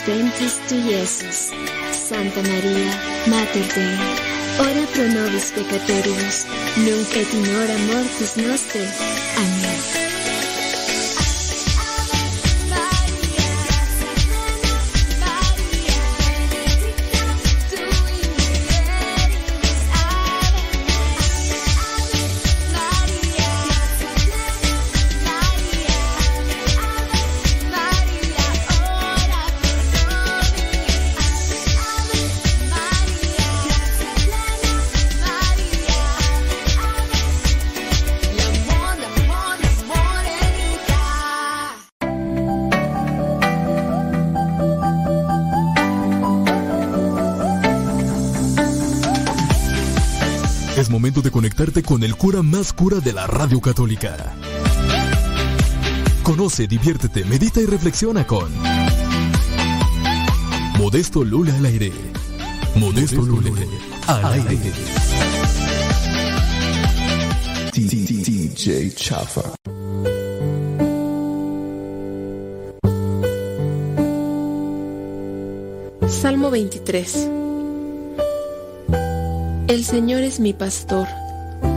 benedictus tu, Iesus. Santa Maria, Mater Dei, ora pro nobis peccatoribus, nunc et in hora mortis nostre. Amén. Conectarte con el cura más cura de la radio católica. Conoce, diviértete, medita y reflexiona con Modesto Lula al aire. Modesto Lula al aire. DJ Chafa. Salmo 23 El Señor es mi pastor,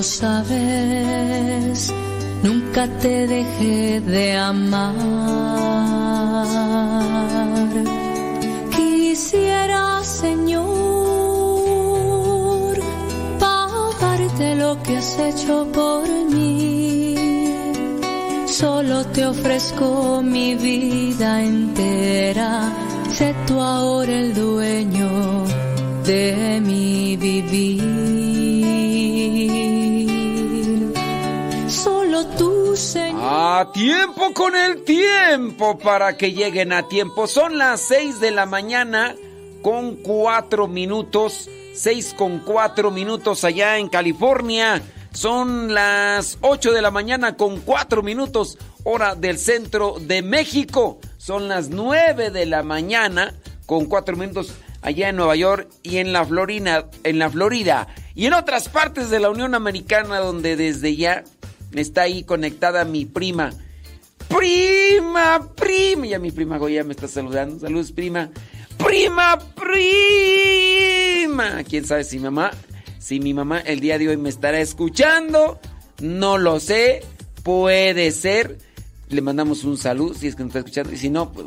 Lo sabes, nunca te dejé de amar. Quisiera, Señor, pagarte lo que has hecho por mí Solo te ofrezco mi vida entera, sé tú ahora el dueño de mi vivir. Tiempo con el tiempo para que lleguen a tiempo. Son las seis de la mañana con cuatro minutos. Seis con cuatro minutos allá en California. Son las 8 de la mañana con 4 minutos, hora del centro de México. Son las 9 de la mañana con 4 minutos allá en Nueva York y en la Florida, en la Florida y en otras partes de la Unión Americana donde desde ya está ahí conectada mi prima. Prima, prima. Ya mi prima Goya me está saludando. Saludos, prima. Prima, prima. ¿Quién sabe si mamá si mi mamá el día de hoy me estará escuchando, no lo sé. Puede ser. Le mandamos un saludo si es que nos está escuchando. Y si no, pues.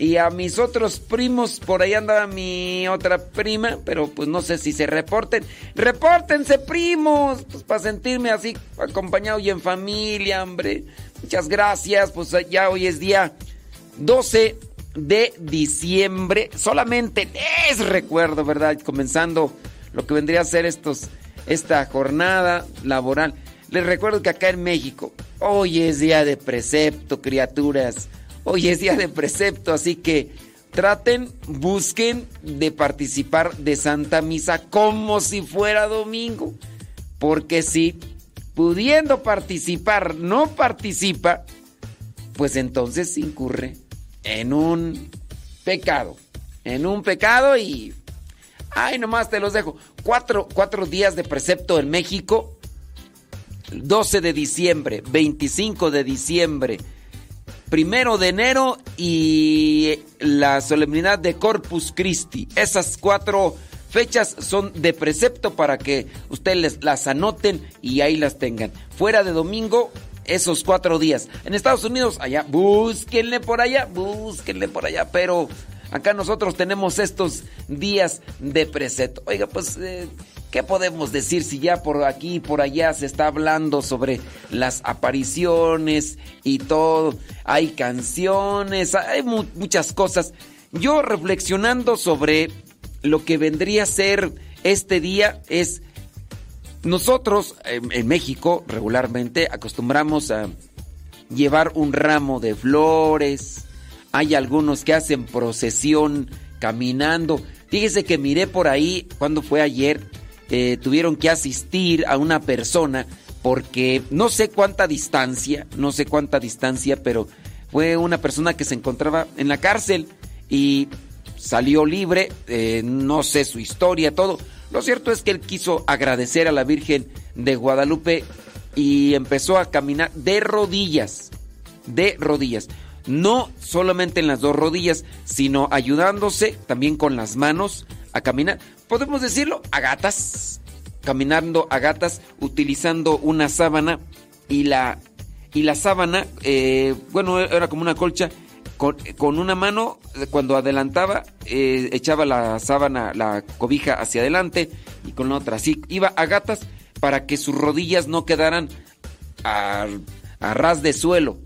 Y a mis otros primos, por ahí andaba mi otra prima, pero pues no sé si se reporten. ¡Repórtense, primos! Pues para sentirme así acompañado y en familia, hombre. Muchas gracias. Pues ya hoy es día 12 de diciembre. Solamente es recuerdo, ¿verdad? Comenzando lo que vendría a ser estos, esta jornada laboral. Les recuerdo que acá en México, hoy es día de precepto, criaturas. Hoy es día de precepto, así que traten, busquen de participar de Santa Misa como si fuera domingo. Porque si pudiendo participar no participa, pues entonces incurre en un pecado. En un pecado y Ay, nomás te los dejo. Cuatro, días de precepto en México. 12 de diciembre, 25 de diciembre, primero de enero y la solemnidad de Corpus Christi. Esas cuatro fechas son de precepto para que ustedes las anoten y ahí las tengan. Fuera de domingo, esos cuatro días. En Estados Unidos, allá, búsquenle por allá, búsquenle por allá, pero Acá nosotros tenemos estos días de precepto. Oiga, pues, eh, ¿qué podemos decir si ya por aquí y por allá se está hablando sobre las apariciones y todo? Hay canciones, hay muchas cosas. Yo reflexionando sobre lo que vendría a ser este día es... Nosotros en México regularmente acostumbramos a llevar un ramo de flores, hay algunos que hacen procesión caminando. Fíjese que miré por ahí, cuando fue ayer, eh, tuvieron que asistir a una persona porque no sé cuánta distancia, no sé cuánta distancia, pero fue una persona que se encontraba en la cárcel y salió libre, eh, no sé su historia, todo. Lo cierto es que él quiso agradecer a la Virgen de Guadalupe y empezó a caminar de rodillas, de rodillas no solamente en las dos rodillas, sino ayudándose también con las manos a caminar. Podemos decirlo a gatas, caminando a gatas, utilizando una sábana y la, y la sábana, eh, bueno, era como una colcha. Con, una mano, cuando adelantaba, eh, echaba la sábana, la cobija hacia adelante y con la otra así. Iba a gatas para que sus rodillas no quedaran a ras de suelo.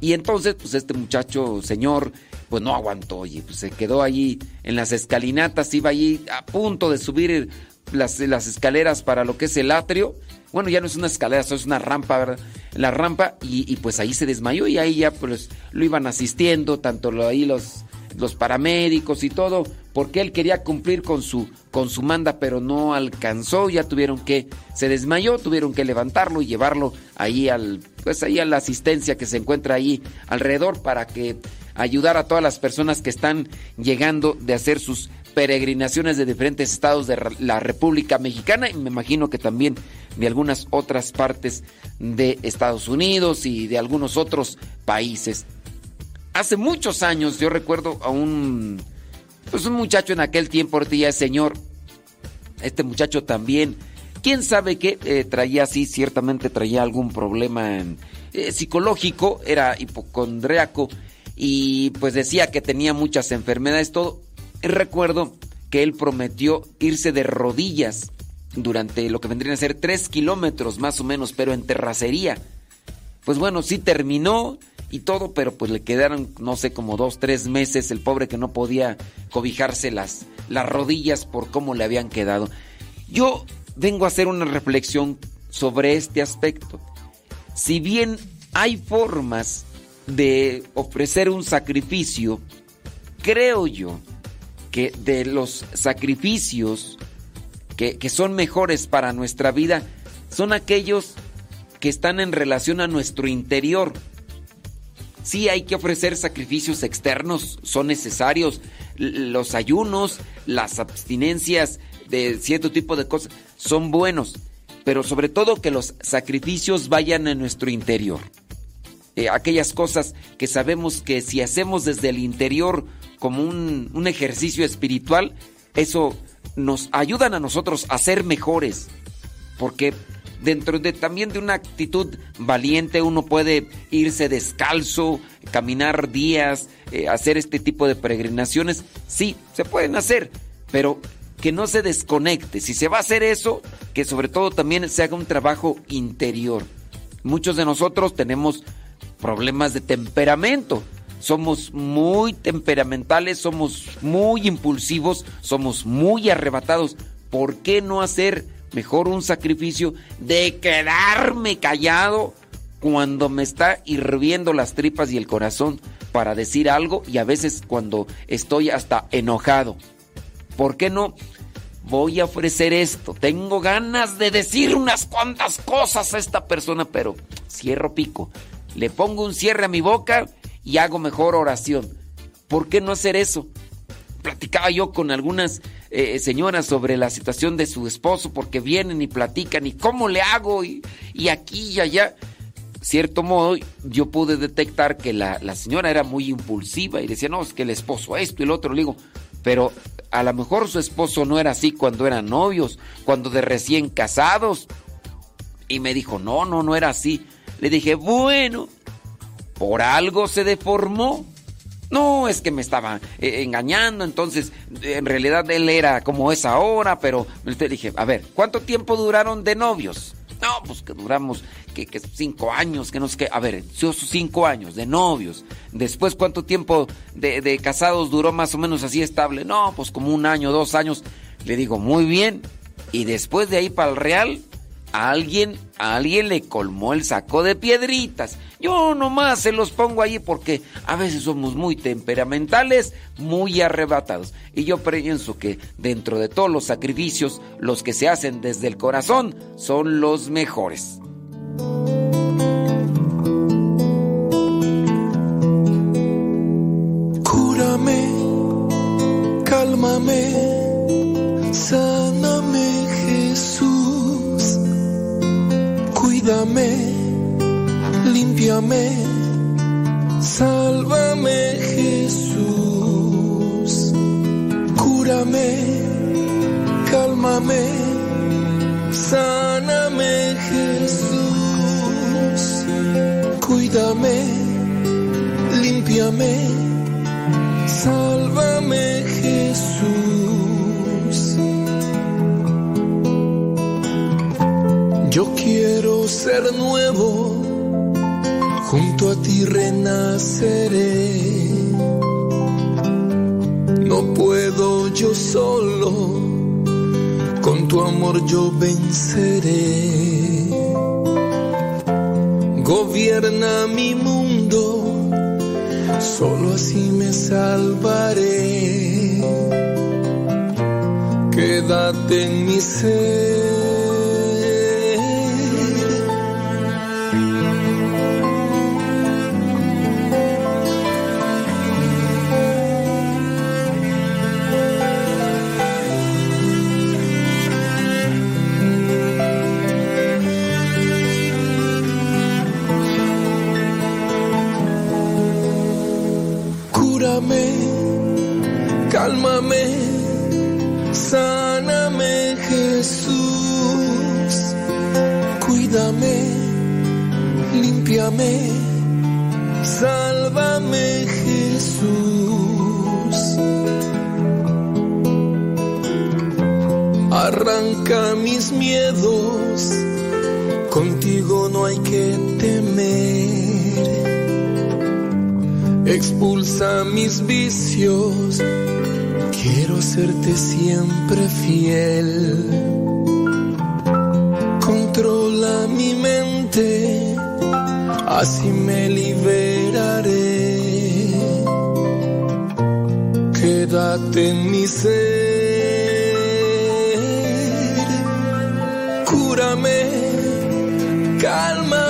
Y entonces, pues este muchacho, señor, pues no aguantó, y pues se quedó allí en las escalinatas, iba allí a punto de subir las, las escaleras para lo que es el atrio. Bueno, ya no es una escalera, es una rampa. La rampa, y, pues ahí se desmayó y ahí ya pues lo iban asistiendo, tanto ahí los, los paramédicos y todo, porque él quería cumplir con su, con su manda, pero no alcanzó, ya tuvieron que, se desmayó, tuvieron que levantarlo y llevarlo ahí al pues ahí a la asistencia que se encuentra ahí alrededor para que ayudar a todas las personas que están llegando de hacer sus peregrinaciones de diferentes estados de la República Mexicana y me imagino que también de algunas otras partes de Estados Unidos y de algunos otros países. Hace muchos años yo recuerdo a un pues un muchacho en aquel tiempo, ahorita ya señor. Este muchacho también quién sabe qué eh, traía así, ciertamente traía algún problema eh, psicológico, era hipocondriaco y pues decía que tenía muchas enfermedades, todo. Recuerdo que él prometió irse de rodillas durante lo que vendrían a ser tres kilómetros más o menos, pero en terracería. pues bueno, sí terminó y todo, pero pues le quedaron, no sé, como dos, tres meses, el pobre que no podía cobijarse las, las rodillas por cómo le habían quedado. Yo vengo a hacer una reflexión sobre este aspecto. Si bien hay formas de ofrecer un sacrificio, creo yo que de los sacrificios que, que son mejores para nuestra vida son aquellos que están en relación a nuestro interior. Sí hay que ofrecer sacrificios externos, son necesarios. Los ayunos, las abstinencias de cierto tipo de cosas son buenos, pero sobre todo que los sacrificios vayan a nuestro interior. Eh, aquellas cosas que sabemos que si hacemos desde el interior como un, un ejercicio espiritual, eso nos ayudan a nosotros a ser mejores. Porque dentro de también de una actitud valiente uno puede irse descalzo, caminar días, eh, hacer este tipo de peregrinaciones. Sí, se pueden hacer, pero que no se desconecte. Si se va a hacer eso, que sobre todo también se haga un trabajo interior. Muchos de nosotros tenemos problemas de temperamento. Somos muy temperamentales, somos muy impulsivos, somos muy arrebatados. ¿Por qué no hacer mejor un sacrificio de quedarme callado cuando me está hirviendo las tripas y el corazón para decir algo y a veces cuando estoy hasta enojado. ¿Por qué no? Voy a ofrecer esto. Tengo ganas de decir unas cuantas cosas a esta persona, pero cierro pico. Le pongo un cierre a mi boca y hago mejor oración. ¿Por qué no hacer eso? Platicaba yo con algunas eh, señoras sobre la situación de su esposo porque vienen y platican y cómo le hago y, aquí y allá. Cierto modo, yo pude detectar que la, la, señora era muy impulsiva y decía, no, es que el esposo esto y el otro. Le digo, pero a lo mejor su esposo no era así cuando eran novios, cuando de recién casados. Y me dijo, no, no, no era así. Le dije, bueno, por algo se deformó. No, es que me estaba eh, engañando, entonces en realidad él era como es ahora, pero le dije, a ver, ¿cuánto tiempo duraron de novios? No, pues que duramos que, cinco años, que no sé qué. A ver, cinco años de novios. Después, ¿cuánto tiempo de, de casados duró más o menos así estable? No, pues como un año, dos años. Le digo, muy bien. Y después de ahí para el Real, a alguien, a alguien le colmó el saco de piedritas. Yo nomás se los pongo allí porque a veces somos muy temperamentales, muy arrebatados. Y yo pienso que dentro de todos los sacrificios, los que se hacen desde el corazón son los mejores. Cúrame, cálmame, sáname Jesús, cuídame límpiame, sálvame Jesús, cúrame, cálmame, sáname Jesús, cuídame, límpiame, sálvame Jesús. Yo quiero ser nuevo junto a ti renaceré. No puedo yo solo, con tu amor yo venceré. Gobierna mi mundo, solo así me salvaré. Quédate en mi ser sálvame Jesús. Arranca mis miedos, contigo no hay que temer. Expulsa mis vicios, quiero serte siempre fiel. Así me liberaré. Quédate en mi ser cálmame y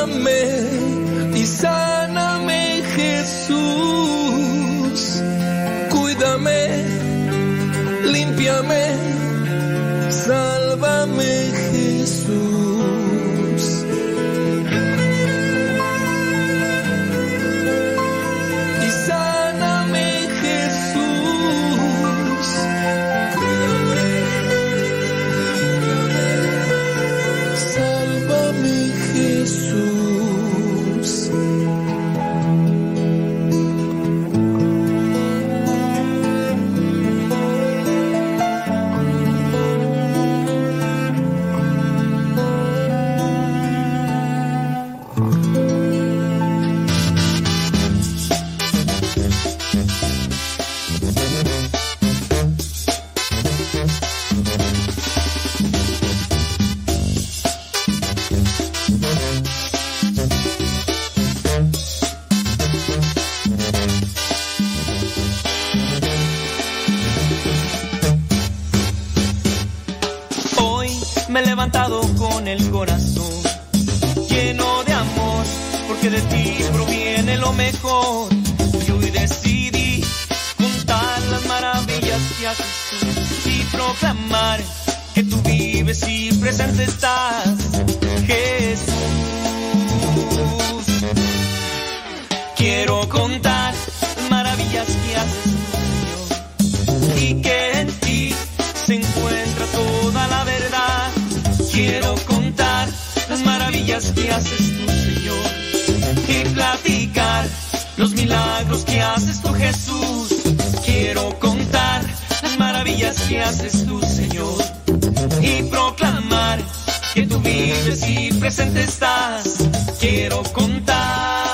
maravillas que haces tú, Señor. Que platicar los milagros que haces tú, Jesús. Quiero contar las maravillas que haces tú, Señor. Y proclamar que tú vives y presente estás. Quiero contar.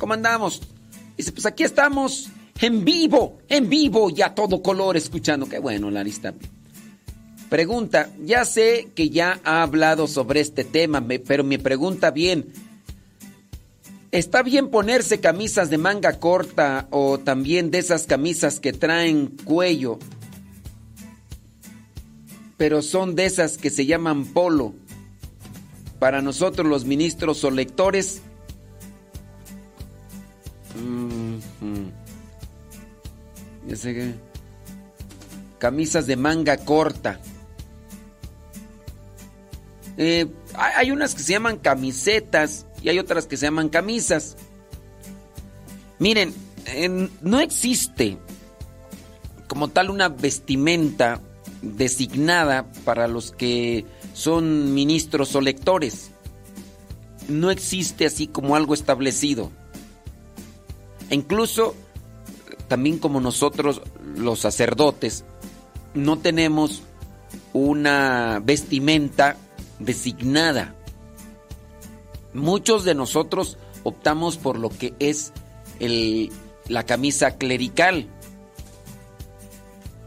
¿Cómo andamos? Dice, pues aquí estamos, en vivo, en vivo y a todo color escuchando. Qué bueno, la lista. Pregunta, ya sé que ya ha hablado sobre este tema, pero me pregunta bien, ¿está bien ponerse camisas de manga corta o también de esas camisas que traen cuello? Pero son de esas que se llaman polo. Para nosotros los ministros o lectores, ya sé. Camisas de manga corta. Eh, hay unas que se llaman camisetas y hay otras que se llaman camisas. Miren, no existe como tal una vestimenta designada para los que son ministros o lectores. No existe así como algo establecido. E incluso también como nosotros los sacerdotes no tenemos una vestimenta designada. Muchos de nosotros optamos por lo que es la camisa clerical.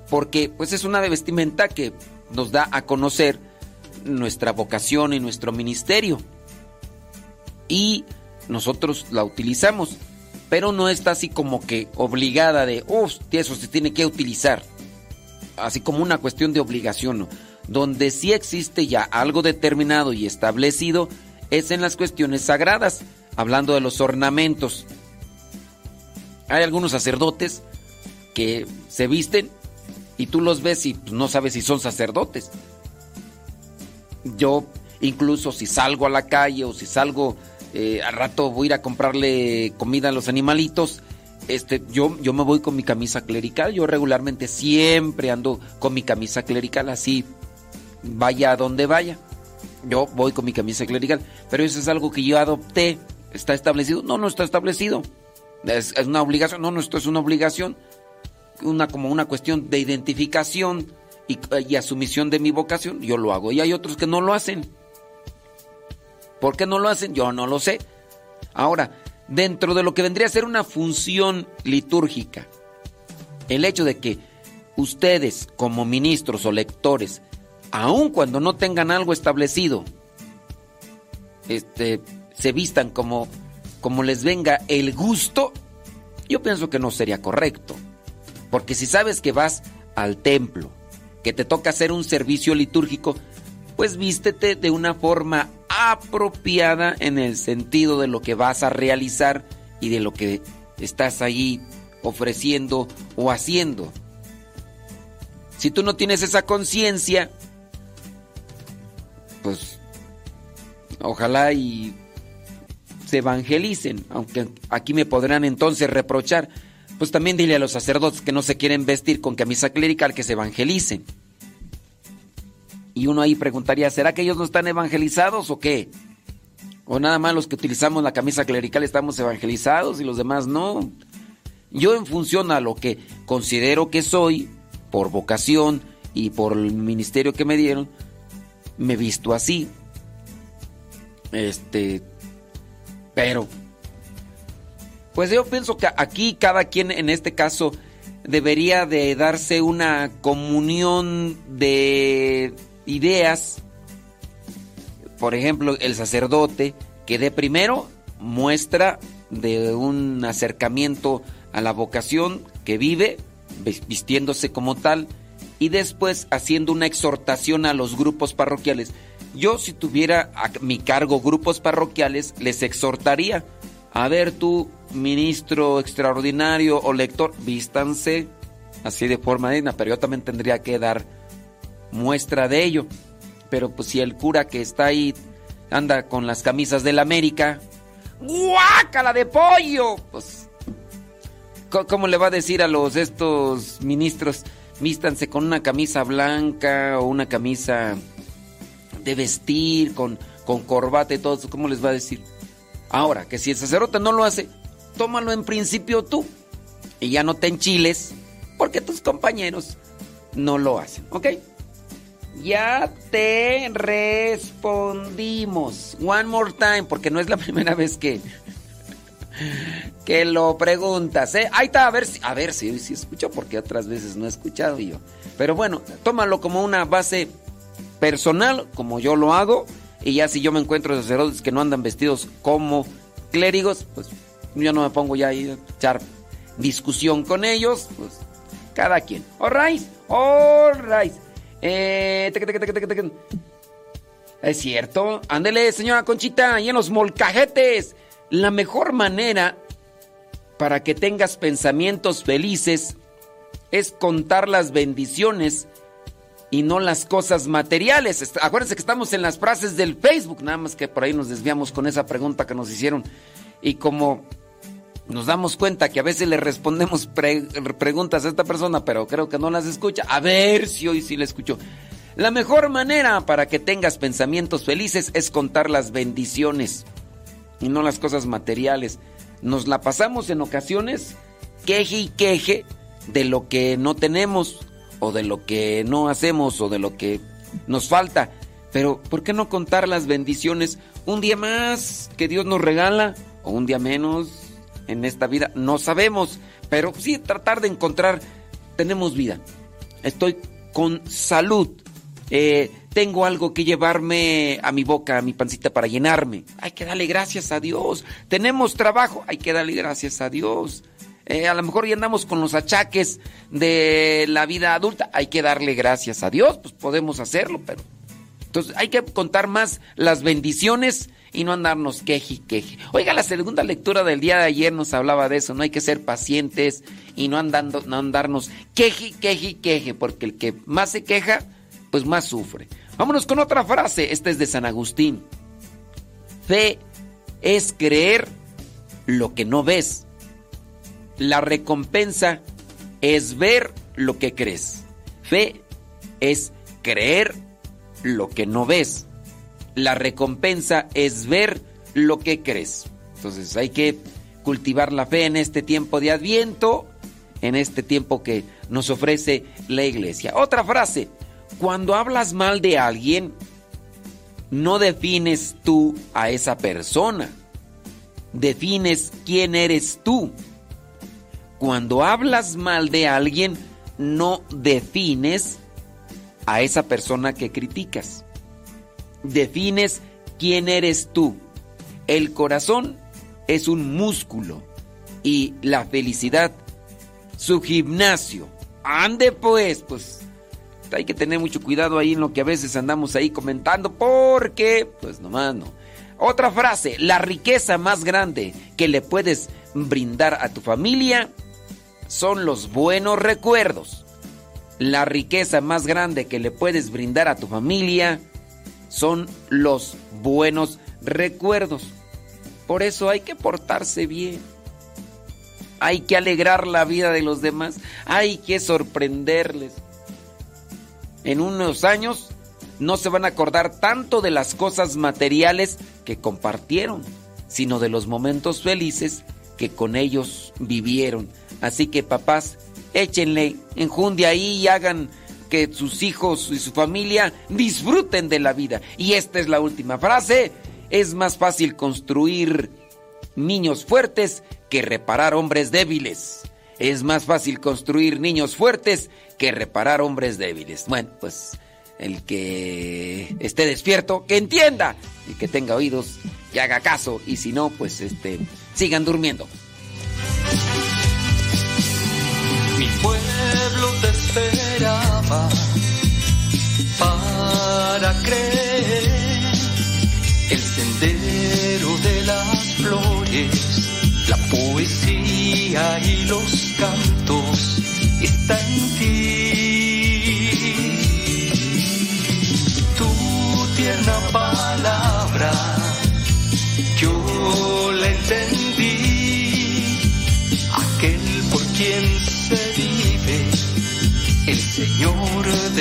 Porque pues es una vestimenta que nos da a conocer nuestra vocación y nuestro ministerio. Y nosotros la utilizamos pero no está así como que obligada de, uff, eso se tiene que utilizar. Así como una cuestión de obligación, Donde sí existe ya algo determinado y establecido es en las cuestiones sagradas, hablando de los ornamentos. Hay algunos sacerdotes que se visten y tú los ves y pues, no sabes si son sacerdotes. Yo, incluso si salgo a la calle o si salgo eh, al rato voy a ir a comprarle comida a los animalitos, este, yo, yo me voy con mi camisa clerical. Yo regularmente siempre ando con mi camisa clerical, así vaya a donde vaya. Yo voy con mi camisa clerical. Pero eso es algo que yo adopté. ¿Está establecido? No, no está establecido. Es, una obligación. No, no, esto es una obligación. Una, como una cuestión de identificación y, y de mi vocación. Yo lo hago. Y hay otros que no lo hacen. ¿Por qué no lo hacen? Yo no lo sé. Ahora, dentro de lo que vendría a ser una función litúrgica, el hecho de que ustedes como ministros o lectores, aun cuando no tengan algo establecido, este, se vistan como, como les venga el gusto, yo pienso que no sería correcto. Porque si sabes que vas al templo, que te toca hacer un servicio litúrgico, pues vístete de una forma apropiada en el sentido de lo que vas a realizar y de lo que estás ahí ofreciendo o haciendo. Si tú no tienes esa conciencia, pues ojalá y se evangelicen, aunque aquí me podrán entonces reprochar, pues también dile a los sacerdotes que no se quieren vestir con camisa clerical que se evangelicen. Y uno ahí preguntaría, ¿será que ellos no están evangelizados o qué? O nada más los que utilizamos la camisa clerical estamos evangelizados y los demás no. Yo en función a lo que considero que soy, por vocación y por el ministerio que me dieron, me visto así. Este, pero, pues yo pienso que aquí cada quien en este caso debería de darse una comunión de ideas, por ejemplo, el sacerdote que de primero muestra de un acercamiento a la vocación que vive, vistiéndose como tal, y después haciendo una exhortación a los grupos parroquiales. Yo si tuviera a mi cargo grupos parroquiales, les exhortaría, a ver tú, ministro extraordinario o lector, vístanse así de forma digna, pero yo también tendría que dar muestra de ello. Pero pues si el cura que está ahí anda con las camisas del América, ¡guácala de pollo! Pues, ¿cómo le va a decir a los estos ministros? Místanse con una camisa blanca o una camisa de vestir, con, con corbata y todo eso. ¿Cómo les va a decir? Ahora, que si el sacerdote no lo hace, tómalo en principio tú. Y ya no te enchiles, porque tus compañeros no lo hacen, ¿ok? Ya te respondimos. One more time, porque no es la primera vez que, que lo preguntas, ¿eh? Ahí está, a ver si, a ver si, si escucho, porque otras veces no he escuchado yo. Pero bueno, tómalo como una base personal, como yo lo hago, y ya si yo me encuentro sacerdotes que no andan vestidos como clérigos, pues yo no me pongo ya ahí a echar discusión con ellos, pues cada quien. Alright, alright. Eh, es cierto. Ándele, señora Conchita, y en los molcajetes. La mejor manera para que tengas pensamientos felices es contar las bendiciones y no las cosas materiales. Acuérdense que estamos en las frases del Facebook, nada más que por ahí nos desviamos con esa pregunta que nos hicieron. Y como nos damos cuenta que a veces le respondemos preguntas a esta persona, pero creo que no las escucha. A ver si hoy sí la escucho. La mejor manera para que tengas pensamientos felices es contar las bendiciones y no las cosas materiales. Nos la pasamos en ocasiones queje y queje de lo que no tenemos o de lo que no hacemos o de lo que nos falta. Pero ¿por qué no contar las bendiciones un día más que Dios nos regala o un día menos en esta vida? No sabemos, pero sí tratar de encontrar, tenemos vida, estoy con salud, eh, tengo algo que llevarme a mi boca, a mi pancita para llenarme. Hay que darle gracias a Dios. Tenemos trabajo, hay que darle gracias a Dios. Eh, a lo mejor ya andamos con los achaques de la vida adulta, hay que darle gracias a Dios, pues podemos hacerlo, pero Entonces hay que contar más las bendiciones y no andarnos queje queje. Oiga, la segunda lectura del día de ayer nos hablaba de eso, no hay que ser pacientes y no, andando, no andarnos queje, queje, queje, porque el que más se queja, pues más sufre. Vámonos con otra frase, esta es de San Agustín. Fe es creer lo que no ves. La recompensa es ver lo que crees. Fe es creer lo que no ves. La recompensa es ver lo que crees. Entonces hay que cultivar la fe en este tiempo de adviento, en este tiempo que nos ofrece la iglesia. Otra frase, cuando hablas mal de alguien, no defines tú a esa persona, defines quién eres tú. Cuando hablas mal de alguien, no defines a esa persona que criticas. Defines quién eres tú. El corazón es un músculo y la felicidad su gimnasio. Ande pues, pues hay que tener mucho cuidado ahí en lo que a veces andamos ahí comentando porque, pues nomás no. Otra frase, la riqueza más grande que le puedes brindar a tu familia son los buenos recuerdos. La riqueza más grande que le puedes brindar a tu familia son los buenos recuerdos. Por eso hay que portarse bien. Hay que alegrar la vida de los demás. Hay que sorprenderles en unos años no se van a acordar tanto de las cosas materiales que compartieron, sino de los momentos felices que con ellos vivieron. Así que papás, échenle enjundia ahí y hagan que sus hijos y su familia disfruten de la vida. Y esta es la última frase. Es más fácil construir niños fuertes que reparar hombres débiles. Es más fácil construir niños fuertes que reparar hombres débiles. Bueno, pues el que esté despierto, que entienda y que tenga oídos, y haga caso. Y si no, pues este, sigan durmiendo. Esperaba para creer el sendero de las flores, la poesía y los cantos está en ti. Tu tierna palabra, yo la entendí. Aquel por quien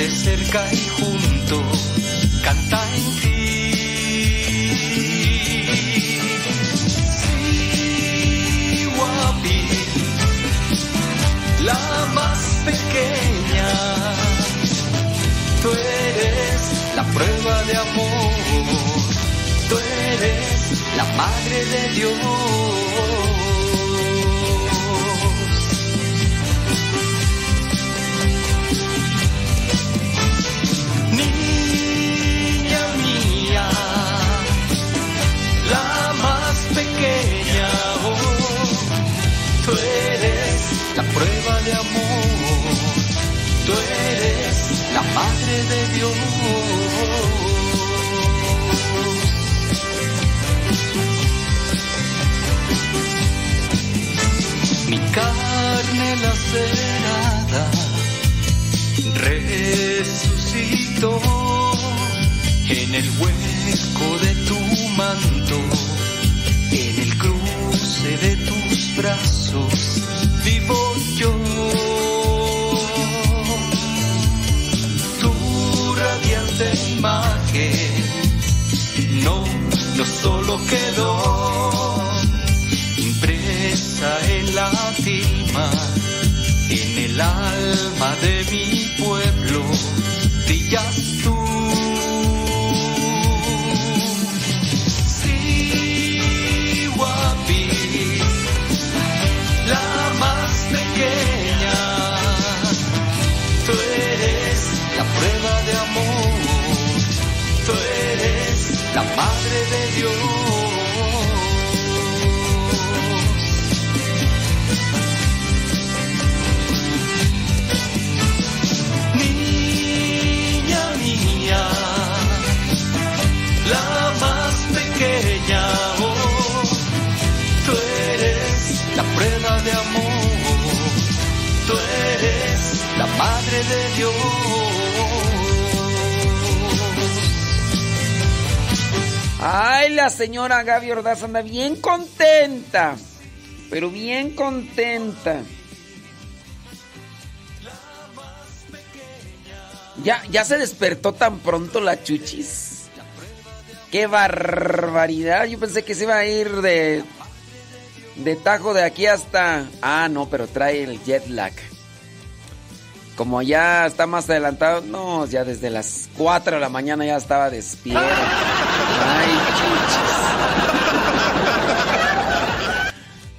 de cerca y junto, canta en ti. Sí, guapi, la más pequeña. Tú eres la prueba de amor. Tú eres la madre de Dios. La prueba de amor. Tú eres la madre de Dios. Mi carne lacerada resucitó en el hueco quedó impresa en la tilma, en el alma de mi pueblo, Ay, la señora Gaby Ordaz anda bien contenta. Pero bien contenta. Ya, ya se despertó tan pronto la chuchis. Qué barbaridad. Yo pensé que se iba a ir de. De tajo de aquí hasta. Ah, no, pero trae el jet lag. Como ya está más adelantado, no, ya desde las 4 de la mañana ya estaba despierto. Ay, chuchis.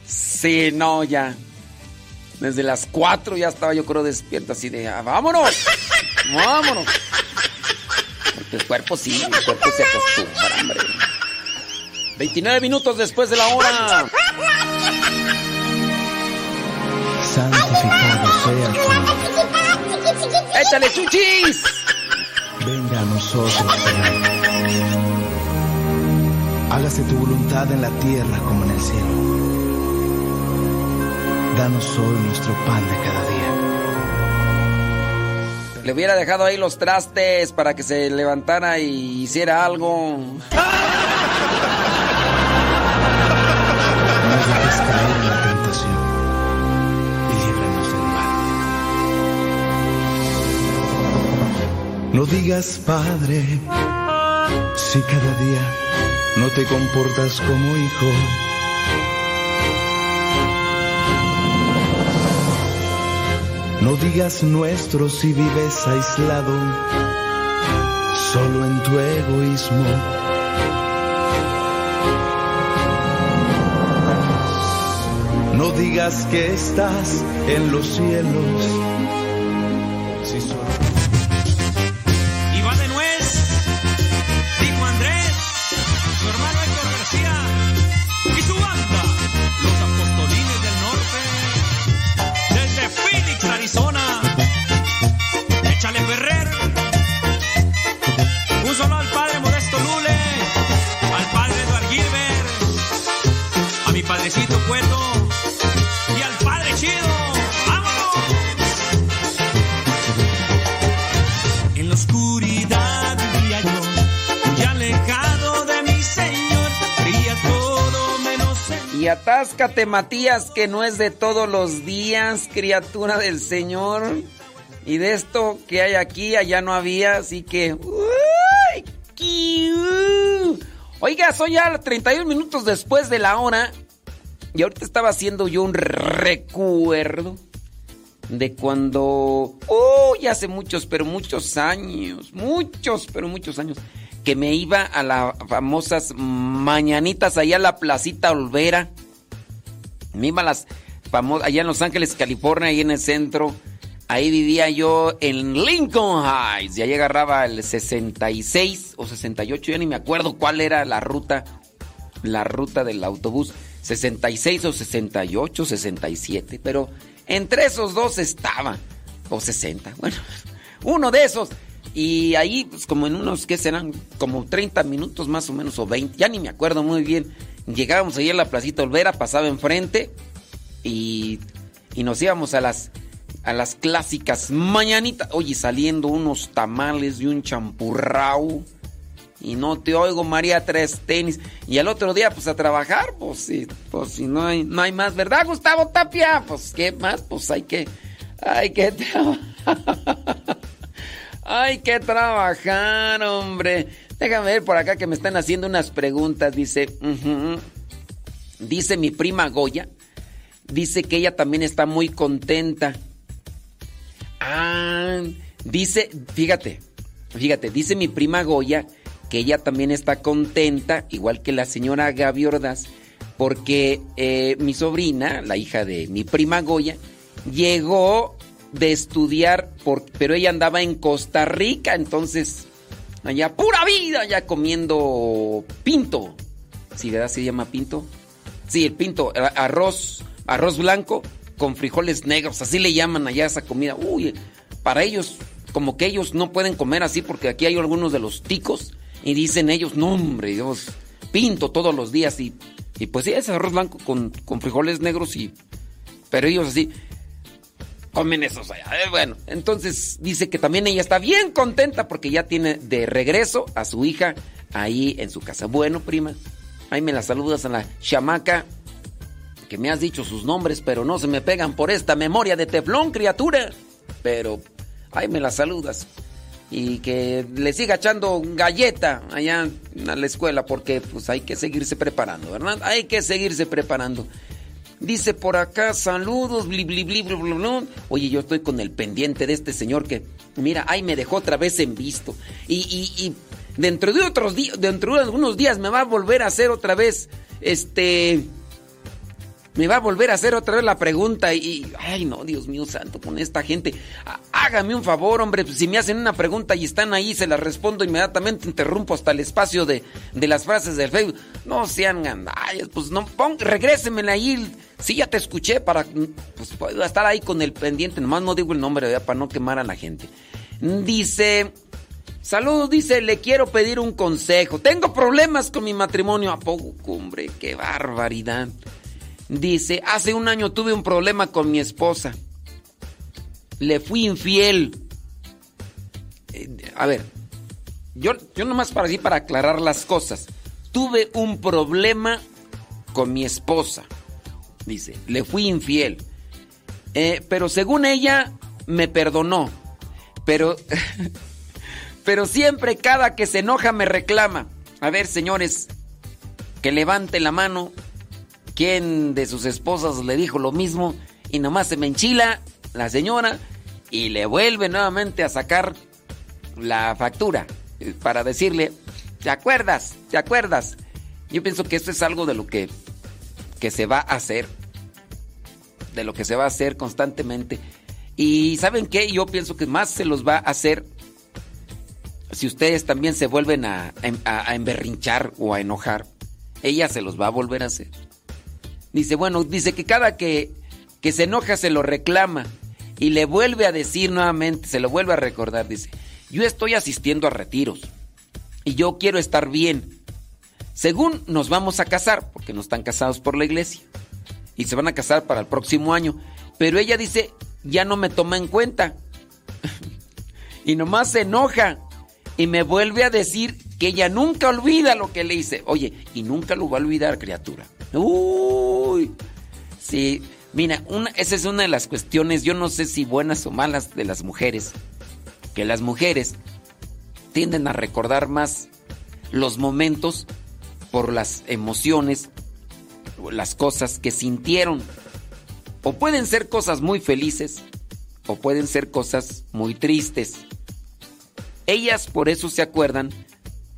Sí, no, ya. Desde las 4 ya estaba yo creo despierto así de, ah, vámonos, vámonos. Porque el cuerpo sí, el cuerpo se acostumbra, hombre. 29 minutos después de la hora. Santificado sea. ¡Échale chuchis! Venga a nosotros, Señor. Hágase tu voluntad en la tierra como en el cielo. Danos hoy nuestro pan de cada día. Le hubiera dejado ahí los trastes para que se levantara y hiciera algo. No digas, Padre, si cada día no te comportas como hijo. No digas nuestro si vives aislado, solo en tu egoísmo. No digas que estás en los cielos. Atáscate, Matías, que no es de todos los días, criatura del Señor. Y de esto que hay aquí, allá no había, así que. ¡Uy! ¡Qui- uh! Oiga, soy ya 31 minutos después de la hora. Y ahorita estaba haciendo yo un recuerdo de cuando. Uy, hace muchos, pero muchos años. Muchos, pero muchos años. Que me iba a las famosas mañanitas allá a la placita Olvera. Me iba a las famosas, allá en Los Ángeles, California, ahí en el centro. Ahí vivía yo en Lincoln Heights. Y ahí agarraba el 66 o 68, ya ni me acuerdo cuál era la ruta, la ruta del autobús. 66 o 68, 67. Pero entre esos dos estaba. O 60. Bueno, uno de esos. Y ahí, pues como en unos, ¿qué serán? Como 30 minutos más o menos, o 20. Ya ni me acuerdo muy bien. Llegábamos ahí a la placita Olvera, pasaba enfrente. Y, y nos íbamos a las, a las clásicas mañanitas. Oye, saliendo unos tamales y un champurrao. Y no te oigo, María, tres tenis. Y al otro día, pues a trabajar, pues sí, pues si no hay, no hay más, ¿verdad, Gustavo Tapia? Pues, ¿qué más? Pues hay que, hay que trabajar. hay que trabajar, hombre. Déjame ver por acá que me están haciendo unas preguntas. Dice, dice mi prima Goya, dice que ella también está muy contenta. Ah, dice, fíjate, fíjate, dice mi prima Goya que ella también está contenta, igual que la señora Gaby Ordaz, porque eh, mi sobrina, la hija de mi prima Goya, llegó de estudiar, por, pero ella andaba en Costa Rica, entonces, allá pura vida, ya comiendo pinto. ¿Sí, verdad? ¿Se llama pinto? Sí, el pinto, a- arroz, arroz blanco con frijoles negros, así le llaman allá esa comida. Uy, para ellos, como que ellos no pueden comer así porque aquí hay algunos de los ticos y dicen ellos, no hombre, Dios, pinto todos los días y, y pues sí, es arroz blanco con, con frijoles negros y... Pero ellos así comen esos allá. Eh, Bueno, entonces dice que también ella está bien contenta porque ya tiene de regreso a su hija ahí en su casa. Bueno, prima, ahí me la saludas a la chamaca que me has dicho sus nombres, pero no se me pegan por esta memoria de teflón, criatura. Pero ahí me la saludas. Y que le siga echando galleta allá a la escuela, porque pues hay que seguirse preparando, ¿verdad? Hay que seguirse preparando. Dice por acá, saludos, bli, bli, bli. Oye, yo estoy con el pendiente de este señor que, mira, ahí me dejó otra vez en visto. Y, y, y dentro de otros días, dentro de algunos días me va a volver a hacer otra vez, este, me va a volver a hacer otra vez la pregunta y, ay no, Dios mío santo, con esta gente, hágame un favor, hombre, pues, si me hacen una pregunta y están ahí, se la respondo inmediatamente, interrumpo hasta el espacio de, de las frases del Facebook. No sean gandallas, pues no, pon, regrésenmela ahí, sí ya te escuché para, pues estar ahí con el pendiente, nomás no digo el nombre, ¿verdad? para no quemar a la gente. Dice... Saludos, dice, le quiero pedir un consejo. Tengo problemas con mi matrimonio. ¿A poco, hombre? Qué barbaridad. Dice, hace un año tuve un problema con mi esposa. Le fui infiel. Eh, a ver, yo, yo nomás para así, para aclarar las cosas. Tuve un problema con mi esposa. Dice, le fui infiel. Eh, pero según ella, me perdonó. Pero, pero siempre cada que se enoja me reclama. A ver, señores, que levante la mano quién de sus esposas le dijo lo mismo y nomás se me enchila la señora y le vuelve nuevamente a sacar la factura para decirle, ¿te acuerdas? ¿Te acuerdas? Yo pienso que esto es algo de lo que, que se va a hacer, de lo que se va a hacer constantemente. Y ¿saben qué? Yo pienso que más se los va a hacer si ustedes también se vuelven a emberrinchar o a enojar. Ella se los va a volver a hacer. Dice, bueno, dice que cada que, que se enoja se lo reclama y le vuelve a decir nuevamente, se lo vuelve a recordar, dice, yo estoy asistiendo a retiros y yo quiero estar bien. Según nos vamos a casar, porque no están casados por la iglesia, y se van a casar para el próximo año, pero ella dice, ya no me toma en cuenta. y nomás se enoja y me vuelve a decir que ella nunca olvida lo que le hice. Oye, y nunca lo va a olvidar, criatura. Uy, sí. Mira, esa es una de las cuestiones, yo no sé si buenas o malas de las mujeres, que las mujeres tienden a recordar más los momentos por las emociones, las cosas que sintieron. O pueden ser cosas muy felices, o pueden ser cosas muy tristes. Ellas por eso se acuerdan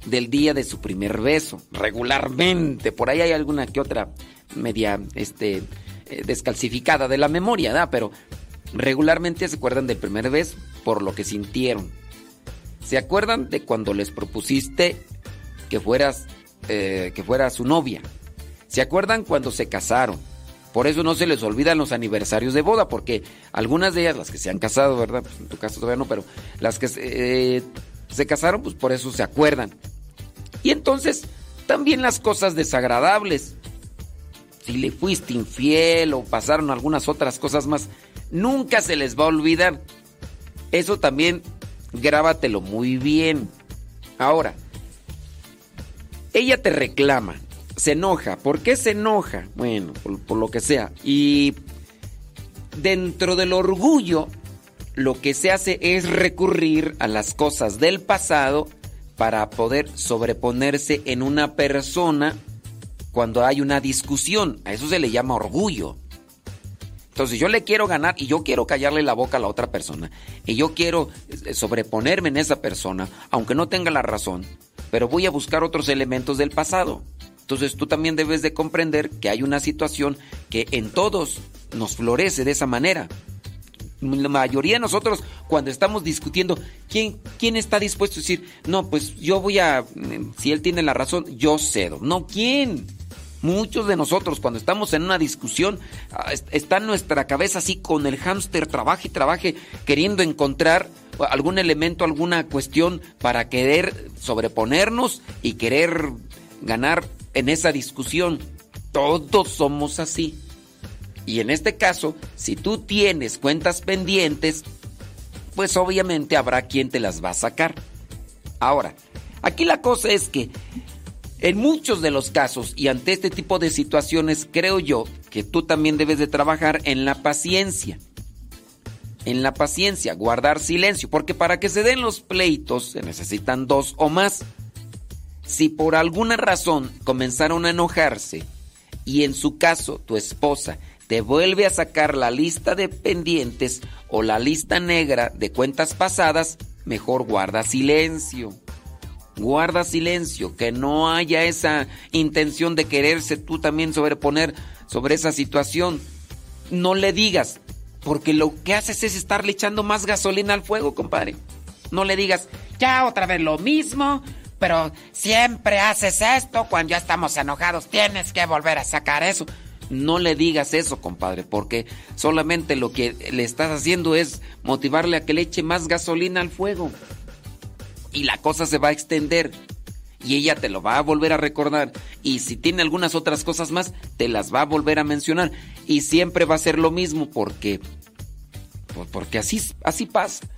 del día de su primer beso, regularmente. Por ahí hay alguna que otra media este, eh, descalcificada de la memoria, ¿da? Pero regularmente se acuerdan del primer beso por lo que sintieron. Se acuerdan de cuando les propusiste que fueras, eh, que fuera su novia. Se acuerdan cuando se casaron. Por eso no se les olvidan los aniversarios de boda, porque algunas de ellas, las que se han casado, ¿verdad? Pues en tu caso todavía no, pero las que eh, se casaron, pues por eso se acuerdan. Y entonces, también las cosas desagradables. Si le fuiste infiel o pasaron algunas otras cosas más, nunca se les va a olvidar. Eso también grábatelo muy bien. Ahora, ella te reclama, se enoja. ¿Por qué se enoja? Bueno, por, por, lo que sea. Y dentro del orgullo, lo que se hace es recurrir a las cosas del pasado para poder sobreponerse en una persona cuando hay una discusión. A eso se le llama orgullo. Entonces yo le quiero ganar y yo quiero callarle la boca a la otra persona. Y yo quiero eh, sobreponerme en esa persona, aunque no tenga la razón. Pero voy a buscar otros elementos del pasado. Entonces tú también debes de comprender que hay una situación que en todos nos florece de esa manera la mayoría de nosotros cuando estamos discutiendo, ¿quién, ¿quién está dispuesto a decir, no, pues yo voy a, si él tiene la razón, yo cedo? No, ¿quién? Muchos de nosotros cuando estamos en una discusión ah, está nuestra cabeza así con el hámster, trabaje y trabaje, queriendo encontrar algún elemento, alguna cuestión para querer sobreponernos y querer ganar en esa discusión. Todos somos así. Y en este caso, si tú tienes cuentas pendientes, pues obviamente habrá quien te las va a sacar. Ahora, Aquí la cosa es que en muchos de los casos y ante este tipo de situaciones creo yo que tú también debes de trabajar en la paciencia. En la paciencia, guardar silencio, porque para que se den los pleitos se necesitan dos o más. Si por alguna razón comenzaron a enojarse y en su caso tu esposa te vuelve a sacar la lista de pendientes o la lista negra de cuentas pasadas, mejor guarda silencio. Guarda silencio, que no haya esa intención de quererse tú también sobreponer sobre esa situación. No le digas, porque lo que haces es estarle echando más gasolina al fuego, compadre. No le digas, ya otra vez lo mismo, pero siempre haces esto cuando ya estamos enojados, tienes que volver a sacar eso. No le digas eso, compadre, porque solamente lo que le estás haciendo es motivarle a que le eche más gasolina al fuego y la cosa se va a extender. Y ella te lo va a volver a recordar. Y si tiene algunas otras cosas más, te las va a volver a mencionar. Y siempre va a ser lo mismo porque... Pues porque así, así pasa.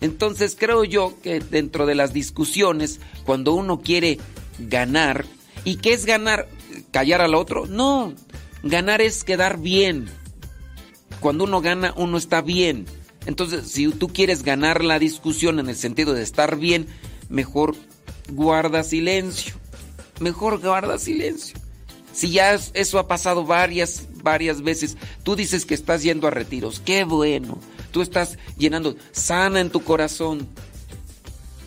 Entonces creo yo que dentro de las discusiones, cuando uno quiere ganar, ¿y qué es ganar? ¿Callar al otro? No, ganar es quedar bien. Cuando uno gana, uno está bien. Entonces, si tú quieres ganar la discusión en el sentido de estar bien, mejor guarda silencio. Mejor guarda silencio. Si ya eso ha pasado varias, varias veces, tú dices que estás yendo a retiros, qué bueno. Tú estás llenando, sana en tu corazón.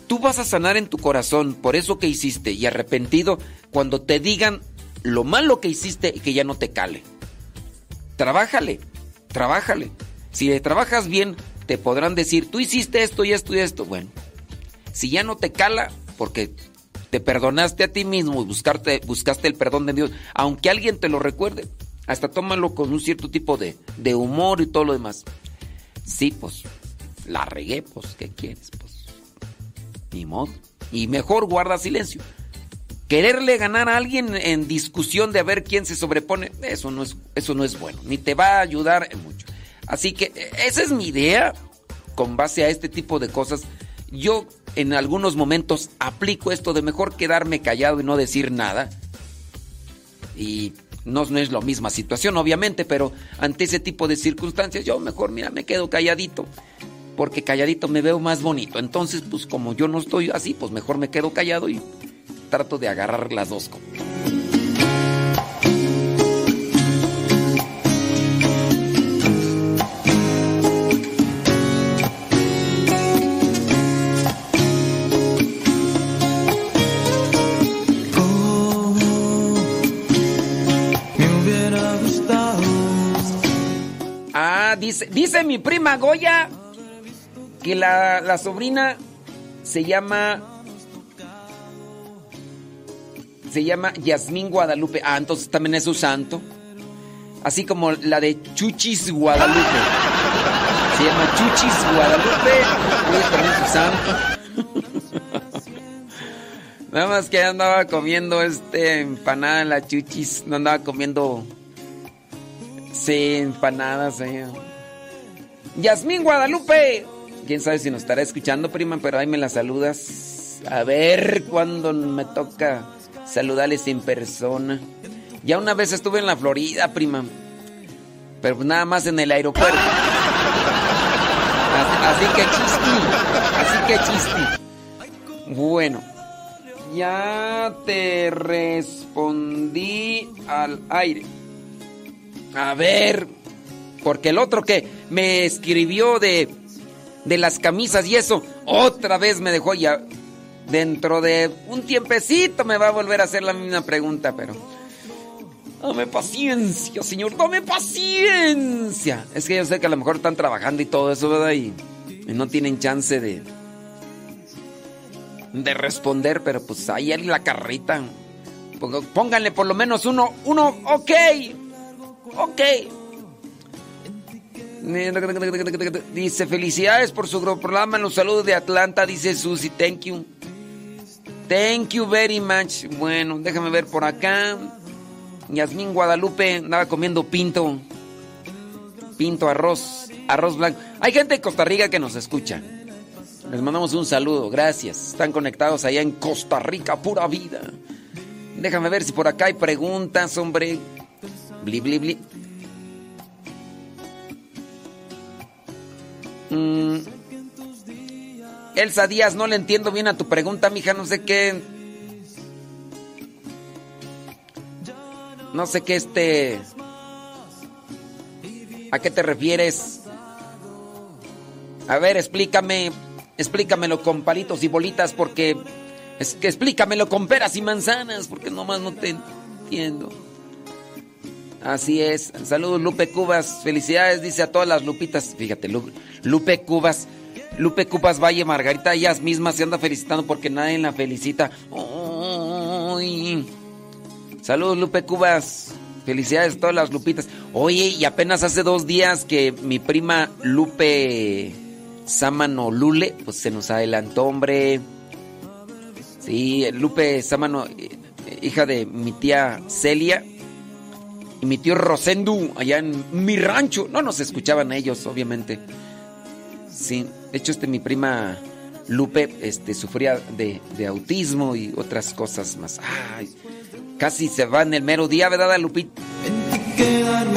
Tú vas a sanar en tu corazón por eso que hiciste y arrepentido cuando te digan lo malo que hiciste y que ya no te cale. Trabájale, trabájale. Si le trabajas bien, te podrán decir, tú hiciste esto y esto y esto. Bueno, si ya no te cala, porque te perdonaste a ti mismo y buscaste, buscaste el perdón de Dios, aunque alguien te lo recuerde, hasta tómalo con un cierto tipo de, de humor y todo lo demás. Sí, pues, la regué, pues, ¿qué quieres? Pues, ni modo. Y mejor guarda silencio. Quererle ganar a alguien en discusión de a ver quién se sobrepone, eso no es, eso no es bueno, ni te va a ayudar mucho. Así que esa es mi idea con base a este tipo de cosas. Yo en algunos momentos aplico esto de mejor quedarme callado y no decir nada. Y no, no es la misma situación, obviamente, pero ante ese tipo de circunstancias yo mejor, mira, me quedo calladito. Porque calladito me veo más bonito. Entonces, pues como yo no estoy así, pues mejor me quedo callado y trato de agarrar las dos. dice, mi prima Goya que la, sobrina se llama. Se llama Yasmín Guadalupe. Ah, entonces también es su santo. Así como la de Chuchis Guadalupe. Se llama Chuchis Guadalupe. es también su santo. Nada más que andaba comiendo este empanada en la Chuchis. No andaba comiendo. Sí, empanadas. Eh. Yasmín Guadalupe. Quién sabe si nos estará escuchando, prima, pero ahí me la saludas. A ver cuándo me toca saludarles en persona. Ya una vez estuve en la Florida, prima. Pero pues nada más en el aeropuerto. Así, que chisti. Así que chisti. Bueno. Ya te respondí al aire. A ver, porque el otro que me escribió de, de las camisas y eso, otra vez me dejó ya. Dentro de un tiempecito me va a volver a hacer la misma pregunta, pero... Dame paciencia, señor, dame paciencia. Es que yo sé que a lo mejor están trabajando y todo eso, ¿verdad? Y, y no tienen chance de... De responder, pero pues ahí hay la carrita. Pónganle por lo menos uno, uno, ok. Ok. Dice, felicidades por su programa. Los saludos de Atlanta, dice Susi. Thank you. Thank you very much. Bueno, déjame ver por acá. Yasmín Guadalupe andaba comiendo pinto. Pinto, arroz, arroz blanco. Hay gente de Costa Rica que nos escucha. Les mandamos un saludo, gracias. Están conectados allá en Costa Rica, pura vida. Déjame ver si por acá hay preguntas, hombre. Bli, bli, bli. Mm. Elsa Díaz, no le entiendo bien a tu pregunta, mija, no sé qué. No sé qué este. ¿A qué te refieres? A ver, explícame. Explícamelo con palitos y bolitas porque... Es que explícamelo con peras y manzanas porque nomás no te entiendo. Así es. Saludos Lupe Cubas. Felicidades, dice a todas las Lupitas. Fíjate, Lupe Cubas. Lupe Cubas Valle Margarita, ellas mismas se anda felicitando porque nadie la felicita. Saludos Lupe Cubas. Felicidades a todas las Lupitas. Oye, y apenas hace dos días que mi prima Lupe Sámano Lule, pues se nos adelantó, hombre. Sí, Lupe Sámano, eh, hija de mi tía Celia y mi tío Rosendo, allá en mi rancho. No nos escuchaban ellos, obviamente. Sí, de hecho, este, mi prima Lupe este, sufría de, autismo y otras cosas más. Ay, casi se va en el mero día, ¿verdad, Lupita? de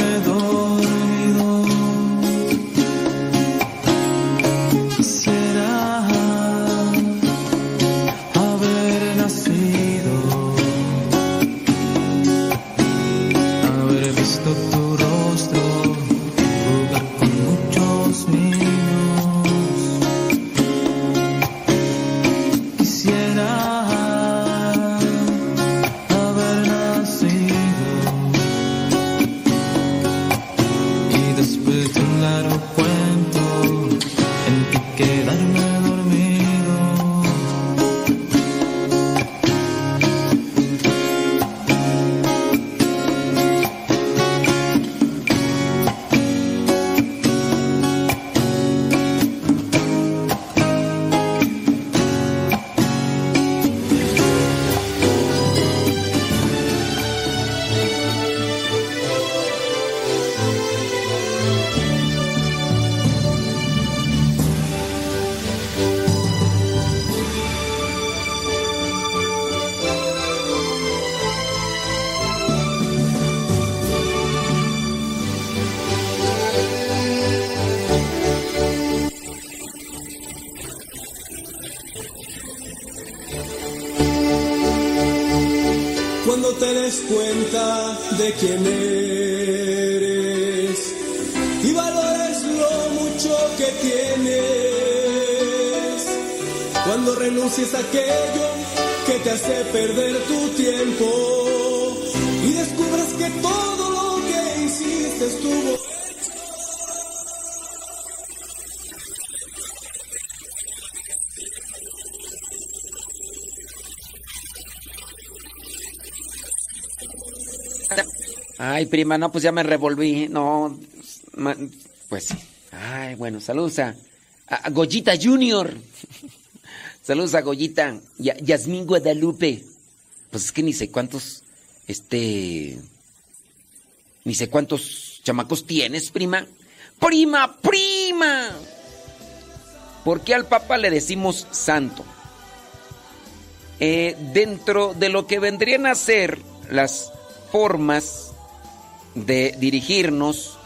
Ay, prima, no, pues ya me revolví. No, pues sí. Ay, bueno, saludos a, Goyita Junior. saludos a Goyita y a Yasmín Guadalupe. Pues es que ni sé cuántos, este, ni sé cuántos chamacos tienes, prima. Prima, prima. ¿Por qué al Papa le decimos santo? Eh, dentro de lo que vendrían a ser las formas de dirigirnos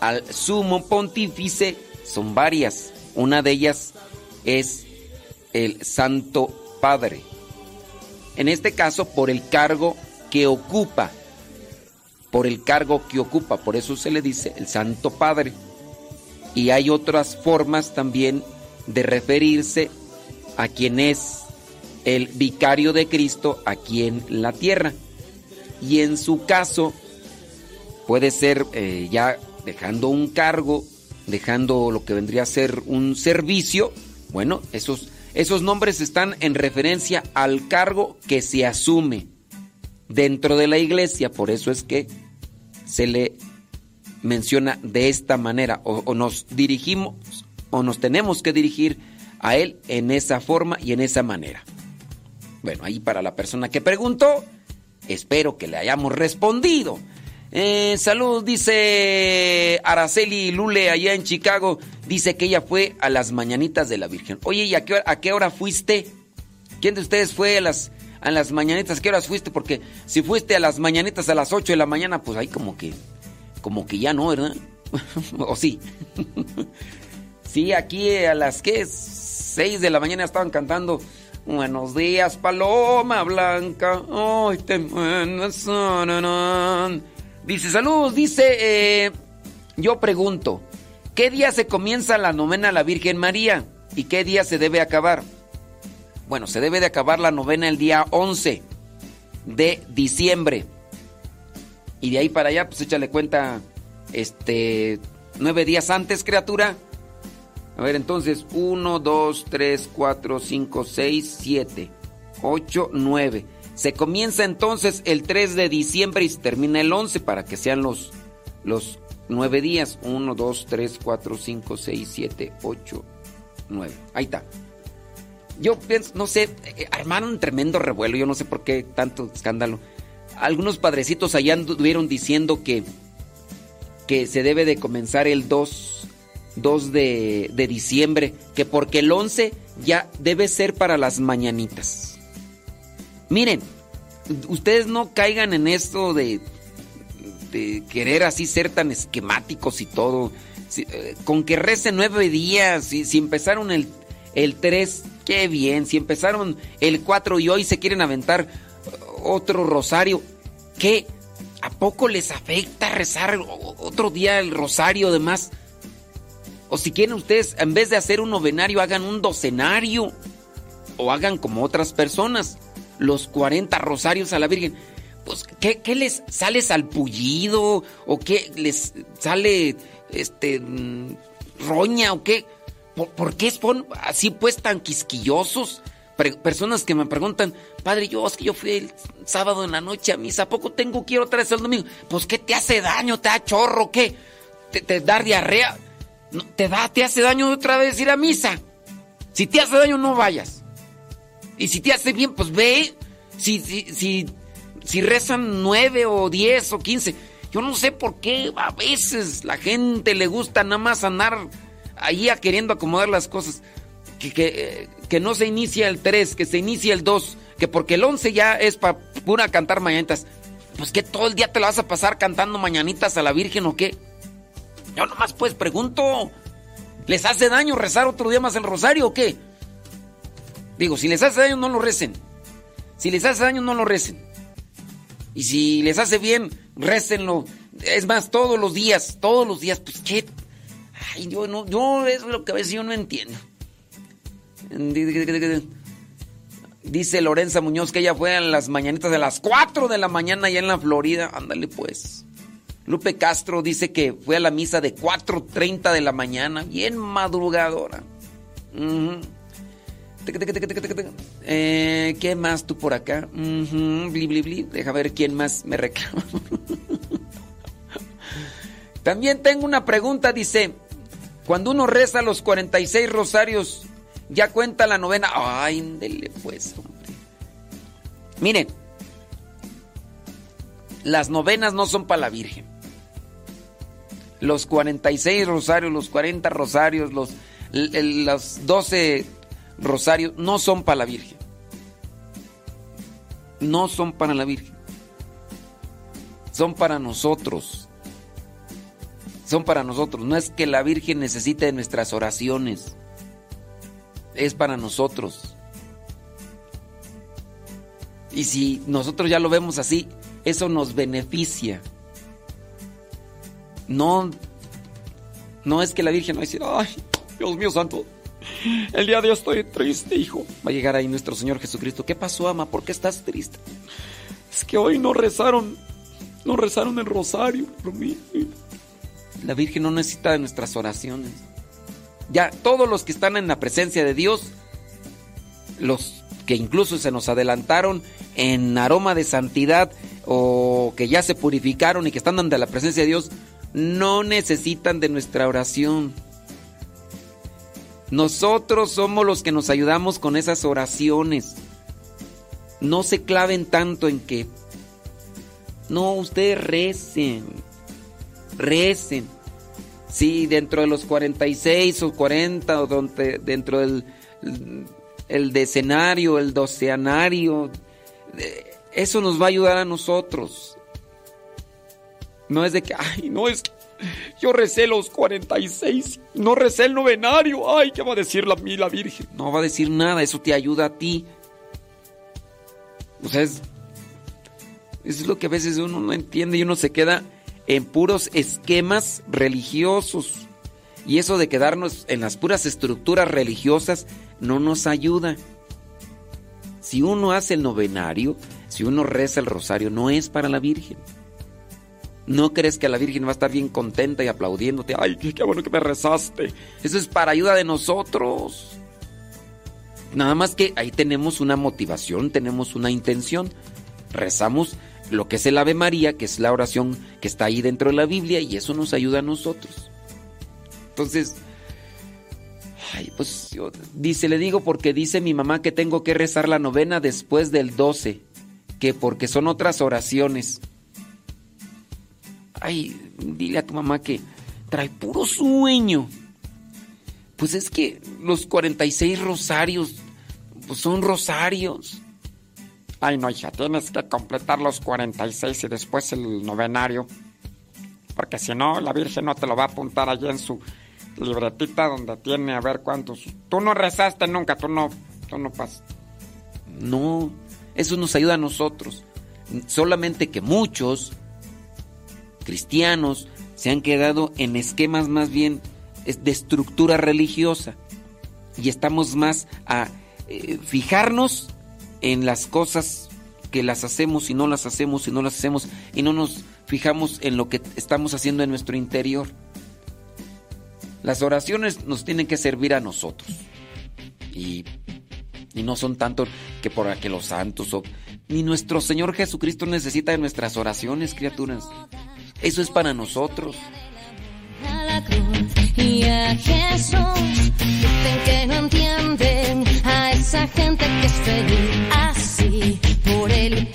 al sumo pontífice son varias. Una de ellas es el Santo Padre. En este caso, por el cargo que ocupa. Por el cargo que ocupa. Por eso se le dice el Santo Padre. Y hay otras formas también de referirse a quien es el vicario de Cristo aquí en la tierra. Y en su caso, puede ser eh, ya dejando un cargo, dejando lo que vendría a ser un servicio. Bueno, esos, esos nombres están en referencia al cargo que se asume dentro de la iglesia. Por eso es que se le menciona de esta manera o, o nos dirigimos o nos tenemos que dirigir a él en esa forma y en esa manera. Bueno, ahí para la persona que preguntó, espero que le hayamos respondido. Eh, salud, dice Araceli Lule allá en Chicago. Dice que ella fue a las mañanitas de la Virgen. Oye, ¿y a qué, hora, a qué hora fuiste? ¿Quién de ustedes fue a las, a las mañanitas? ¿Qué horas fuiste? Porque si fuiste a las mañanitas a las 8 de la mañana, pues ahí como que, como que ya no, ¿verdad? ¿O sí? sí, aquí a las que 6 de la mañana estaban cantando. Buenos días, Paloma Blanca. Ay, te... Dice, salud, dice, eh, yo pregunto, ¿qué día se comienza la novena a la Virgen María? ¿Y qué día se debe acabar? Bueno, se debe de acabar la novena el día 11 de diciembre. Y de ahí para allá, pues échale cuenta, este, nueve días antes, criatura. A ver, entonces, 1, 2, 3, 4, 5, 6, 7, 8, 9. Se comienza entonces el 3 de diciembre y se termina el 11 para que sean los, los 9 días. 1, 2, 3, 4, 5, 6, 7, 8, 9. Ahí está. Yo pienso, no sé, eh, armaron un tremendo revuelo, yo no sé por qué tanto escándalo. Algunos padrecitos allá anduvieron diciendo que, que se debe de comenzar el 2, 2 de, de diciembre, que porque el 11 ya debe ser para las mañanitas. Miren, ustedes no caigan en esto de, querer así ser tan esquemáticos y todo. Eh, con que recen nueve días, si, si empezaron el, el 3, qué bien. Si empezaron el 4 y hoy se quieren aventar otro rosario, ¿qué? ¿A poco les afecta rezar otro día el rosario además? O si quieren ustedes, en vez de hacer un novenario, hagan un docenario. O hagan como otras personas los 40 rosarios a la Virgen, pues, ¿qué, les sale salpullido? ¿O qué les sale este mm, roña o qué? ¿Por, qué son así pues tan quisquillosos? personas que me preguntan, padre, yo es que yo fui el sábado en la noche a misa, ¿a poco tengo que ir otra vez el domingo? Pues, ¿qué te hace daño? ¿Te da chorro? ¿Qué? ¿Te, te da diarrea? ¿Te da, te hace daño otra vez ir a misa? Si te hace daño, no vayas. Y si te hace bien, pues ve. Si, si, si, rezan nueve o diez o quince. Yo no sé por qué a veces la gente le gusta nada más andar ahí a queriendo acomodar las cosas. Que, que, que no se inicia el 3, que se inicia el 2, que porque el 11 ya es para pura cantar mañanitas. Pues que todo el día te la vas a pasar cantando mañanitas a la Virgen o qué. Yo nomás pues pregunto, ¿les hace daño rezar otro día más el rosario o qué? Digo, si les hace daño, no lo recen. Si les hace daño, no lo recen. Y si les hace bien, récenlo. Es más, todos los días, todos los días, pues qué. Ay, yo no, yo es lo que a veces yo no entiendo. Dice Lorenza Muñoz que ella fue a las mañanitas de las 4 de la mañana allá en la Florida. Ándale pues. Lupe Castro dice que fue a la misa de 4.30 de la mañana, bien madrugadora. Eh, ¿Qué más tú por acá? Deja ver quién más me reclama. También tengo una pregunta, dice, cuando uno reza los 46 rosarios, ¿ya cuenta la novena? Ay, dele pues, hombre. Miren, las novenas no son para la Virgen. Los 46 rosarios, los 40 rosarios, los, los 12 rosarios no son para la Virgen. No son para la Virgen. Son para nosotros. Son para nosotros. No es que la Virgen necesite de nuestras oraciones. Es para nosotros. Y si nosotros ya lo vemos así, eso nos beneficia. No, no es que la Virgen va a ay, Dios mío santo, el día de hoy estoy triste, hijo. Va a llegar ahí nuestro Señor Jesucristo. ¿Qué pasó, ama? ¿Por qué estás triste? Es que hoy no rezaron, no rezaron el rosario por mí. La Virgen no necesita de nuestras oraciones. Ya todos los que están en la presencia de Dios, los que incluso se nos adelantaron en aroma de santidad o que ya se purificaron y que están ante la presencia de Dios, no necesitan de nuestra oración. Nosotros somos los que nos ayudamos con esas oraciones. No se claven tanto en que No, ustedes recen. Recen. Sí, dentro de los 46 o 40 o donde, dentro del el decenario, el doceanario, eso nos va a ayudar a nosotros. No es de que, ay, no es que yo recé los 46, no recé el novenario, ay, ¿qué va a decir la, mí la Virgen? No va a decir nada, eso te ayuda a ti. O sea, es, es lo que a veces uno no entiende y uno se queda en puros esquemas religiosos. Y eso de quedarnos en las puras estructuras religiosas no nos ayuda. Si uno hace el novenario, si uno reza el rosario, no es para la Virgen. No crees que la Virgen va a estar bien contenta y aplaudiéndote. Ay, qué bueno que me rezaste. Eso es para ayuda de nosotros. Nada más que ahí tenemos una motivación, tenemos una intención. Rezamos lo que es el Ave María, que es la oración que está ahí dentro de la Biblia, y eso nos ayuda a nosotros. Entonces, ay, pues yo, dice, le digo porque dice mi mamá que tengo que rezar la novena después del 12, que porque son otras oraciones. Ay, dile a tu mamá que trae puro sueño. Pues es que los 46 rosarios, pues son rosarios. Ay, no, hija, tienes que completar los 46 y después el novenario. Porque si no, la Virgen no te lo va a apuntar allí en su libretita donde tiene a ver cuántos. Tú no rezaste nunca, tú no, tú no pasas. No, eso nos ayuda a nosotros. Solamente que muchos cristianos se han quedado en esquemas más bien de estructura religiosa y estamos más a eh, fijarnos en las cosas que las hacemos y no las hacemos y no las hacemos y no nos fijamos en lo que estamos haciendo en nuestro interior. Las oraciones nos tienen que servir a nosotros y, no son tanto que por que los santos o ni nuestro Señor Jesucristo necesita de nuestras oraciones, criaturas. Eso es para nosotros. A la cruz y a Jesús dicen que no entienden a esa gente que es feliz así por él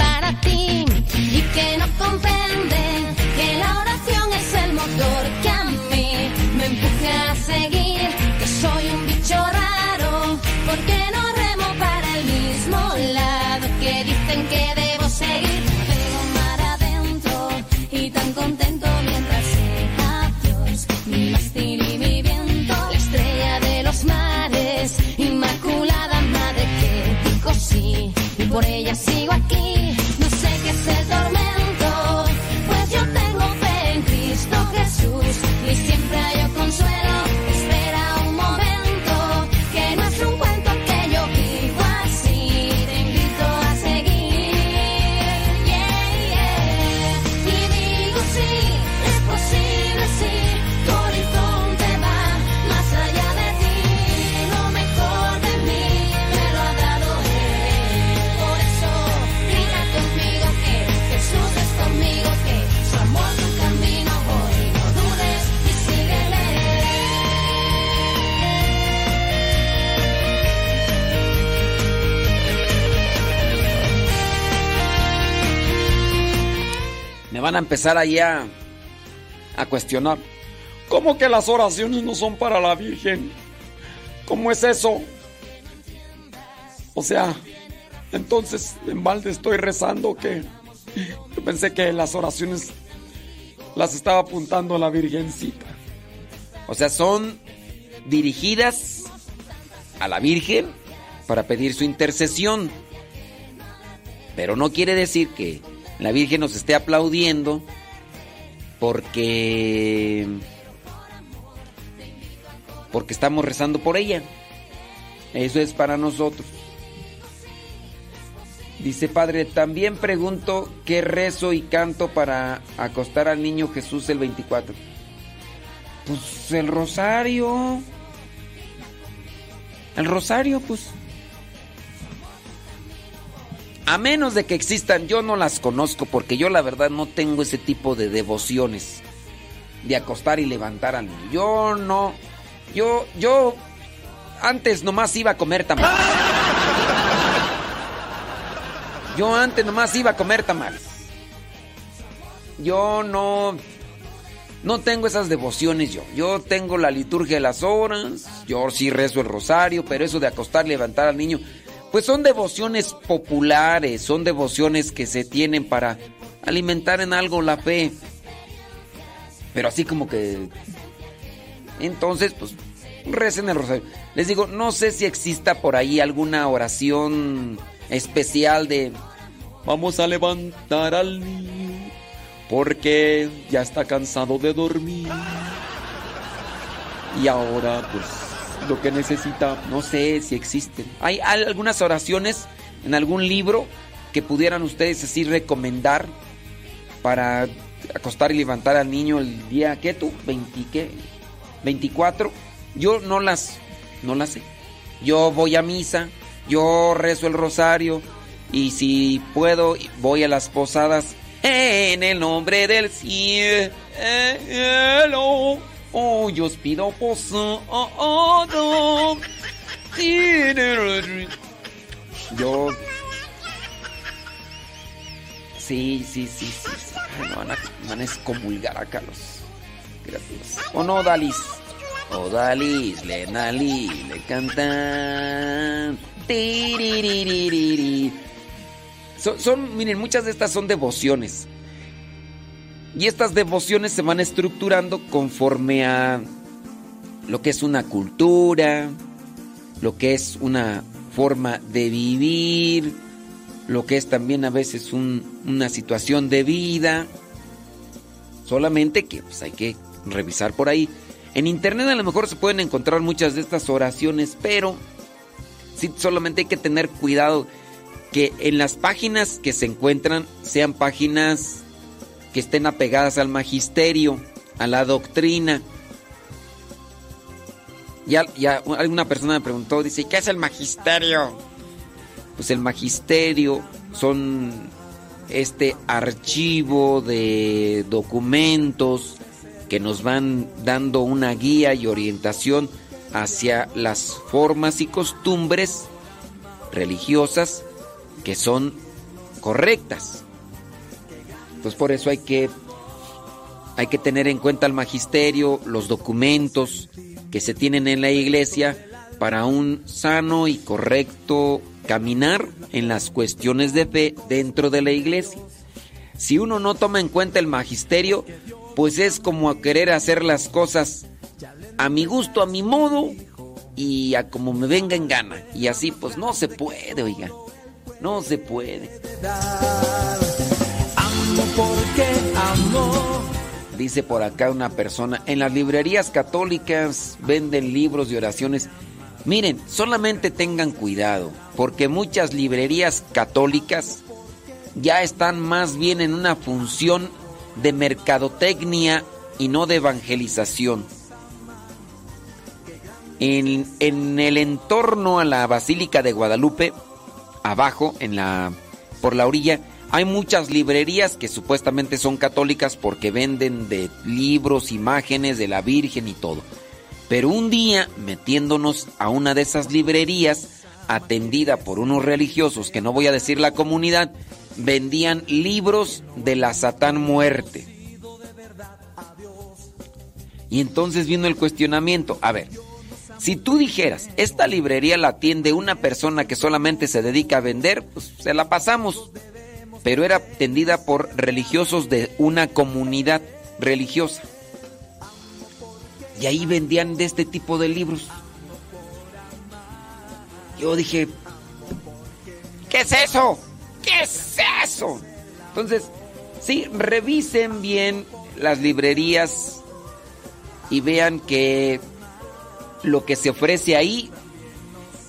por ella sigo aquí van a empezar allá a cuestionar. ¿Cómo que las oraciones no son para la Virgen? ¿Cómo es eso? O sea, entonces en balde estoy rezando que yo pensé que las oraciones las estaba apuntando a la Virgencita. O sea, son dirigidas a la Virgen para pedir su intercesión. Pero no quiere decir que la Virgen nos esté aplaudiendo porque porque estamos rezando por ella. Eso es para nosotros. Dice Padre, también pregunto qué rezo y canto para acostar al niño Jesús el 24. Pues el rosario. El rosario, pues. A menos de que existan, yo no las conozco porque yo la verdad no tengo ese tipo de devociones. De acostar y levantar al niño. Yo no. Yo, yo antes nomás iba a comer tamales. Yo antes nomás iba a comer tamales. yo no no tengo esas devociones yo. Yo tengo la liturgia de las horas, yo sí rezo el rosario, pero eso de acostar y levantar al niño, pues son devociones populares, son devociones que se tienen para alimentar en algo la fe. Pero así como que entonces, pues recen el rosario. Les digo, no sé si exista por ahí alguna oración especial de vamos a levantar al niño porque ya está cansado de dormir. Y ahora, pues, lo que necesita, no sé si existen. Hay algunas oraciones en algún libro que pudieran ustedes así recomendar para acostar y levantar al niño el día, ¿qué tú? ¿20 qué? ¿24? Yo no las, no las sé. Yo voy a misa, yo rezo el rosario y si puedo voy a las posadas en el nombre del cielo. Oh, yo os pido posada. Yo. Sí, sí, sí, sí. sí. Me, van a, van a excomulgar acá los. Gracias. ¿O no, Dalis? O Dalis, le Nali, le cantan. Son, son, miren, muchas de estas son devociones. Y estas devociones se van estructurando conforme a lo que es una cultura, lo que es una forma de vivir, lo que es también a veces un, una situación de vida. Solamente que pues, hay que revisar por ahí. En internet a lo mejor se pueden encontrar muchas de estas oraciones, pero sí, solamente hay que tener cuidado que en las páginas que se encuentran sean páginas que estén apegadas al magisterio, a la doctrina. Ya, ya alguna persona me preguntó, dice, ¿qué es el magisterio? Pues el magisterio son este archivo de documentos que nos van dando una guía y orientación hacia las formas y costumbres religiosas que son correctas. Entonces por eso hay que hay que tener en cuenta el magisterio, los documentos que se tienen en la iglesia para un sano y correcto caminar en las cuestiones de fe dentro de la iglesia. Si uno no toma en cuenta el magisterio, pues es como querer hacer las cosas a mi gusto, a mi modo y a como me venga en gana. Y así pues no se puede, oiga. No se puede. Porque. Dice por acá una persona, en las librerías católicas venden libros de oraciones. Miren, solamente tengan cuidado, porque muchas librerías católicas ya están más bien en una función de mercadotecnia y no de evangelización. En, en el entorno a la Basílica de Guadalupe, abajo, en la, por la orilla, hay muchas librerías que supuestamente son católicas porque venden de libros, imágenes de la Virgen y todo. Pero un día, metiéndonos a una de esas librerías, atendida por unos religiosos, que no voy a decir la comunidad, vendían libros de la Satán muerte. Y entonces vino el cuestionamiento, a ver, si tú dijeras, esta librería la atiende una persona que solamente se dedica a vender, pues se la pasamos. Pero era atendida por religiosos de una comunidad religiosa. Y ahí vendían de este tipo de libros. Yo dije, ¿qué es eso? ¿Qué es eso? Entonces, sí, revisen bien las librerías y vean que lo que se ofrece ahí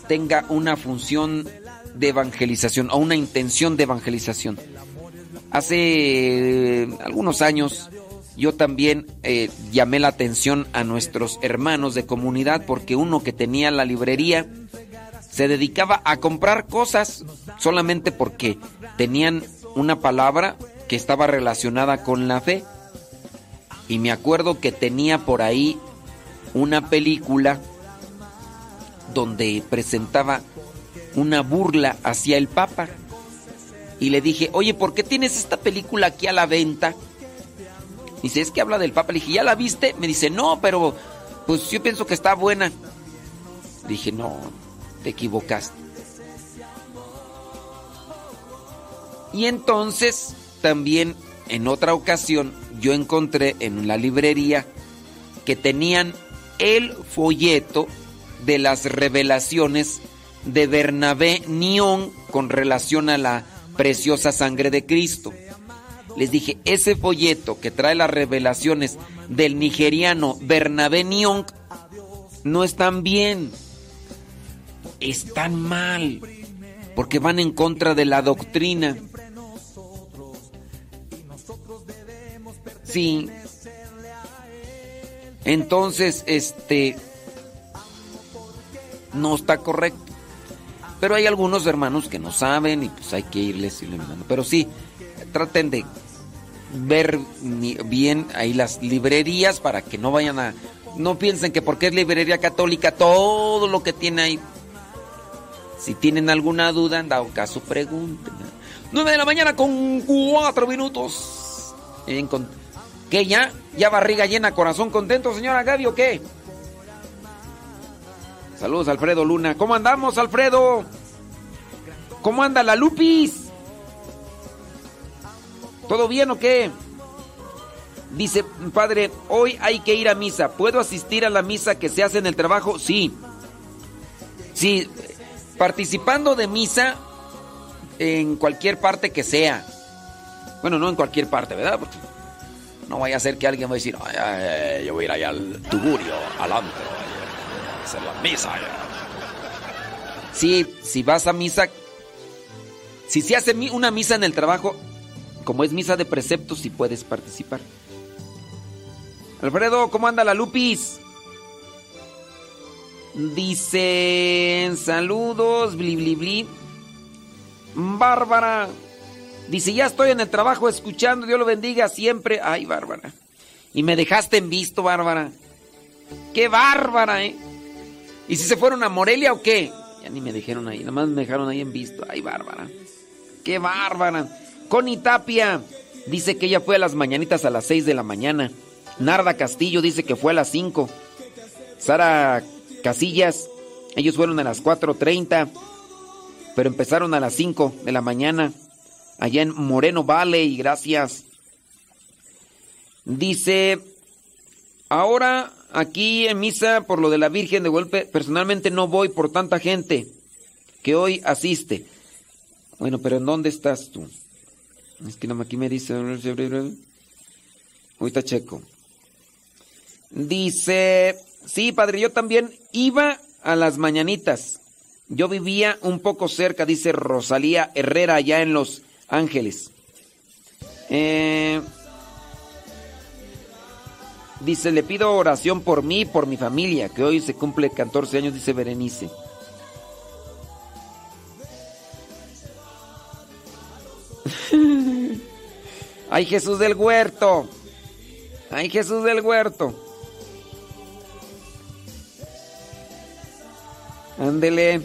tenga una función de evangelización o una intención de evangelización. Hace eh, algunos años yo también eh, llamé la atención a nuestros hermanos de comunidad porque uno que tenía la librería se dedicaba a comprar cosas solamente porque tenían una palabra que estaba relacionada con la fe. Y me acuerdo que tenía por ahí una película donde presentaba una burla hacia el Papa. Y le dije, oye, ¿por qué tienes esta película aquí a la venta? Dice, es que habla del Papa. Le dije, ¿ya la viste? Me dice, no, pero pues yo pienso que está buena. Dije, no, te equivocaste. Y entonces, también en otra ocasión, yo encontré en la librería que tenían el folleto de las revelaciones de Bernabé Nión con relación a la preciosa sangre de Cristo. Les dije, ese folleto que trae las revelaciones del nigeriano Bernabé Nión no están bien, están mal, porque van en contra de la doctrina. Sí. Entonces, este no está correcto. Pero hay algunos hermanos que no saben y pues hay que irles iluminando. Pero sí, traten de ver bien ahí las librerías para que no vayan a... No piensen que porque es librería católica todo lo que tiene ahí. Si tienen alguna duda, en dado caso, pregunten. 9 de la mañana con 4 minutos. ¿Qué ya? ¿Ya barriga llena, corazón contento, señora Gaby o qué? Saludos, Alfredo Luna. ¿Cómo andamos, Alfredo? ¿Cómo anda la Lupis? ¿Todo bien o qué? Dice, padre, hoy hay que ir a misa. ¿Puedo asistir a la misa que se hace en el trabajo? Sí. Sí, participando de misa en cualquier parte que sea. Bueno, no en cualquier parte, ¿verdad? Porque no vaya a ser que alguien va a decir, yo voy a ir allá al tugurio, adelante hacer la misa. Sí, si vas a misa, si se hace una misa en el trabajo, como es misa de preceptos, si puedes participar. Alfredo, ¿cómo anda la Lupis? Dice, saludos, bli, bli, bli. Bárbara. Dice, ya estoy en el trabajo escuchando, Dios lo bendiga siempre. Ay, Bárbara. Y me dejaste en visto, Bárbara. Qué bárbara, ¿eh? ¿Y si se fueron a Morelia o qué? Ya ni me dijeron ahí, nada más me dejaron ahí en visto. Ay, bárbara. Qué bárbara. Connie Tapia dice que ella fue a las mañanitas a las 6 de la mañana. Narda Castillo dice que fue a las 5. Sara Casillas, ellos fueron a las 4.30, pero empezaron a las 5 de la mañana, allá en Moreno Valley, gracias. Dice, ahora aquí en misa por lo de la Virgen de Golpe, personalmente no voy por tanta gente que hoy asiste. Bueno, pero ¿en dónde estás tú? Es que no, aquí me dice... Ahorita checo. Dice, sí, padre, yo también iba a las mañanitas. Yo vivía un poco cerca, dice Rosalía Herrera, allá en Los Ángeles. Eh, Dice, le pido oración por mí por mi familia, que hoy se cumple 14 años, dice Berenice. ¡Ay, Jesús del huerto! ¡Ay, Jesús del huerto! Ándele.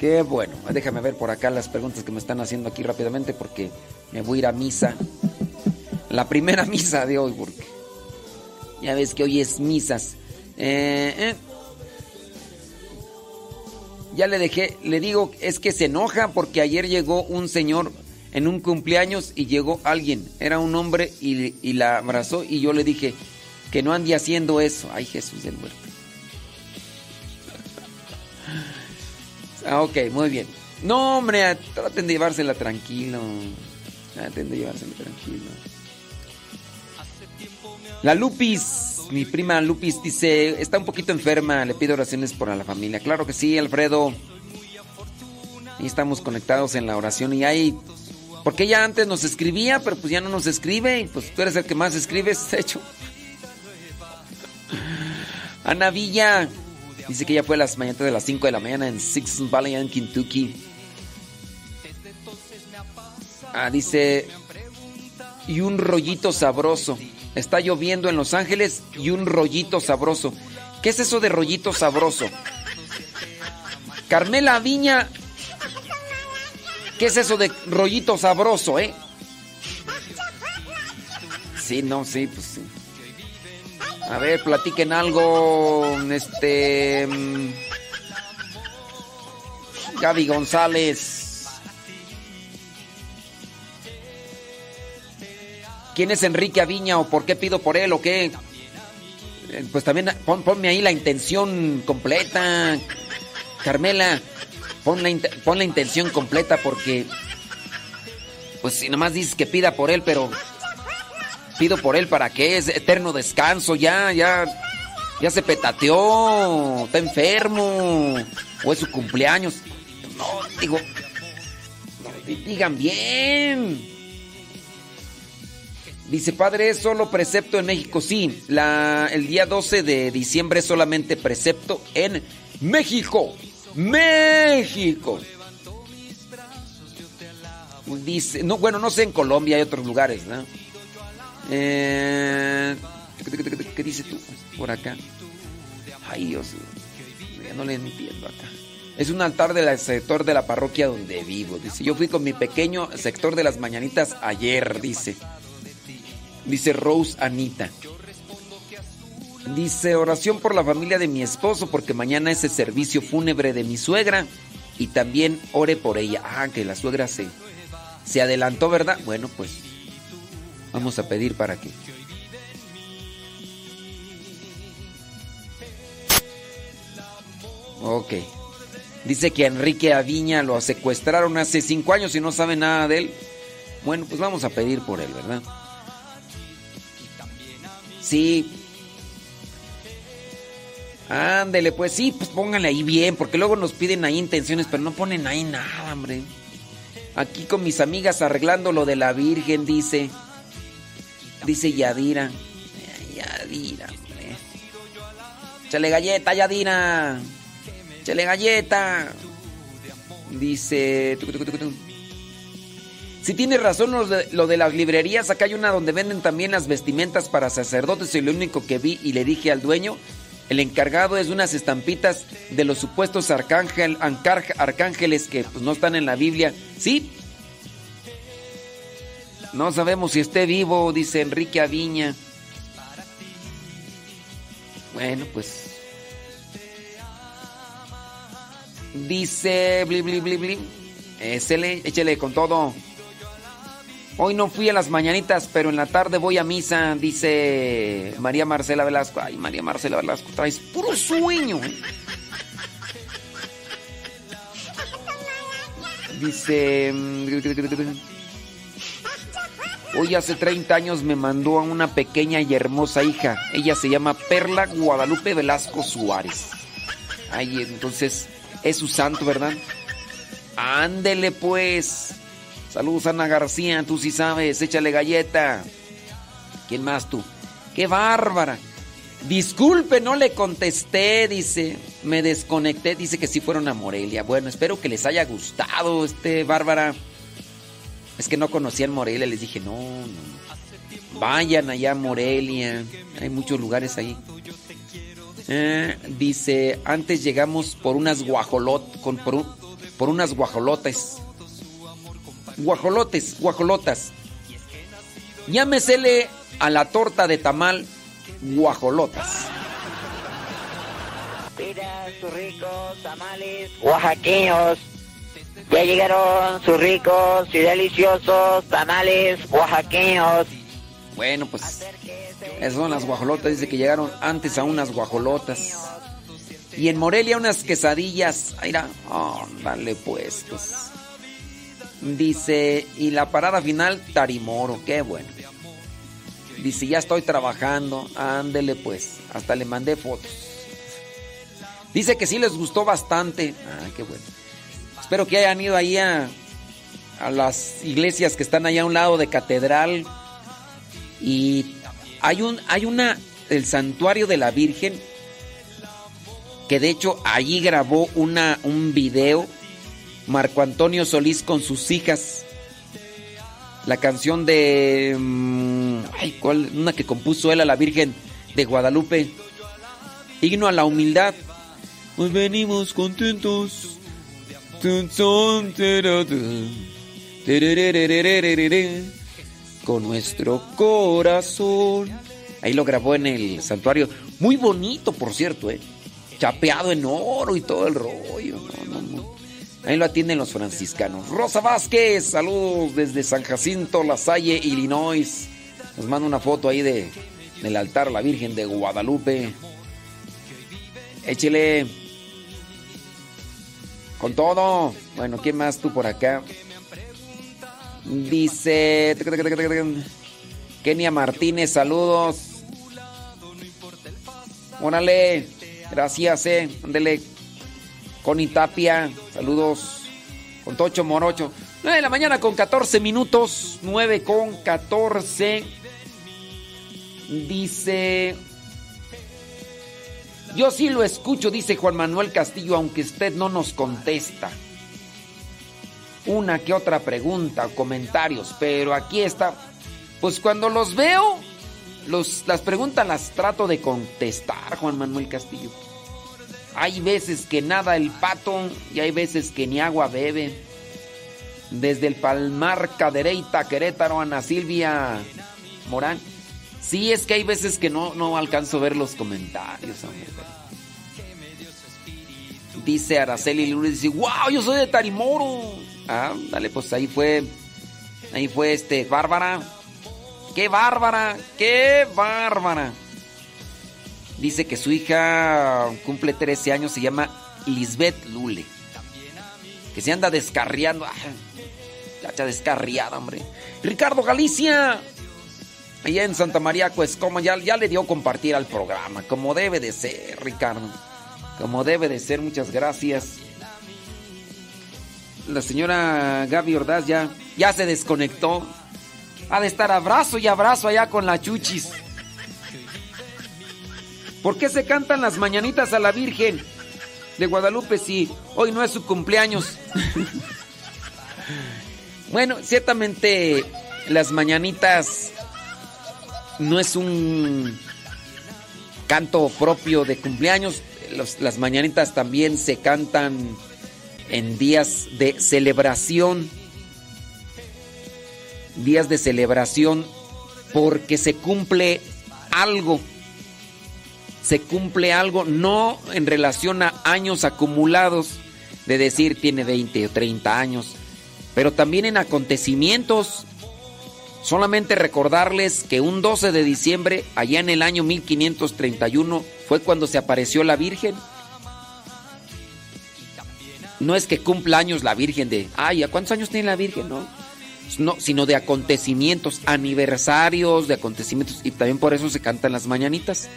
Qué bueno. Déjame ver por acá las preguntas que me están haciendo aquí rápidamente porque me voy a ir a misa la primera misa de hoy, porque ya ves que hoy es misas. Eh, eh. Ya le dejé, le digo, es que se enoja porque ayer llegó un señor en un cumpleaños y llegó alguien, era un hombre y, la abrazó y yo le dije que no ande haciendo eso. Ay, Jesús del muerto. Ah, ok, muy bien. No, hombre, traten de llevársela tranquilo. Traten de llevársela tranquilo. La Lupis, mi prima Lupis dice, está un poquito enferma, le pido oraciones por la familia. Claro que sí, Alfredo. Y estamos conectados en la oración y hay... Porque ella antes nos escribía, pero pues ya no nos escribe y pues tú eres el que más escribes, hecho. Ana Villa dice que ella fue a las mañanas de las 5 de la mañana en Six Valley, en Kentucky. Ah, dice, y un rollito sabroso. Está lloviendo en Los Ángeles y un rollito sabroso. ¿Qué es eso de rollito sabroso? Carmela Viña, ¿qué es eso de rollito sabroso, eh? sí, no, sí, pues sí. A ver, platiquen algo. Este. mm, Gaby González. ¿Quién es Enrique Aviña o por qué pido por él o qué? Eh, Pues también pon- ponme ahí la intención completa. Carmela, pon la, pon la intención completa porque. Pues si nomás dices que pida por él, pero. Pido por él para qué? Es eterno descanso, ya, ya. Ya se petateó, está enfermo, o es su cumpleaños. No, digo. digan bien. Dice, padre, ¿es solo precepto en México? Sí, la, el día 12 de diciembre es solamente precepto en México. México. Dice, no, bueno, no sé en Colombia, hay otros lugares, ¿no? Eh, ¿Qué dice tú por acá? Ay, Dios, ya no le entiendo acá. Es un altar del sector de la parroquia donde vivo. Dice, yo fui con mi pequeño sector de las mañanitas ayer, dice. Dice Rose Anita. Dice, oración por la familia de mi esposo porque mañana es el servicio fúnebre de mi suegra y también ore por ella. Ah, que la suegra se, se adelantó, ¿verdad? Bueno, pues vamos a pedir para que... Ok. Dice que a Enrique Aviña lo secuestraron hace cinco años y no sabe nada de él. Bueno, pues vamos a pedir por él, ¿verdad? Sí. Ándele, pues sí, pues pónganle ahí bien, porque luego nos piden ahí intenciones, pero no ponen ahí nada, hombre. Aquí con mis amigas arreglando lo de la Virgen, dice. Dice Yadira. Ay, Yadira, hombre. Échale galleta, Yadira. Échale galleta. Dice. Si tienes razón lo de, las librerías, acá hay una donde venden también las vestimentas para sacerdotes y lo único que vi y le dije al dueño, el encargado es unas estampitas de los supuestos arcángel, arcángeles que pues, no están en la Biblia. ¿Sí? No sabemos si esté vivo, dice Enrique Aviña. Bueno, pues... Dice... Bli, bli, bli, con todo. Hoy no fui a las mañanitas, pero en la tarde voy a misa, dice María Marcela Velasco. Ay, María Marcela Velasco, traes puro sueño. Dice... mm, Hoy hace 30 años me mandó a una pequeña y hermosa hija. Ella se llama Perla Guadalupe Velasco Suárez. Ay, entonces es su santo, ¿verdad? Ándele pues. Saludos Ana García, tú sí sabes, échale galleta. ¿Quién más tú? ¡Qué bárbara! Disculpe, no le contesté, dice. Me desconecté, dice que sí fueron a Morelia. Bueno, espero que les haya gustado, este Bárbara. Es que no conocían Morelia, les dije, no, no. Vayan allá a Morelia. Hay muchos lugares ahí. Eh, dice, antes llegamos por unas por, por unas guajolotes. Guajolotes, guajolotas. Llámesele a la torta de tamal guajolotas. Mira sus ricos tamales oaxaqueños. Ya llegaron sus ricos y deliciosos tamales oaxaqueños. Bueno, pues esas son las guajolotas. Dice que llegaron antes a unas guajolotas. Y en Morelia unas quesadillas. Ahí era. Oh, dale pues, pues. Dice, y la parada final, Tarimoro. Qué bueno. Dice, ya estoy trabajando. Ándele pues. Hasta le mandé fotos. Dice que sí les gustó bastante. Ah, qué bueno. Espero que hayan ido ahí a, a las iglesias que están allá a un lado de catedral. Y hay un, hay una, el santuario de la Virgen, que de hecho allí grabó una, un video Marco Antonio Solís con sus hijas. La canción de. mm, ay, ¿cuál? Una que compuso él a la Virgen de Guadalupe. Himno a la humildad. Pues venimos contentos. Con nuestro corazón. Ahí lo grabó en el santuario. Muy bonito, por cierto, ¿eh? Chapeado en oro y todo el rollo. No, no, no. Ahí lo atienden los franciscanos. Rosa Vázquez, saludos desde San Jacinto, La Salle, Illinois. Nos manda una foto ahí de, del altar a la Virgen de Guadalupe. Échele. Con todo. Bueno, ¿quién más tú por acá? Dice. Kenia Martínez, saludos. Órale. Gracias, eh. Ándele. Connie Tapia, saludos. Con Tocho Morocho. 9 de la mañana con 14 minutos. 9 con 14. Dice. Yo sí lo escucho, dice Juan Manuel Castillo, aunque usted no nos contesta. Una que otra pregunta o comentarios, pero aquí está. Pues cuando los veo, los, las preguntas las trato de contestar, Juan Manuel Castillo. Hay veces que nada el pato y hay veces que ni agua bebe. Desde el Palmar Cadereyta, Querétaro, Ana Silvia Morán. Sí, es que hay veces que no, no alcanzo a ver los comentarios. Dice Araceli Lourdes, dice, wow, yo soy de Tarimoro. Ah, dale, pues ahí fue, ahí fue este, Bárbara. ¡Qué bárbara! ¡Qué bárbara! Dice que su hija cumple 13 años, se llama Lisbeth Lule. Que se anda descarriando. Chacha descarriada, hombre. Ricardo Galicia. Allá en Santa María Cuescoma ya, ya le dio compartir al programa. Como debe de ser, Ricardo. Como debe de ser, muchas gracias. La señora Gaby Ordaz ya, ya se desconectó. Ha de estar abrazo y abrazo allá con la chuchis. ¿Por qué se cantan las mañanitas a la Virgen de Guadalupe si hoy no es su cumpleaños? bueno, ciertamente las mañanitas no es un canto propio de cumpleaños. Las mañanitas también se cantan en días de celebración. Días de celebración porque se cumple algo. Se cumple algo no en relación a años acumulados, de decir tiene 20 o 30 años, pero también en acontecimientos. Solamente recordarles que un 12 de diciembre, allá en el año 1531, fue cuando se apareció la Virgen. No es que cumpla años la Virgen de, ay, ¿a cuántos años tiene la Virgen? No, no sino de acontecimientos, aniversarios de acontecimientos, y también por eso se cantan las mañanitas.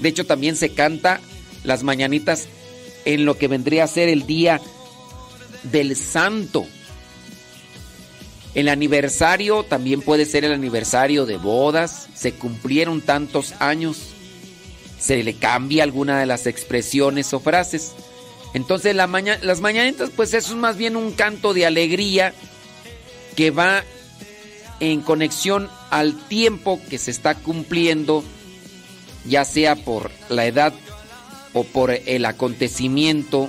De hecho, también se canta las mañanitas en lo que vendría a ser el día del santo. El aniversario también puede ser el aniversario de bodas. Se cumplieron tantos años. Se le cambia alguna de las expresiones o frases. Entonces las mañanitas pues eso es más bien un canto de alegría que va en conexión al tiempo que se está cumpliendo, ya sea por la edad o por el acontecimiento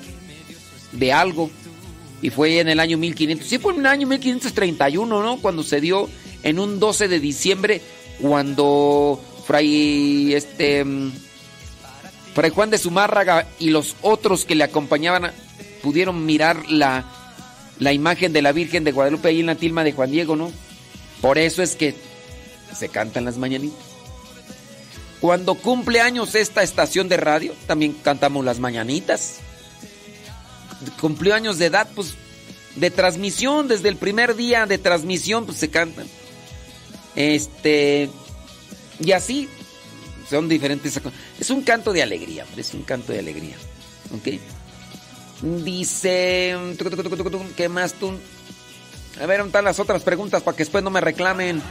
de algo. Y fue en el año 1500, sí fue en el año 1531, ¿no? Cuando se dio en un 12 de diciembre, cuando Fray, este, Fray Juan de Zumárraga y los otros que le acompañaban pudieron mirar la, la imagen de la Virgen de Guadalupe ahí en la tilma de Juan Diego, ¿no? Por eso es que se cantan las mañanitas. Cuando cumple años esta estación de radio, también cantamos las mañanitas cumplió años de edad, pues de transmisión, desde el primer día de transmisión, pues se cantan. Este, y así, son diferentes. Es un canto de alegría, es un canto de alegría. ¿Ok? Dice, ¿qué más tú? A ver, ¿dónde están las otras preguntas para que después no me reclamen?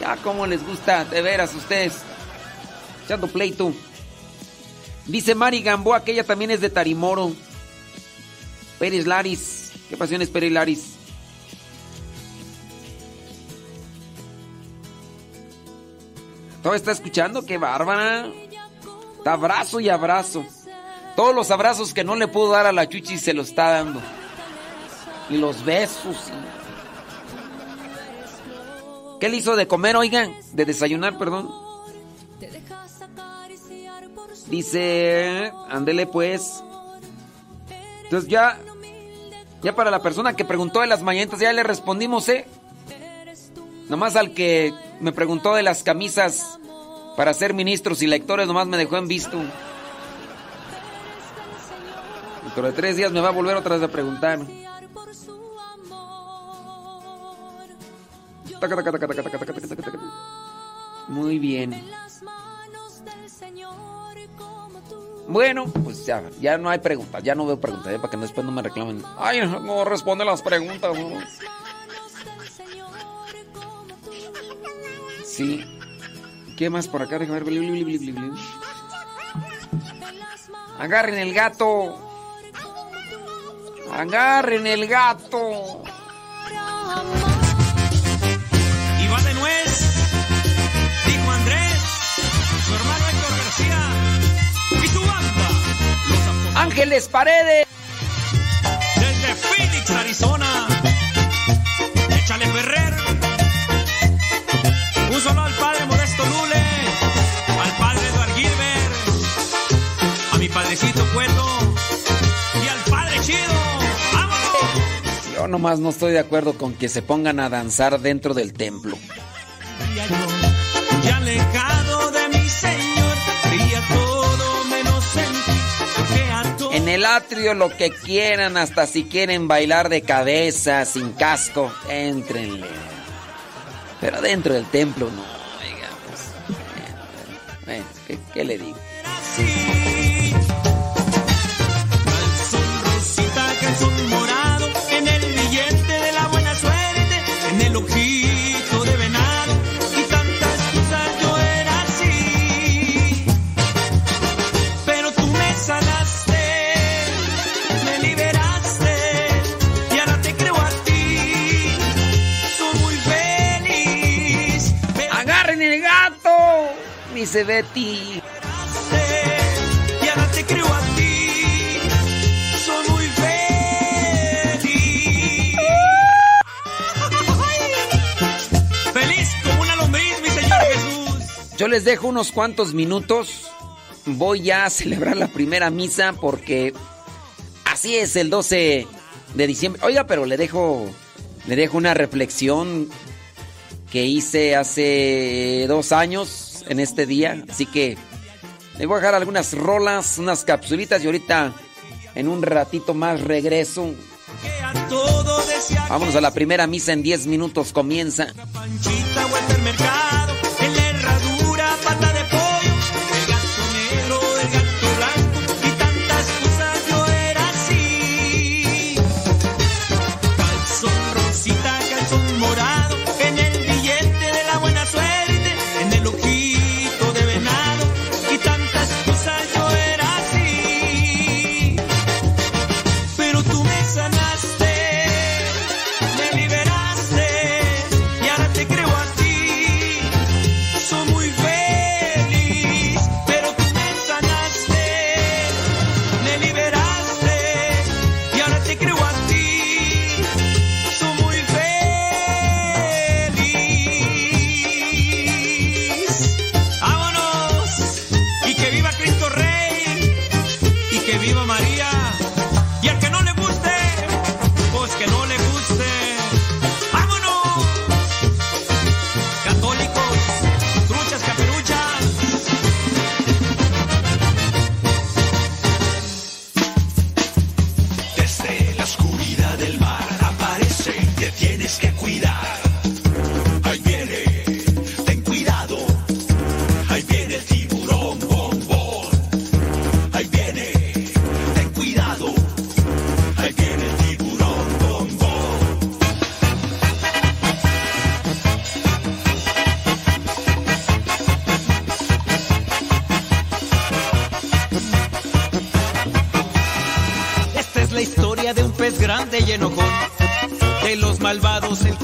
Ya, como les gusta, de veras, ustedes. Echando pleito. Dice Mari Gamboa que ella también es de Tarimoro. Pérez Laris. ¿Qué pasiones Pérez Laris? ¿Todo está escuchando? ¡Qué bárbara! Abrazo y abrazo. Todos los abrazos que no le pudo dar a la Chuchi se los está dando. Y los besos. ¿Qué le hizo de comer, oigan? De desayunar, perdón. Dice, ándele pues. Entonces ya, ya para la persona que preguntó de las mañanitas, ya le respondimos, ¿eh? Nomás al que me preguntó de las camisas para ser ministros y lectores, nomás me dejó en visto. Dentro de tres días me va a volver otra vez a preguntar. Muy bien. Bueno, pues ya, ya no hay preguntas, ya no veo preguntas, para que después no me reclamen. Ay, no responde las preguntas. Sí. ¿Qué más por acá? Déjame ver. Agarren el gato. Agarren el gato. Ángeles Paredes. Desde Phoenix, Arizona. Échale Ferrer. Un solo al padre Modesto Lule, al padre Eduard Gilbert, a mi padrecito Cueto y al padre Chido. ¡Vámonos! Yo nomás no estoy de acuerdo con que se pongan a danzar dentro del templo. En el atrio lo que quieran, hasta si quieren bailar de cabeza, sin casco, entrenle. Pero dentro del templo no, oiga, pues. ¿qué, qué le digo? Calzón Dice Betty. Y ahora te creo a ti. Soy muy feliz. Feliz como una lombriz, mi Señor Jesús. Yo les dejo unos cuantos minutos. Voy ya a celebrar la primera misa porque así es el 12 de diciembre. Oiga, pero le dejo le dejo una reflexión que hice hace dos años en este día, así que le voy a dejar algunas rolas, unas capsulitas y ahorita en un ratito más regreso. Vámonos a la primera misa en 10 minutos comienza.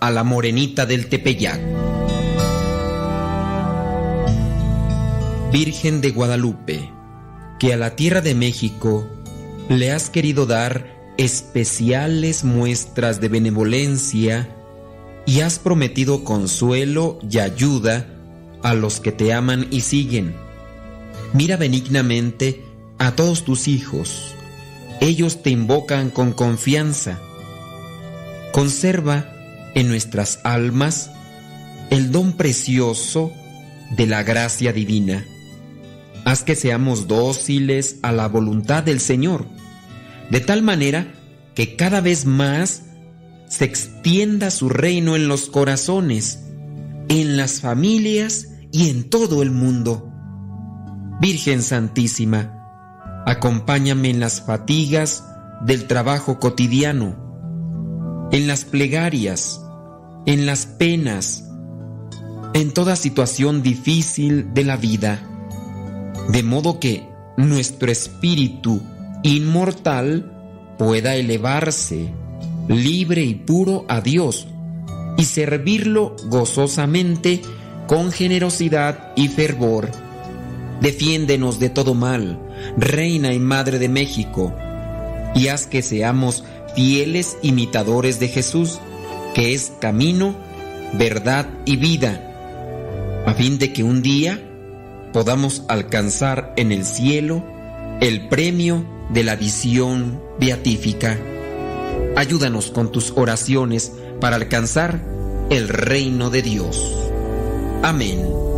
A la morenita del Tepeyac. Virgen de Guadalupe, que a la tierra de México le has querido dar especiales muestras de benevolencia y has prometido consuelo y ayuda a los que te aman y siguen. Mira benignamente a todos tus hijos. Ellos te invocan con confianza. Conserva en nuestras almas el don precioso de la gracia divina. Haz que seamos dóciles a la voluntad del Señor, de tal manera que cada vez más se extienda su reino en los corazones, en las familias y en todo el mundo. Virgen Santísima, acompáñame en las fatigas del trabajo cotidiano, en las plegarias, en las penas, en toda situación difícil de la vida, de modo que nuestro espíritu inmortal pueda elevarse libre y puro a Dios y servirlo gozosamente con generosidad y fervor. Defiéndenos de todo mal, Reina y Madre de México, y haz que seamos fieles imitadores de Jesús, que es camino, verdad y vida, a fin de que un día podamos alcanzar en el cielo el premio de la visión beatífica. Ayúdanos con tus oraciones para alcanzar el reino de Dios. Amén.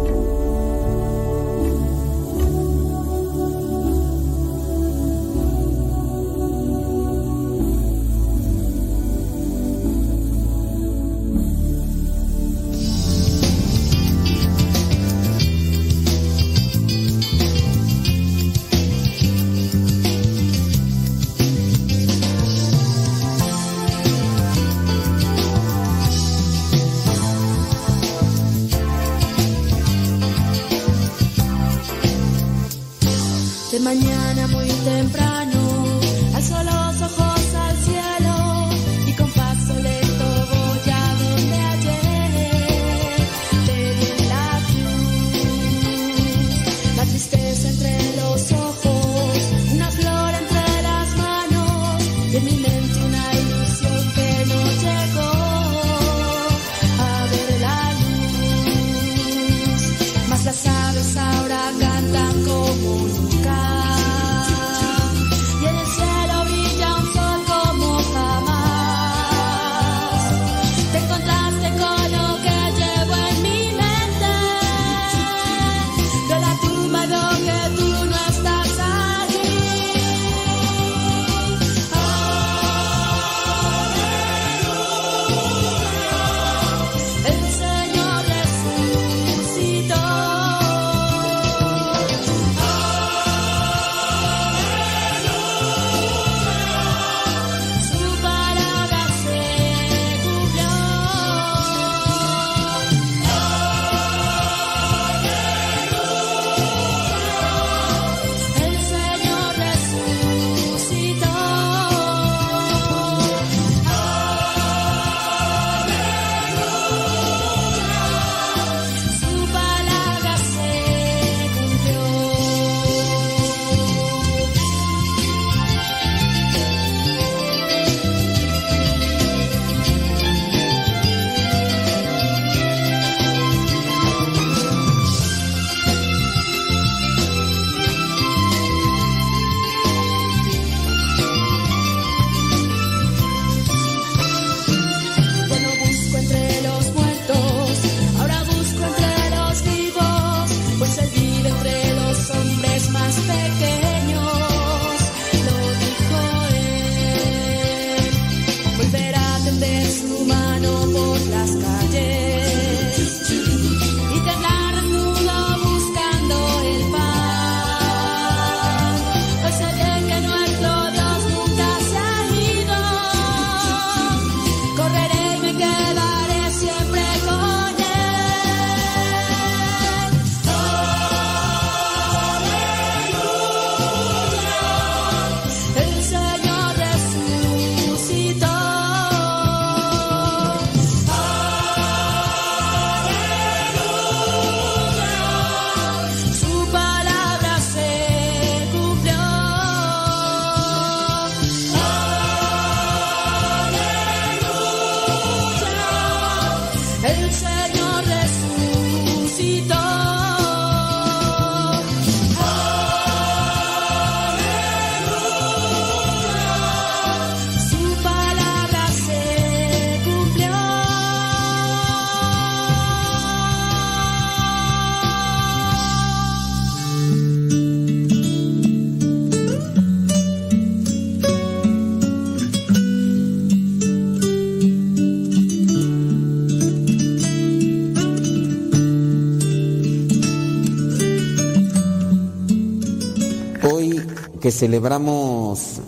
Celebramos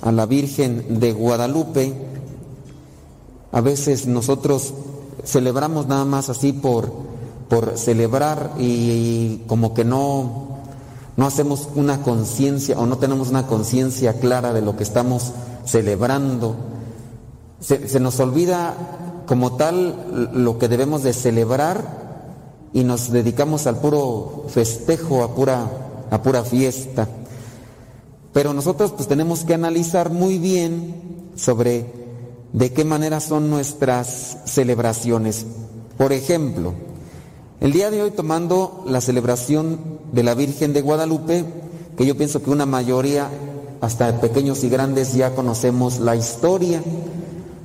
a la Virgen de Guadalupe, a veces nosotros celebramos nada más así por, por celebrar y, como que no, no hacemos una conciencia o no tenemos una conciencia clara de lo que estamos celebrando. Se, se nos olvida como tal lo que debemos de celebrar y nos dedicamos al puro festejo, a pura, a pura fiesta. Pero nosotros pues tenemos que analizar muy bien sobre de qué manera son nuestras celebraciones. Por ejemplo, el día de hoy tomando la celebración de la Virgen de Guadalupe, que yo pienso que una mayoría, hasta pequeños y grandes, ya conocemos la historia,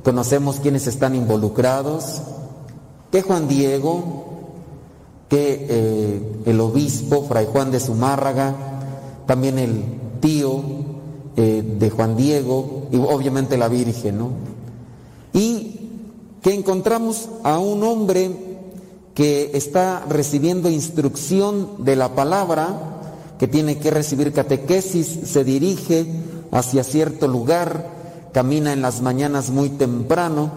conocemos quiénes están involucrados, que Juan Diego, que eh, el obispo, Fray Juan de Zumárraga, también el tío eh, de Juan Diego y obviamente la Virgen, ¿no? Y que encontramos a un hombre que está recibiendo instrucción de la palabra, que tiene que recibir catequesis, se dirige hacia cierto lugar, camina en las mañanas muy temprano,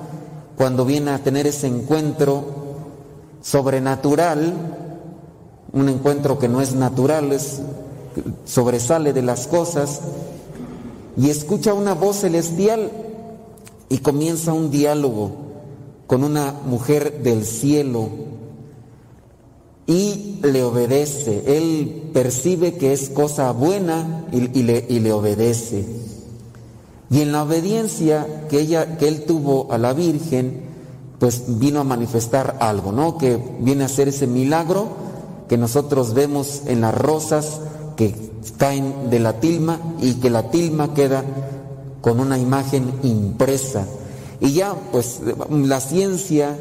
cuando viene a tener ese encuentro sobrenatural, un encuentro que no es natural, es sobresale de las cosas y escucha una voz celestial y comienza un diálogo con una mujer del cielo y le obedece. Él percibe que es cosa buena y, le, y le obedece. Y en la obediencia que, ella, que él tuvo a la Virgen, pues vino a manifestar algo, ¿no? Que viene a ser ese milagro que nosotros vemos en las rosas que caen de la tilma y que la tilma queda con una imagen impresa. Y ya, pues, la ciencia,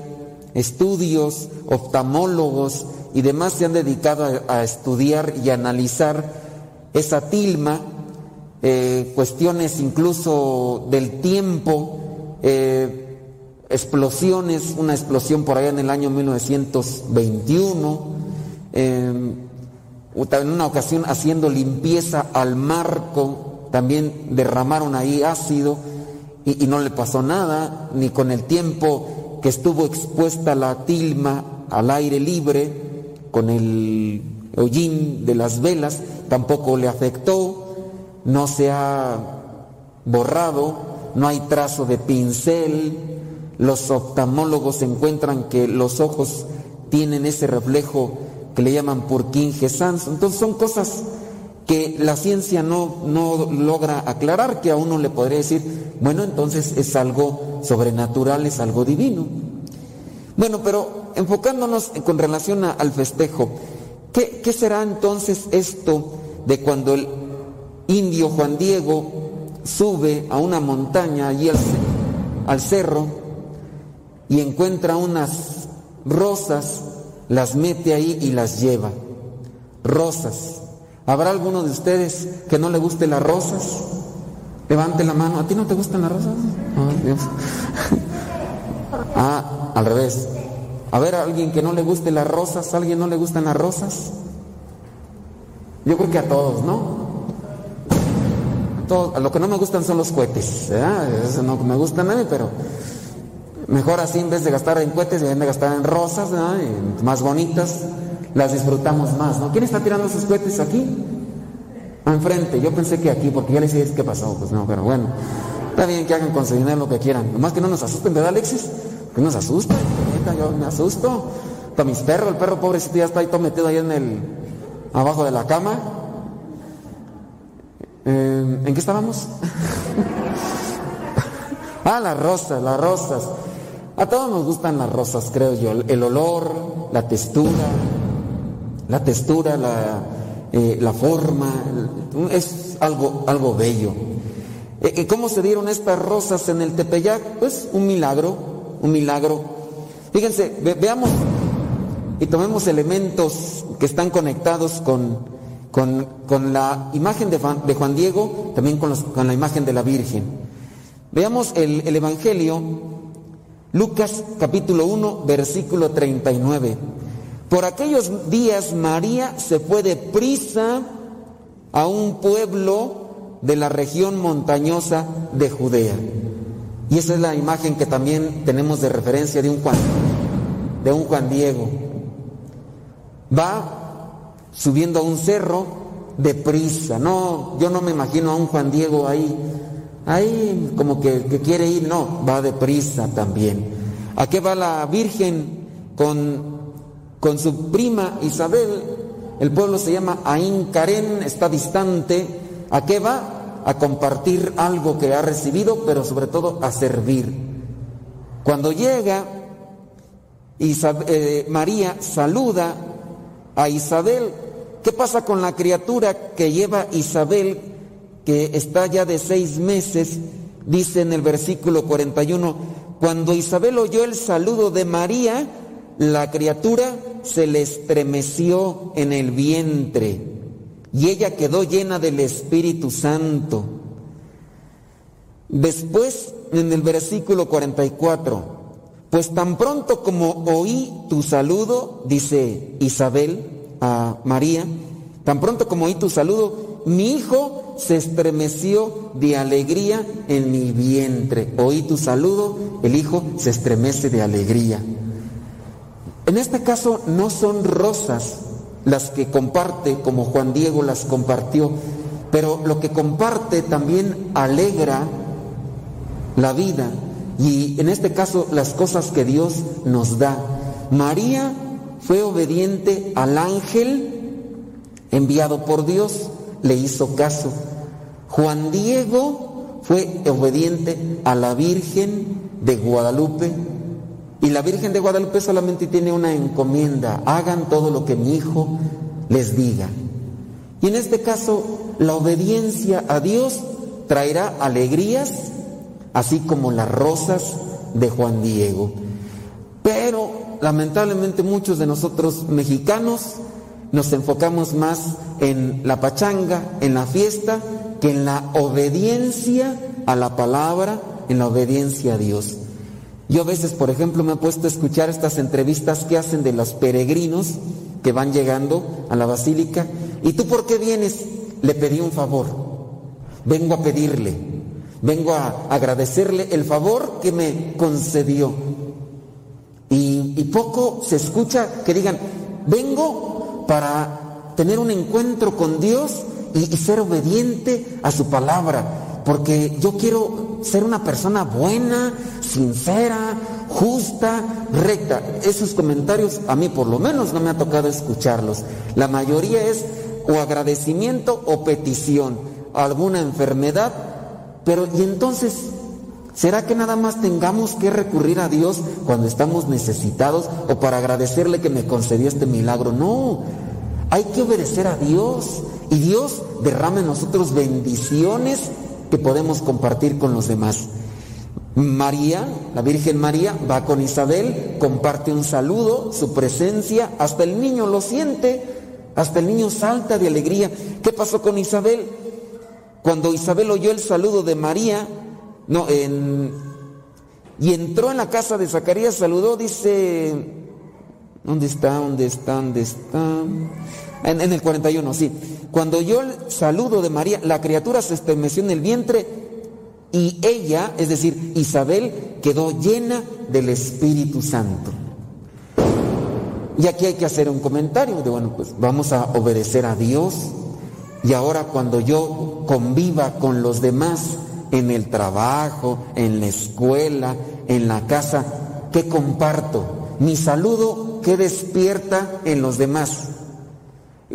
estudios, oftalmólogos y demás se han dedicado a, estudiar y analizar esa tilma, eh, cuestiones incluso del tiempo, eh, explosiones, una explosión por allá en el año 1921, eh, en una ocasión haciendo limpieza al marco, también derramaron ahí ácido y, y no le pasó nada, ni con el tiempo que estuvo expuesta la tilma al aire libre, con el hollín de las velas, tampoco le afectó, no se ha borrado, no hay trazo de pincel, los oftalmólogos encuentran que los ojos tienen ese reflejo que le llaman Purkinje Sans. Entonces son cosas que la ciencia no, no logra aclarar, que a uno le podría decir, bueno, entonces es algo sobrenatural, es algo divino. Bueno, pero enfocándonos con relación al festejo, ¿qué, ¿qué será entonces esto de cuando el indio Juan Diego sube a una montaña allí al, al cerro y encuentra unas rosas, las mete ahí y las lleva. Rosas. ¿Habrá alguno de ustedes que no le guste las rosas? Levante la mano. ¿A ti no te gustan las rosas? Dios. ah, al revés. A ver, a alguien que no le guste las rosas, ¿a alguien no le gustan las rosas? Yo creo que a todos, ¿no? Todo, lo que no me gustan son los cohetes. Eso no me gustan a mí, pero mejor así en vez de gastar en cohetes, en vez de gastar en rosas. Y más bonitas, las disfrutamos más. ¿no? ¿Quién está tirando sus cohetes aquí? Enfrente. Yo pensé que aquí, porque ya les dije qué pasó. Pues no, pero bueno. Está bien que hagan con su dinero lo que quieran. Nomás que no nos asusten, ¿verdad, Alexis? Que nos asusten. Yo me asusto. Para mis perros, el perro pobrecito ya está ahí todo metido ahí en el. abajo de la cama. Eh, ¿En qué estábamos? ah, las rosas, las rosas. A todos nos gustan las rosas, creo yo. El olor, la textura, la textura, la, eh, la forma, es algo, algo bello. Eh, ¿Cómo se dieron estas rosas en el Tepeyac? Pues un milagro, un milagro. Fíjense, ve, veamos y tomemos elementos que están conectados con, con, con la imagen de, de, Juan Diego, también con, los, con, la imagen de la Virgen. Veamos el, el Evangelio, Lucas capítulo 1, versículo 39. Por aquellos días María se fue de prisa a un pueblo de la región montañosa de Judea. Y esa es la imagen que también tenemos de referencia de un Juan, de un Juan Diego. Va subiendo a un cerro deprisa. No, yo no me imagino a un Juan Diego ahí, ahí como que, que quiere ir, no, va deprisa también. ¿A qué va la Virgen con, con su prima Isabel? El pueblo se llama Ain Karen, está distante. ¿A qué va? A compartir algo que ha recibido, pero sobre todo a servir. Cuando llega, eh, María saluda a Isabel. ¿Qué pasa con la criatura que lleva Isabel, que está ya de seis meses? Dice en el versículo 41, cuando Isabel oyó el saludo de María, la criatura se le estremeció en el vientre y ella quedó llena del Espíritu Santo. Después, en el versículo 44, pues tan pronto como oí tu saludo, dice Isabel a María, tan pronto como oí tu saludo, mi hijo se estremeció de alegría en mi vientre. Oí tu saludo, el hijo se estremece de alegría. En este caso no son rosas, las que comparte, como Juan Diego las compartió, pero lo que comparte también alegra la vida y en este caso las cosas que Dios nos da. María fue obediente al ángel enviado por Dios, le hizo caso. Juan Diego fue obediente a la Virgen de Guadalupe y la Virgen de Guadalupe solamente tiene una encomienda, hagan todo lo que mi hijo les diga. Y en este caso, la obediencia a Dios traerá alegrías, así como las rosas de Juan Diego. Pero lamentablemente muchos de nosotros mexicanos nos enfocamos más en la pachanga, en la fiesta, que en la obediencia a la palabra, en la obediencia a Dios. Yo a veces, por ejemplo, me he puesto a escuchar estas entrevistas que hacen de los peregrinos que van llegando a la basílica. ¿Y tú por qué vienes? Le pedí un favor. Vengo a pedirle. Vengo a agradecerle el favor que me concedió. Y, poco se escucha que digan, vengo para tener un encuentro con Dios y ser obediente a su palabra. Porque yo quiero ser una persona buena, sincera, justa, recta. Esos comentarios a mí por lo menos no me ha tocado escucharlos. La mayoría es o agradecimiento o petición, alguna enfermedad. Pero ¿y entonces ¿Será que nada más tengamos que recurrir a Dios cuando estamos necesitados o para agradecerle que me concedió este milagro? No, hay que obedecer a Dios y Dios derrama en nosotros bendiciones que podemos compartir con los demás. María, la Virgen María, va con Isabel, comparte un saludo, su presencia, hasta el niño lo siente, hasta el niño salta de alegría. ¿Qué pasó con Isabel? Cuando Isabel oyó el saludo de María, no, en, y entró en la casa de Zacarías, saludó, dice, ¿dónde está? ¿Dónde está? ¿Dónde está? En, en el 41, sí. Cuando el saludo de María, la criatura se estremeció en el vientre y ella, es decir, Isabel, quedó llena del Espíritu Santo. Y aquí hay que hacer un comentario de, bueno, pues vamos a obedecer a Dios. Y ahora cuando yo conviva con los demás en el trabajo, en la escuela, en la casa, ¿qué comparto? Mi saludo, ¿qué despierta en los demás?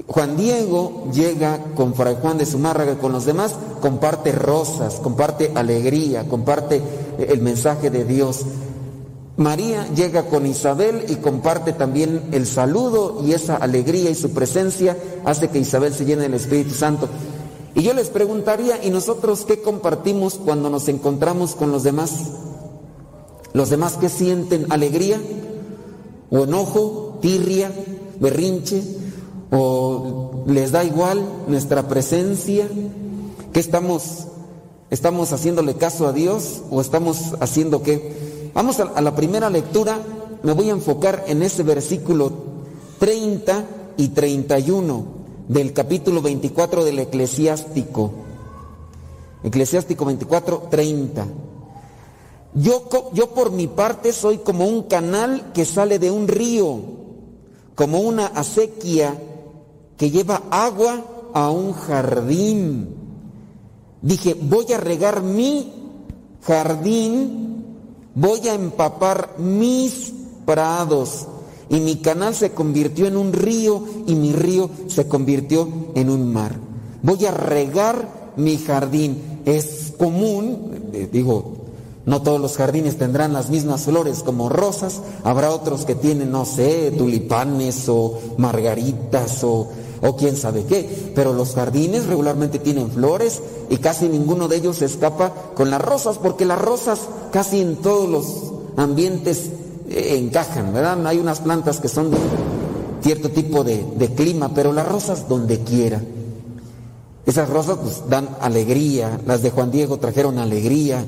Juan Diego llega con Fray Juan de Zumárraga y con los demás, comparte rosas, comparte alegría, comparte el mensaje de Dios. María llega con Isabel y comparte también el saludo y esa alegría y su presencia hace que Isabel se llene del Espíritu Santo. Y yo les preguntaría, ¿y nosotros qué compartimos cuando nos encontramos con los demás? ¿Los demás que sienten alegría o enojo, tirria, berrinche? ¿O les da igual nuestra presencia? ¿Qué estamos, estamos haciéndole caso a Dios o estamos haciendo qué? Vamos a, a la primera lectura, me voy a enfocar en ese versículo 30 y 31 del capítulo 24 del eclesiástico. Eclesiástico 24, 30. Yo, yo por mi parte soy como un canal que sale de un río, como una acequia que lleva agua a un jardín. Dije, voy a regar mi jardín, voy a empapar mis prados. Y mi canal se convirtió en un río y mi río se convirtió en un mar. Voy a regar mi jardín. Es común, eh, digo, no todos los jardines tendrán las mismas flores como rosas, habrá otros que tienen, no sé, tulipanes o margaritas o o quién sabe qué. Pero los jardines regularmente tienen flores y casi ninguno de ellos se escapa con las rosas, porque las rosas casi en todos los ambientes encajan, ¿verdad? Hay unas plantas que son de cierto tipo de, clima, pero las rosas donde quiera. Esas rosas pues, dan alegría, las de Juan Diego trajeron alegría.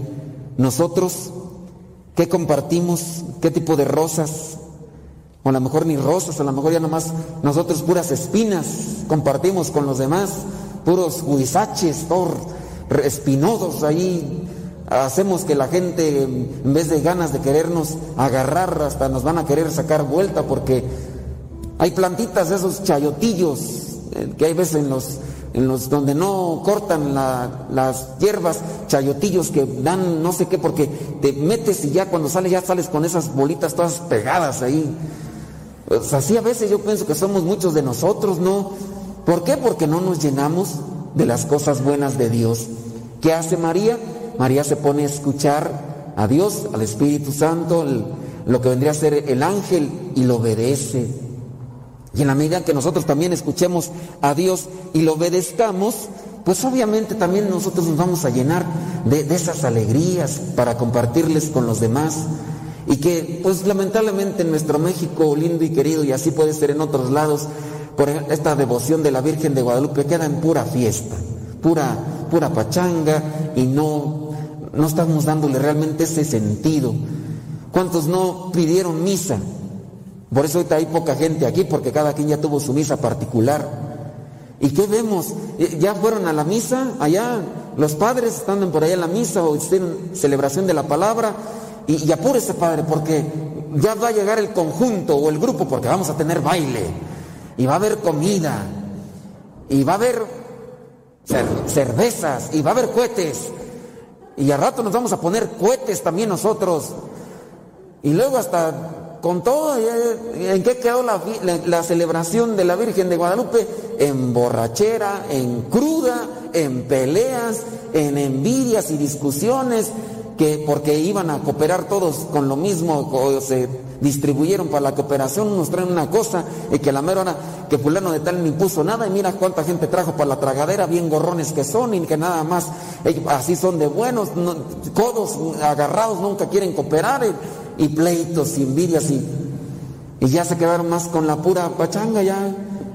Nosotros, ¿qué compartimos? ¿Qué tipo de rosas? O a lo mejor ni rosas, a lo mejor ya nomás nosotros puras espinas compartimos con los demás, puros huizaches, espinosos ahí. Hacemos que la gente, en vez de ganas de querernos agarrar, hasta nos van a querer sacar vuelta porque Hay plantitas esos chayotillos eh, que hay veces en los, en los donde no cortan la- las hierbas, chayotillos que dan no sé qué, porque te metes y ya cuando sales ya sales con esas bolitas todas pegadas ahí. Así a veces yo pienso que somos muchos de nosotros, ¿no? ¿Por qué? Porque no nos llenamos de las cosas buenas de Dios. ¿Qué hace María? María se pone a escuchar a Dios, al Espíritu Santo, lo que vendría a ser el ángel, y lo obedece. Y en la medida que nosotros también escuchemos a Dios y lo obedezcamos, pues obviamente también nosotros nos vamos a llenar de, de esas alegrías para compartirles con los demás. Y que pues lamentablemente en nuestro México lindo y querido, y así puede ser en otros lados, por esta devoción de la Virgen de Guadalupe queda en pura fiesta, pura, pura pachanga, y no, no estamos dándole realmente ese sentido. ¿Cuántos no pidieron misa? Por eso hay poca gente aquí, porque cada quien ya tuvo su misa particular. ¿Y qué vemos? Eh, Ya fueron a la misa, allá, los padres están por allá en la misa o hicieron celebración de la palabra, y, y apúrese, padre, porque ya va a llegar el conjunto o el grupo, porque vamos a tener baile, y va a haber comida, y va a haber cer- cervezas, y va a haber cohetes, y al rato nos vamos a poner cohetes también nosotros. Y luego hasta con todo, ¿en qué quedó la- la celebración de la Virgen de Guadalupe? En borrachera, en cruda, en peleas, en envidias y discusiones, que porque iban a cooperar todos con lo mismo, o se distribuyeron para la cooperación, unos traen una cosa, y que a la mera hora, que fulano de tal ni puso nada, y mira cuánta gente trajo para la tragadera, bien gorrones que son, y que nada más, ellos así son de buenos, no- codos agarrados, nunca quieren cooperar, y, pleitos, y envidias, y, y ya se quedaron más con la pura pachanga, ya.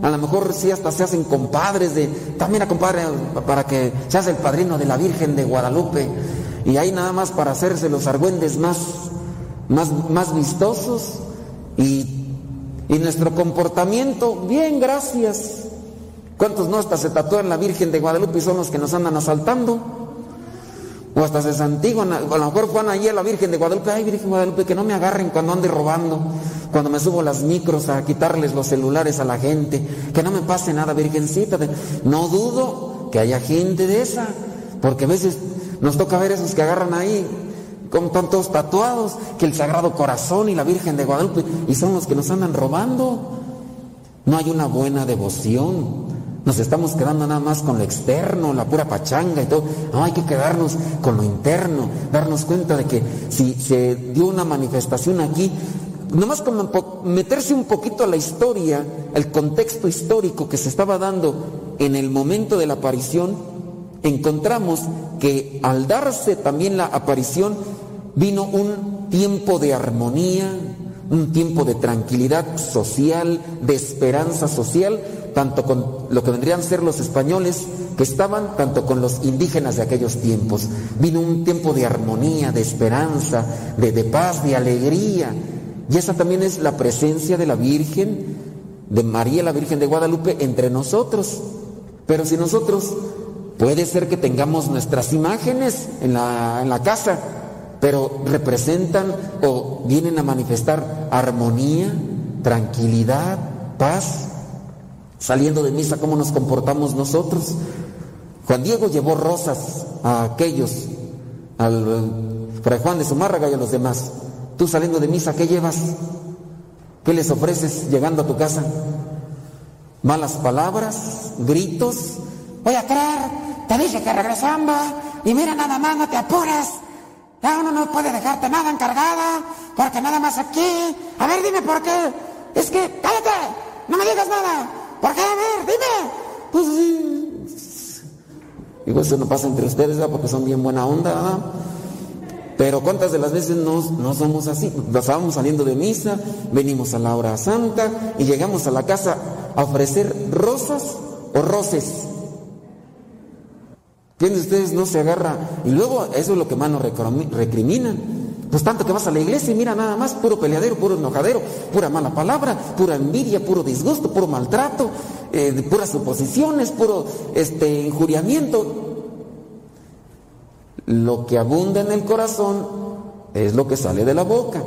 A lo mejor sí hasta se hacen compadres de, también a compadre para que se el padrino de la Virgen de Guadalupe. Y ahí nada más para hacerse los argüendes más, más, más vistosos. Y, y nuestro comportamiento, bien, gracias. ¿Cuántos no hasta se tatúan la Virgen de Guadalupe y son los que nos andan asaltando? O hasta se santiguan, a lo mejor van allí a la Virgen de Guadalupe, ay Virgen de Guadalupe, que no me agarren cuando ande robando, cuando me subo las micros a quitarles los celulares a la gente, que no me pase nada, Virgencita. No dudo que haya gente de esa, porque a veces nos toca ver esos que agarran ahí, como están todos tatuados, que el Sagrado Corazón y la Virgen de Guadalupe, y son los que nos andan robando. No hay una buena devoción. Nos estamos quedando nada más con lo externo, la pura pachanga y todo. No, hay que quedarnos con lo interno, darnos cuenta de que si se dio una manifestación aquí, nomás po- meterse un poquito a la historia, el contexto histórico que se estaba dando en el momento de la aparición, encontramos que al darse también la aparición vino un tiempo de armonía, un tiempo de tranquilidad social, de esperanza social, tanto con lo que vendrían a ser los españoles que estaban, tanto con los indígenas de aquellos tiempos. Vino un tiempo de armonía, de esperanza, de, paz, de alegría. Y esa también es la presencia de la Virgen, de María la Virgen de Guadalupe entre nosotros. Pero si nosotros puede ser que tengamos nuestras imágenes en la casa, pero representan o vienen a manifestar armonía, tranquilidad, paz. Saliendo de misa, ¿cómo nos comportamos nosotros? Juan Diego llevó rosas a aquellos, al Fray Juan de Zumárraga y a los demás. Tú saliendo de misa, ¿qué llevas? ¿Qué les ofreces llegando a tu casa? Malas palabras, gritos. Voy a creer, te dije que regresando y mira nada más, no te apures. Ya uno no puede dejarte nada encargada, porque nada más aquí. A ver, dime por qué. Es que, cállate, no me digas nada. ¿Por qué? A ver, dime. Pues sí. Digo, eso no pasa entre ustedes, ¿verdad? Porque son bien buena onda, ¿verdad? Pero cuántas de las veces no, no somos así. Estábamos saliendo de misa, venimos a la hora santa y llegamos a la casa a ofrecer rosas o roces. ¿Quién de ustedes no se agarra? Y luego eso es lo que más nos recriminan. Pues tanto que vas a la iglesia y mira nada más, puro peleadero, puro enojadero, pura mala palabra, pura envidia, puro disgusto, puro maltrato, eh, puras suposiciones, puro este, injuriamiento. Lo que abunda en el corazón es lo que sale de la boca.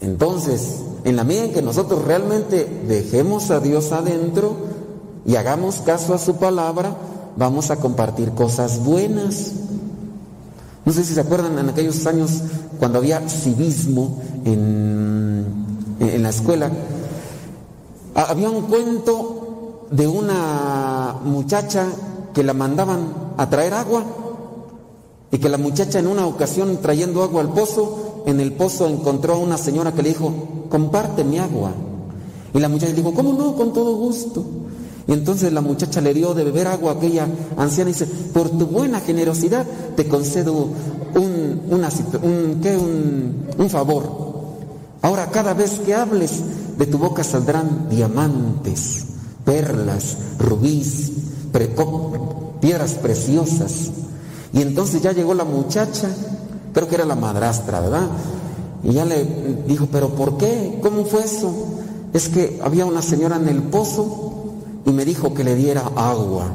Entonces, en la medida en que nosotros realmente dejemos a Dios adentro y hagamos caso a su palabra, vamos a compartir cosas buenas. No sé si se acuerdan en aquellos años cuando había civismo en, en la escuela, había un cuento de una muchacha que la mandaban a traer agua y que la muchacha en una ocasión trayendo agua al pozo, en el pozo encontró a una señora que le dijo, comparte mi agua. Y la muchacha dijo, ¿cómo no? Con todo gusto. Y entonces la muchacha le dio de beber agua a aquella anciana y dice, por tu buena generosidad te concedo un, un favor. Ahora cada vez que hables, de tu boca saldrán diamantes, perlas, rubíes, piedras preciosas. Y entonces ya llegó la muchacha, creo que era la madrastra, ¿verdad? Y ya le dijo, pero ¿por qué? ¿Cómo fue eso? Es que había una señora en el pozo y me dijo que le diera agua.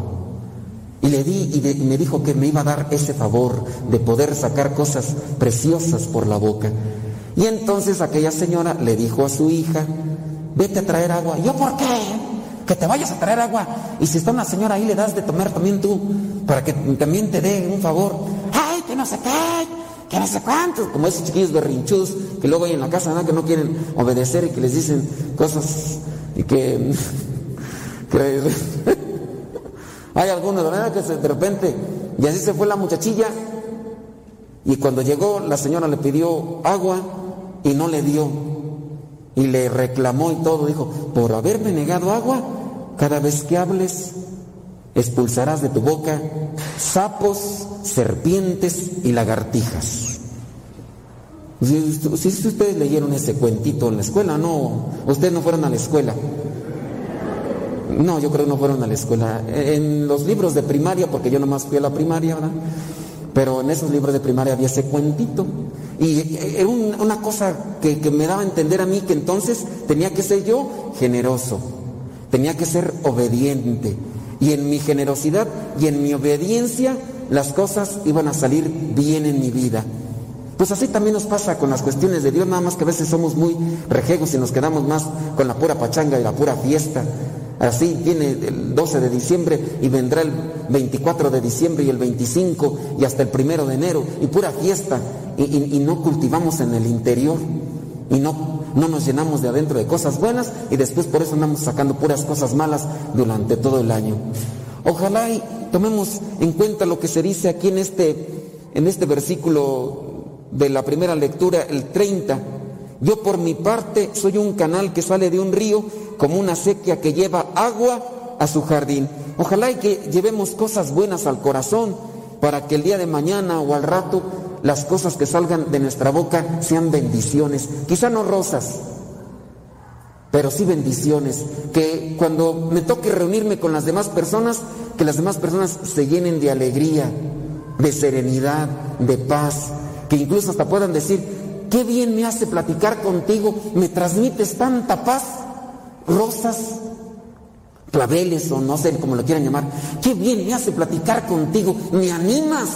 Y le di y, me dijo que me iba a dar ese favor de poder sacar cosas preciosas por la boca. Y entonces aquella señora le dijo a su hija, vete a traer agua. ¿Yo por qué? Que te vayas a traer agua. Y si está una señora ahí, le das de tomar también tú, para que también te dé un favor. ¡Ay, que no sé qué! Que no sé cuántos. Como esos chiquillos berrinchus que luego hay en la casa, ¿no? Que no quieren obedecer y que les dicen cosas y que Hay algunos, ¿verdad? Que de repente, y así se fue la muchachilla, y cuando llegó la señora le pidió agua y no le dio, y le reclamó y todo, dijo, por haberme negado agua, cada vez que hables, expulsarás de tu boca sapos, serpientes y lagartijas. Si, ustedes leyeron ese cuentito en la escuela, no, ustedes no fueron a la escuela. No, yo creo que no fueron a la escuela. En los libros de primaria, porque yo nomás fui a la primaria, ¿verdad? Pero en esos libros de primaria había ese cuentito. Y era una cosa que, que me daba a entender a mí que entonces tenía que ser yo generoso, tenía que ser obediente. Y en mi generosidad y en mi obediencia las cosas iban a salir bien en mi vida. Pues así también nos pasa con las cuestiones de Dios, nada más que a veces somos muy rejegos y nos quedamos más con la pura pachanga y la pura fiesta. Así viene el 12 de diciembre y vendrá el 24 de diciembre y el 25 y hasta el primero de enero. Y pura fiesta. Y, no cultivamos en el interior. Y no, no nos llenamos de adentro de cosas buenas y después por eso andamos sacando puras cosas malas durante todo el año. Ojalá y tomemos en cuenta lo que se dice aquí en este, en este versículo de la primera lectura, el 30 yo por mi parte soy un canal que sale de un río como una sequía que lleva agua a su jardín. Ojalá y que llevemos cosas buenas al corazón para que el día de mañana o al rato las cosas que salgan de nuestra boca sean bendiciones. Quizá no rosas, pero sí bendiciones. Que cuando me toque reunirme con las demás personas, que las demás personas se llenen de alegría, de serenidad, de paz, que incluso hasta puedan decir, qué bien me hace platicar contigo, me transmites tanta paz, rosas, claveles o no sé cómo lo quieran llamar, qué bien me hace platicar contigo, me animas,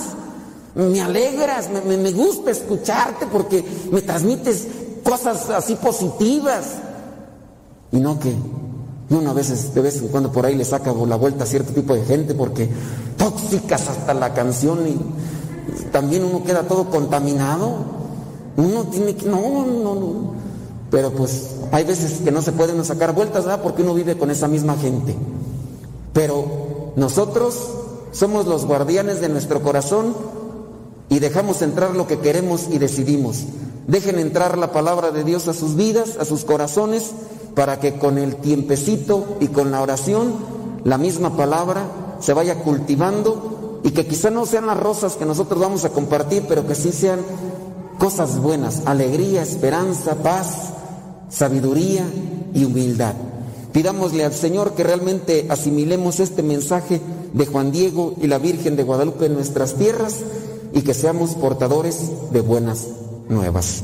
me alegras, me, gusta escucharte porque me transmites cosas así positivas. Y no que uno a veces de vez en cuando por ahí le saca la vuelta a cierto tipo de gente porque tóxicas hasta la canción y también uno queda todo contaminado. Uno tiene que, no, no, no. Pero pues hay veces que no se pueden sacar vueltas, ¿verdad? Porque uno vive con esa misma gente. Pero nosotros somos los guardianes de nuestro corazón y dejamos entrar lo que queremos y decidimos. Dejen entrar la palabra de Dios a sus vidas, a sus corazones, para que con el tiempecito y con la oración, la misma palabra se vaya cultivando y que quizá no sean las rosas que nosotros vamos a compartir, pero que sí sean cosas buenas, alegría, esperanza, paz, sabiduría y humildad. Pidámosle al Señor que realmente asimilemos este mensaje de Juan Diego y la Virgen de Guadalupe en nuestras tierras y que seamos portadores de buenas nuevas.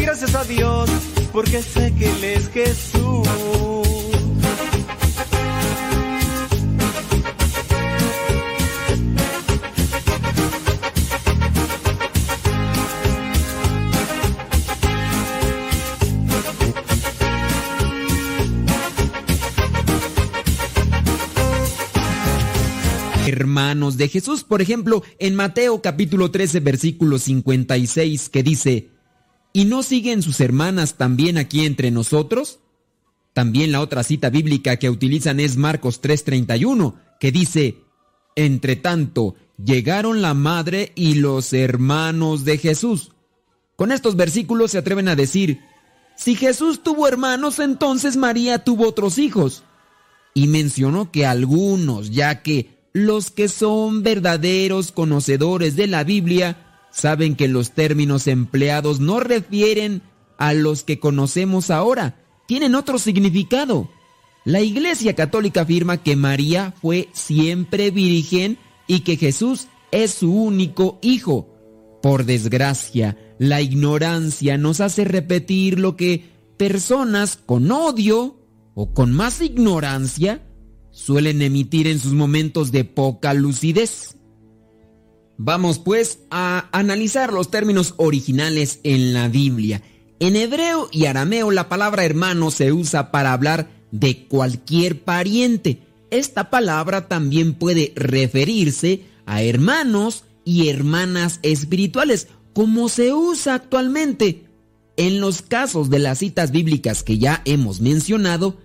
Gracias a Dios, porque sé que Él es Jesús. Hermanos de Jesús, por ejemplo, en Mateo capítulo 13, versículo 56, que dice, ¿y no siguen sus hermanas también aquí entre nosotros? También la otra cita bíblica que utilizan es Marcos 3:31, que dice, Entre tanto, llegaron la madre y los hermanos de Jesús. Con estos versículos se atreven a decir, si Jesús tuvo hermanos, entonces María tuvo otros hijos. Y mencionó que algunos, ya que los que son verdaderos conocedores de la Biblia, saben que los términos empleados no refieren a los que conocemos ahora, tienen otro significado. La Iglesia Católica afirma que María fue siempre virgen y que Jesús es su único hijo. Por desgracia, la ignorancia nos hace repetir lo que personas con odio o con más ignorancia suelen emitir en sus momentos de poca lucidez. Vamos pues a analizar los términos originales en la Biblia. En hebreo y arameo la palabra hermano se usa para hablar de cualquier pariente. Esta palabra también puede referirse a hermanos y hermanas espirituales, como se usa actualmente. En los casos de las citas bíblicas que ya hemos mencionado,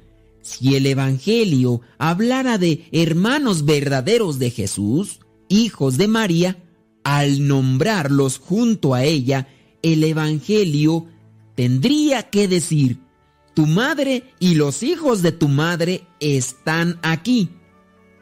si el Evangelio hablara de hermanos verdaderos de Jesús, hijos de María, al nombrarlos junto a ella, el Evangelio tendría que decir, tu madre y los hijos de tu madre están aquí.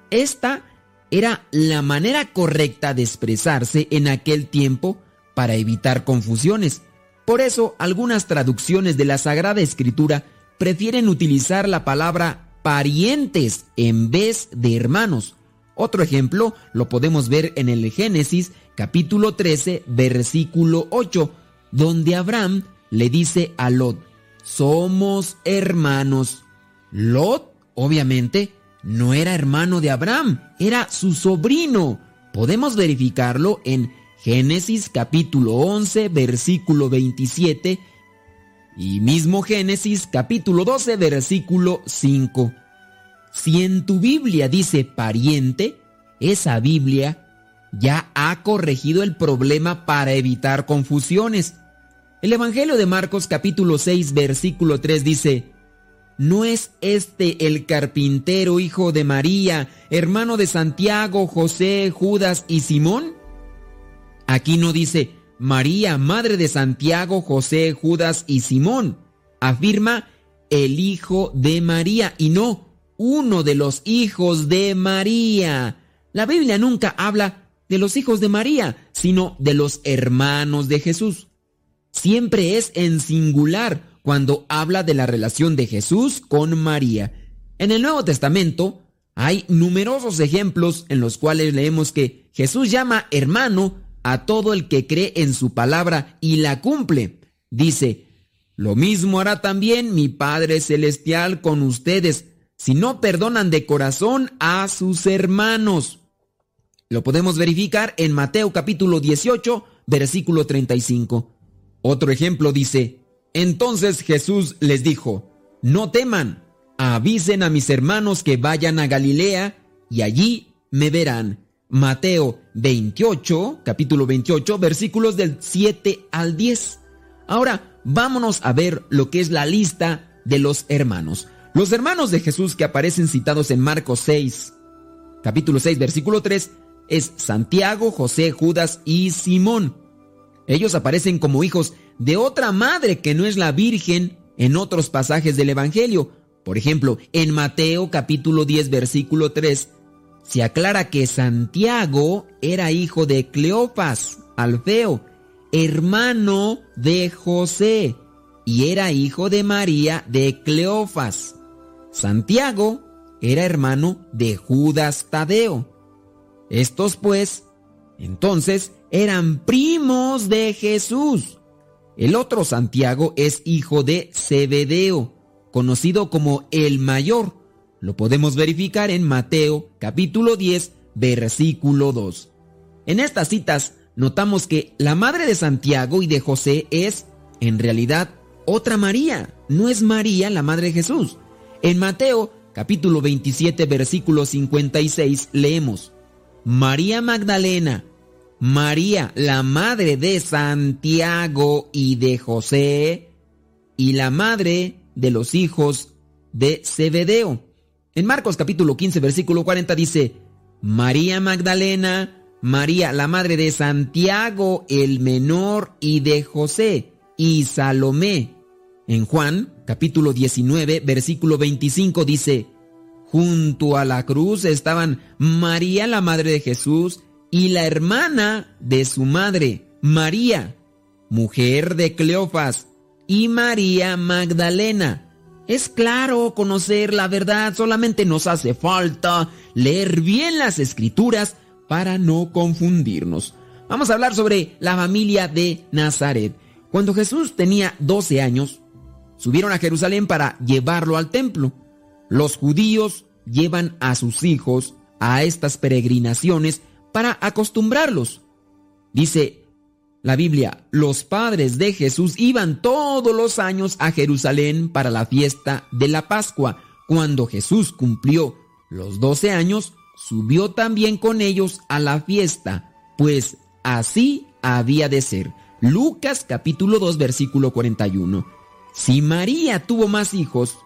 Esta era la manera correcta de expresarse en aquel tiempo para evitar confusiones. Por eso algunas traducciones de la Sagrada Escritura prefieren utilizar la palabra parientes en vez de hermanos. Otro ejemplo lo podemos ver en el Génesis capítulo 13 versículo 8, donde Abraham le dice a Lot, somos hermanos. Lot, obviamente, no era hermano de Abraham, era su sobrino. Podemos verificarlo en Génesis capítulo 11 versículo 27 y mismo Génesis capítulo 12 versículo 5. Si en tu Biblia dice pariente, esa Biblia ya ha corregido el problema para evitar confusiones. El Evangelio de Marcos capítulo 6 versículo 3 dice, ¿No es este el carpintero hijo de María, hermano de Santiago, José, Judas y Simón? Aquí no dice María, madre de Santiago, José, Judas y Simón. Afirma el hijo de María y no uno de los hijos de María. La Biblia nunca habla de los hijos de María, sino de los hermanos de Jesús. siempre es en singular cuando habla de la relación de Jesús con María. En el Nuevo Testamento hay numerosos ejemplos en los cuales leemos que Jesús llama hermano a todo el que cree en su palabra y la cumple. Dice, lo mismo hará también mi Padre Celestial con ustedes si no perdonan de corazón a sus hermanos. Lo podemos verificar en Mateo capítulo 18, versículo 35. Otro ejemplo dice, entonces Jesús les dijo, no teman, avisen a mis hermanos que vayan a Galilea y allí me verán. Mateo 28, capítulo 28, versículos del 7 al 10. Ahora vámonos a ver lo que es la lista de los hermanos. Los hermanos de Jesús que aparecen citados en Marcos 6, capítulo 6, versículo 3, es Santiago, José, Judas y Simón. Ellos aparecen como hijos de otra madre que no es la Virgen en otros pasajes del Evangelio. Por ejemplo, en Mateo capítulo 10 versículo 3 se aclara que Santiago era hijo de Cleopas, Alfeo, hermano de José, y era hijo de María de Cleofas. Santiago era hermano de Judas Tadeo. Estos pues, entonces, eran primos de Jesús. El otro Santiago es hijo de Zebedeo, conocido como el mayor. Lo podemos verificar en Mateo capítulo 10, versículo 2. En estas citas notamos que la madre de Santiago y de José es, en realidad, otra María. No es María la madre de Jesús. En Mateo capítulo 27, versículo 56 leemos, María Magdalena, María, la madre de Santiago y de José, y la madre de los hijos de Zebedeo. En Marcos capítulo 15, versículo 40 dice, María Magdalena, María, la madre de Santiago el menor y de José, y Salomé. En Juan capítulo 19, versículo 25 dice, Junto a la cruz estaban María, la madre de Jesús, y la hermana de su madre, María, mujer de Cleofas, y María Magdalena. Es claro conocer la verdad, solamente nos hace falta leer bien las escrituras para no confundirnos. Vamos a hablar sobre la familia de Nazaret. Cuando Jesús tenía 12 años, subieron a Jerusalén para llevarlo al templo. Los judíos llevan a sus hijos a estas peregrinaciones para acostumbrarlos. Dice la Biblia, los padres de Jesús iban todos los años a Jerusalén para la fiesta de la Pascua. Cuando Jesús cumplió los doce años, subió también con ellos a la fiesta, pues así había de ser. Lucas capítulo 2 versículo 41. Si María tuvo más hijos,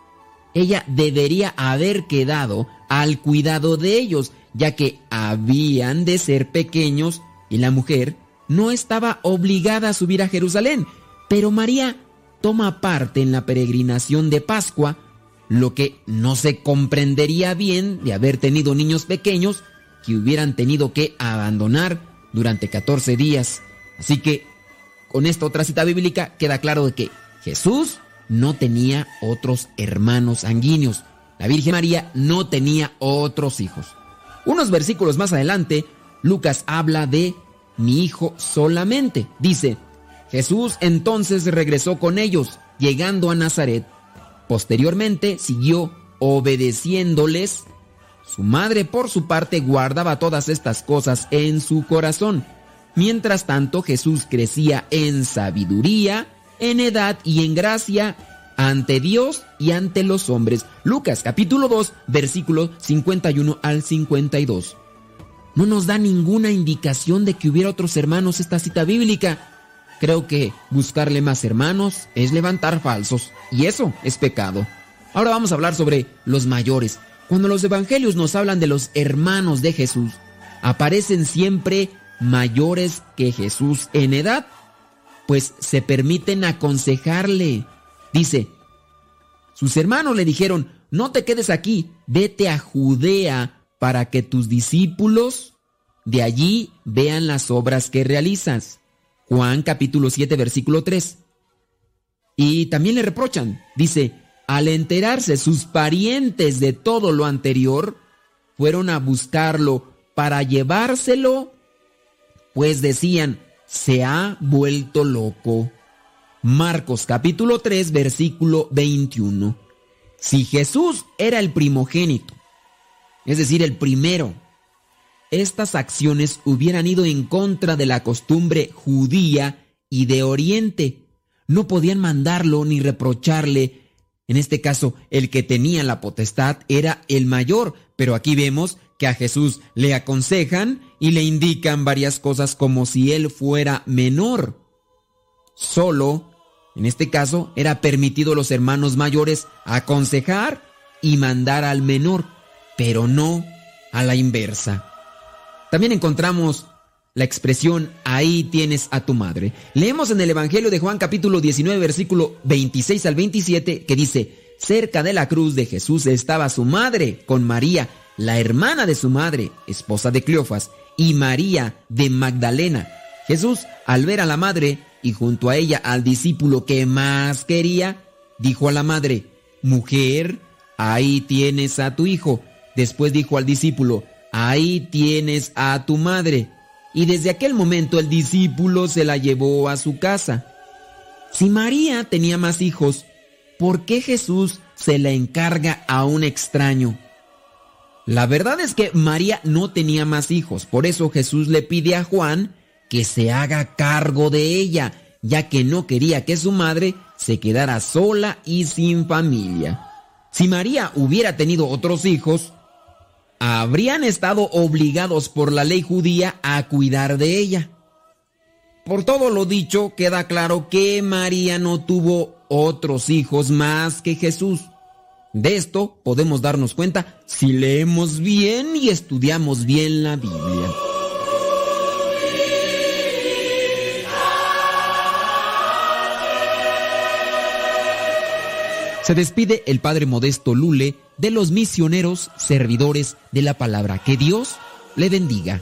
ella debería haber quedado al cuidado de ellos, ya que habían de ser pequeños y la mujer no estaba obligada a subir a Jerusalén. Pero María toma parte en la peregrinación de Pascua, lo que no se comprendería bien de haber tenido niños pequeños que hubieran tenido que abandonar durante 14 días. Así que con esta otra cita bíblica queda claro de que Jesús no tenía otros hermanos sanguíneos. La Virgen María no tenía otros hijos. Unos versículos más adelante, Lucas habla de mi hijo solamente. Dice, Jesús entonces regresó con ellos, llegando a Nazaret. Posteriormente siguió obedeciéndoles. Su madre, por su parte, guardaba todas estas cosas en su corazón. Mientras tanto, Jesús crecía en sabiduría, en edad y en gracia ante Dios y ante los hombres. Lucas capítulo 2, versículo 51 al 52. No nos da ninguna indicación de que hubiera otros hermanos esta cita bíblica. Creo que buscarle más hermanos es levantar falsos, y eso es pecado. Ahora vamos a hablar sobre los mayores. Cuando los evangelios nos hablan de los hermanos de Jesús, aparecen siempre mayores que Jesús en edad, pues se permiten aconsejarle. Dice, sus hermanos le dijeron, no te quedes aquí, vete a Judea para que tus discípulos de allí vean las obras que realizas. Juan capítulo 7 versículo 3. Y también le reprochan, dice, al enterarse sus parientes de todo lo anterior, fueron a buscarlo para llevárselo, pues decían, se ha vuelto loco. Marcos capítulo 3 versículo 21. Si Jesús era el primogénito, es decir, el primero, estas acciones hubieran ido en contra de la costumbre judía y de Oriente. No podían mandarlo ni reprocharle. En este caso, el que tenía la potestad era el mayor, pero aquí vemos que a Jesús le aconsejan y le indican varias cosas como si él fuera menor. Solo, en este caso, era permitido a los hermanos mayores aconsejar y mandar al menor, pero no a la inversa. También encontramos la expresión ahí tienes a tu madre. Leemos en el Evangelio de Juan capítulo 19 versículo 26 al 27 que dice, cerca de la cruz de Jesús estaba su madre con María, la hermana de su madre, esposa de Cleofas, y María de Magdalena. Jesús, al ver a la madre y junto a ella al discípulo que más quería, dijo a la madre, Mujer, ahí tienes a tu hijo. Después dijo al discípulo, Ahí tienes a tu madre. Y desde aquel momento el discípulo se la llevó a su casa. Si María tenía más hijos, ¿por qué Jesús se la encarga a un extraño? La verdad es que María no tenía más hijos, por eso Jesús le pide a Juan que se haga cargo de ella, ya que no quería que su madre se quedara sola y sin familia. Si María hubiera tenido otros hijos, habrían estado obligados por la ley judía a cuidar de ella. Por todo lo dicho, queda claro que María no tuvo otros hijos más que Jesús. De esto podemos darnos cuenta si leemos bien y estudiamos bien la Biblia. Se despide el Padre Modesto Lule de los misioneros servidores de la palabra. Que Dios le bendiga.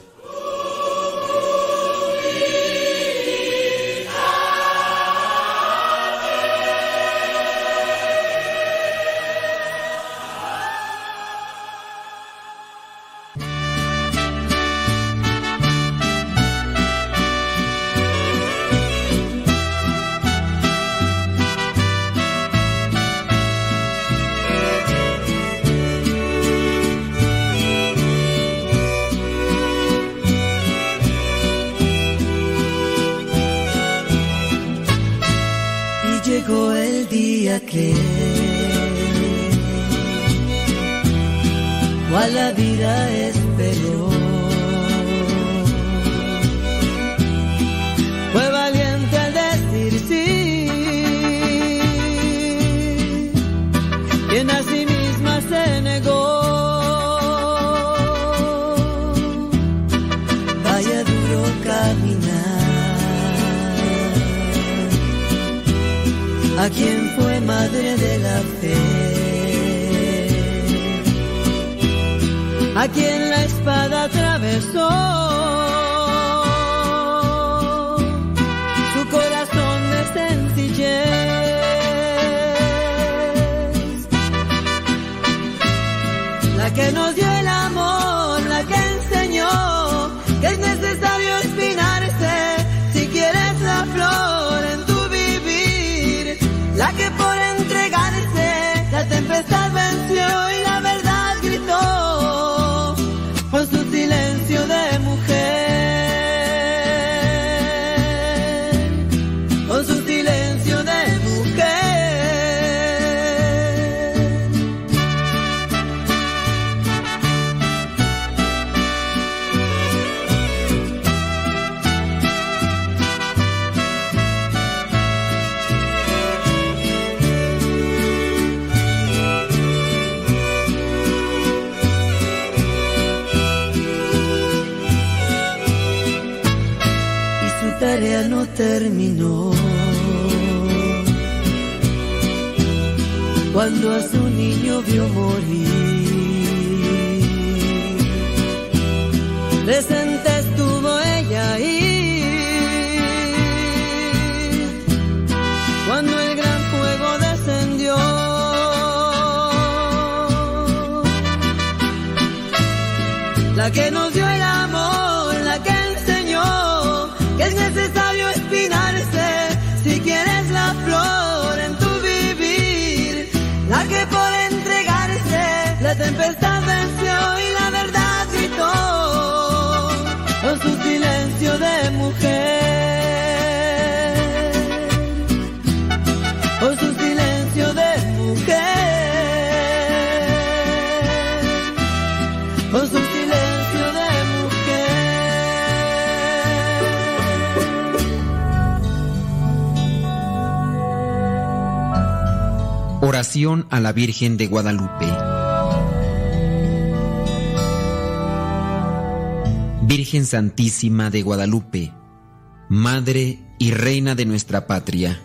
Su niño vio A la Virgen de Guadalupe. Virgen Santísima de Guadalupe, Madre y Reina de nuestra patria.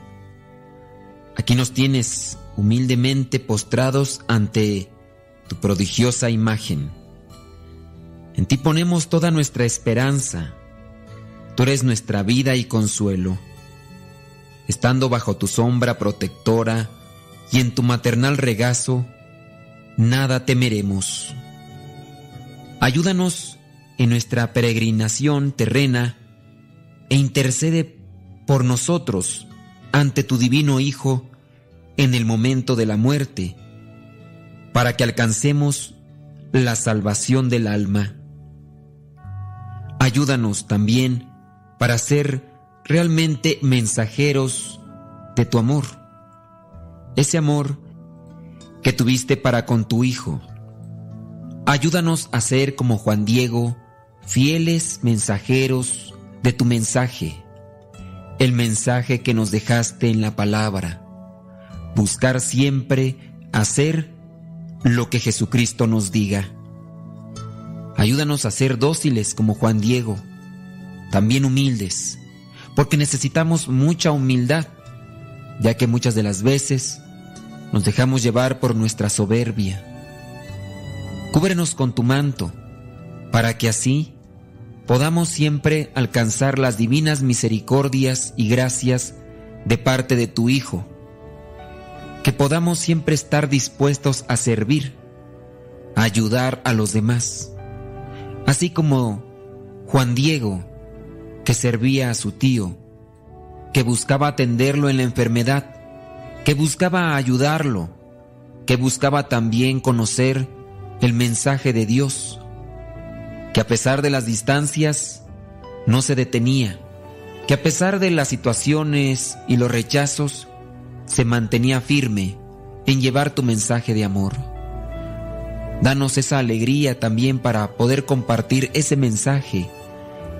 Aquí nos tienes humildemente postrados ante tu prodigiosa imagen. En ti ponemos toda nuestra esperanza. Tú eres nuestra vida y consuelo. Estando bajo tu sombra protectora y en tu maternal regazo, nada temeremos. Ayúdanos en nuestra peregrinación terrena e intercede por nosotros ante tu divino Hijo en el momento de la muerte, para que alcancemos la salvación del alma. Ayúdanos también para ser realmente mensajeros de tu amor, ese amor que tuviste para con tu Hijo. Ayúdanos a ser como Juan Diego, fieles mensajeros de tu mensaje, el mensaje que nos dejaste en la palabra. Buscar siempre hacer lo que Jesucristo nos diga. Ayúdanos a ser dóciles como Juan Diego, también humildes, porque necesitamos mucha humildad, ya que muchas de las veces nos dejamos llevar por nuestra soberbia. Cúbrenos con tu manto, para que así podamos siempre alcanzar las divinas misericordias y gracias de parte de tu Hijo, que podamos siempre estar dispuestos a servir, a ayudar a los demás, así como Juan Diego, que servía a su tío, que buscaba atenderlo en la enfermedad, que buscaba ayudarlo, que buscaba también conocer el mensaje de Dios, que a pesar de las distancias no se detenía, que a pesar de las situaciones y los rechazos se mantenía firme en llevar tu mensaje de amor. Danos esa alegría también para poder compartir ese mensaje,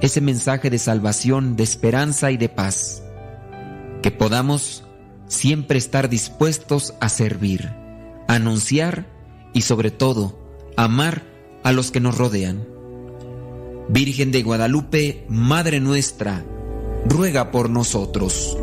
ese mensaje de salvación, de esperanza y de paz. Que podamos siempre estar dispuestos a servir, anunciar y sobre todo amar a los que nos rodean. Virgen de Guadalupe, Madre nuestra, ruega por nosotros.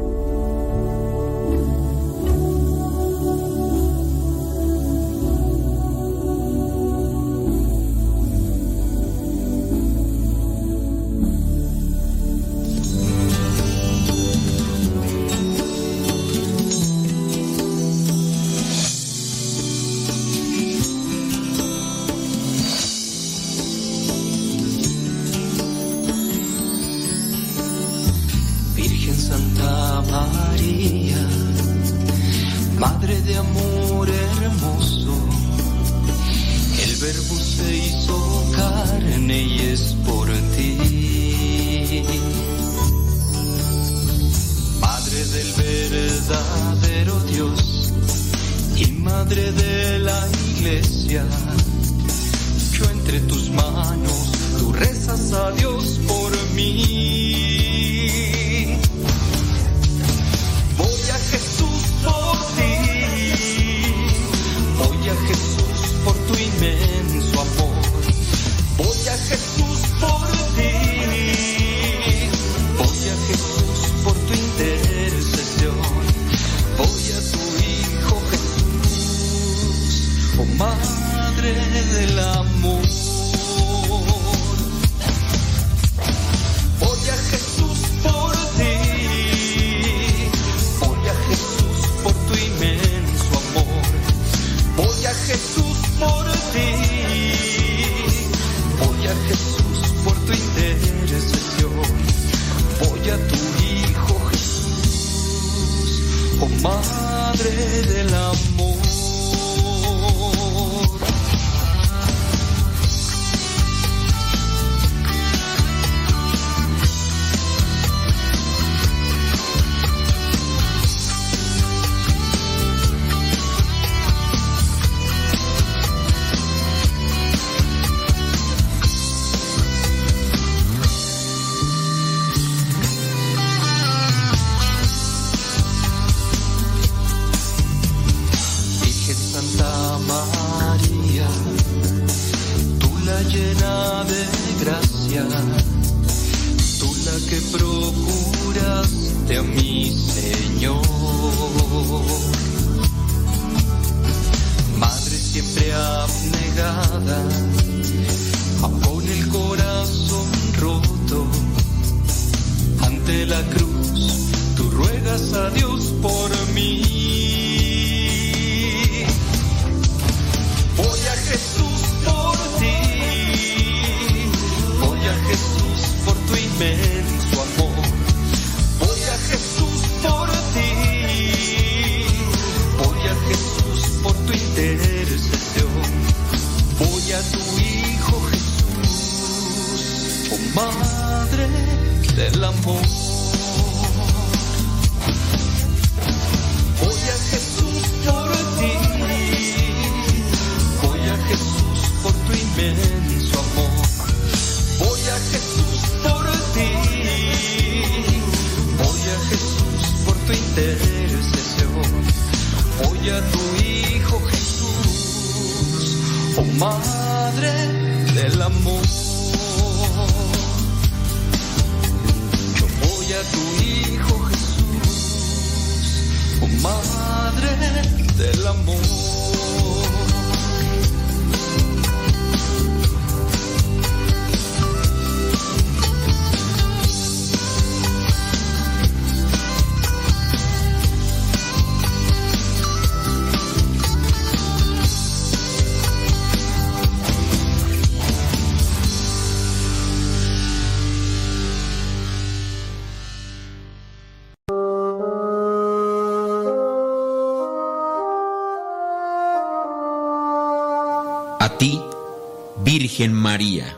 Virgen María,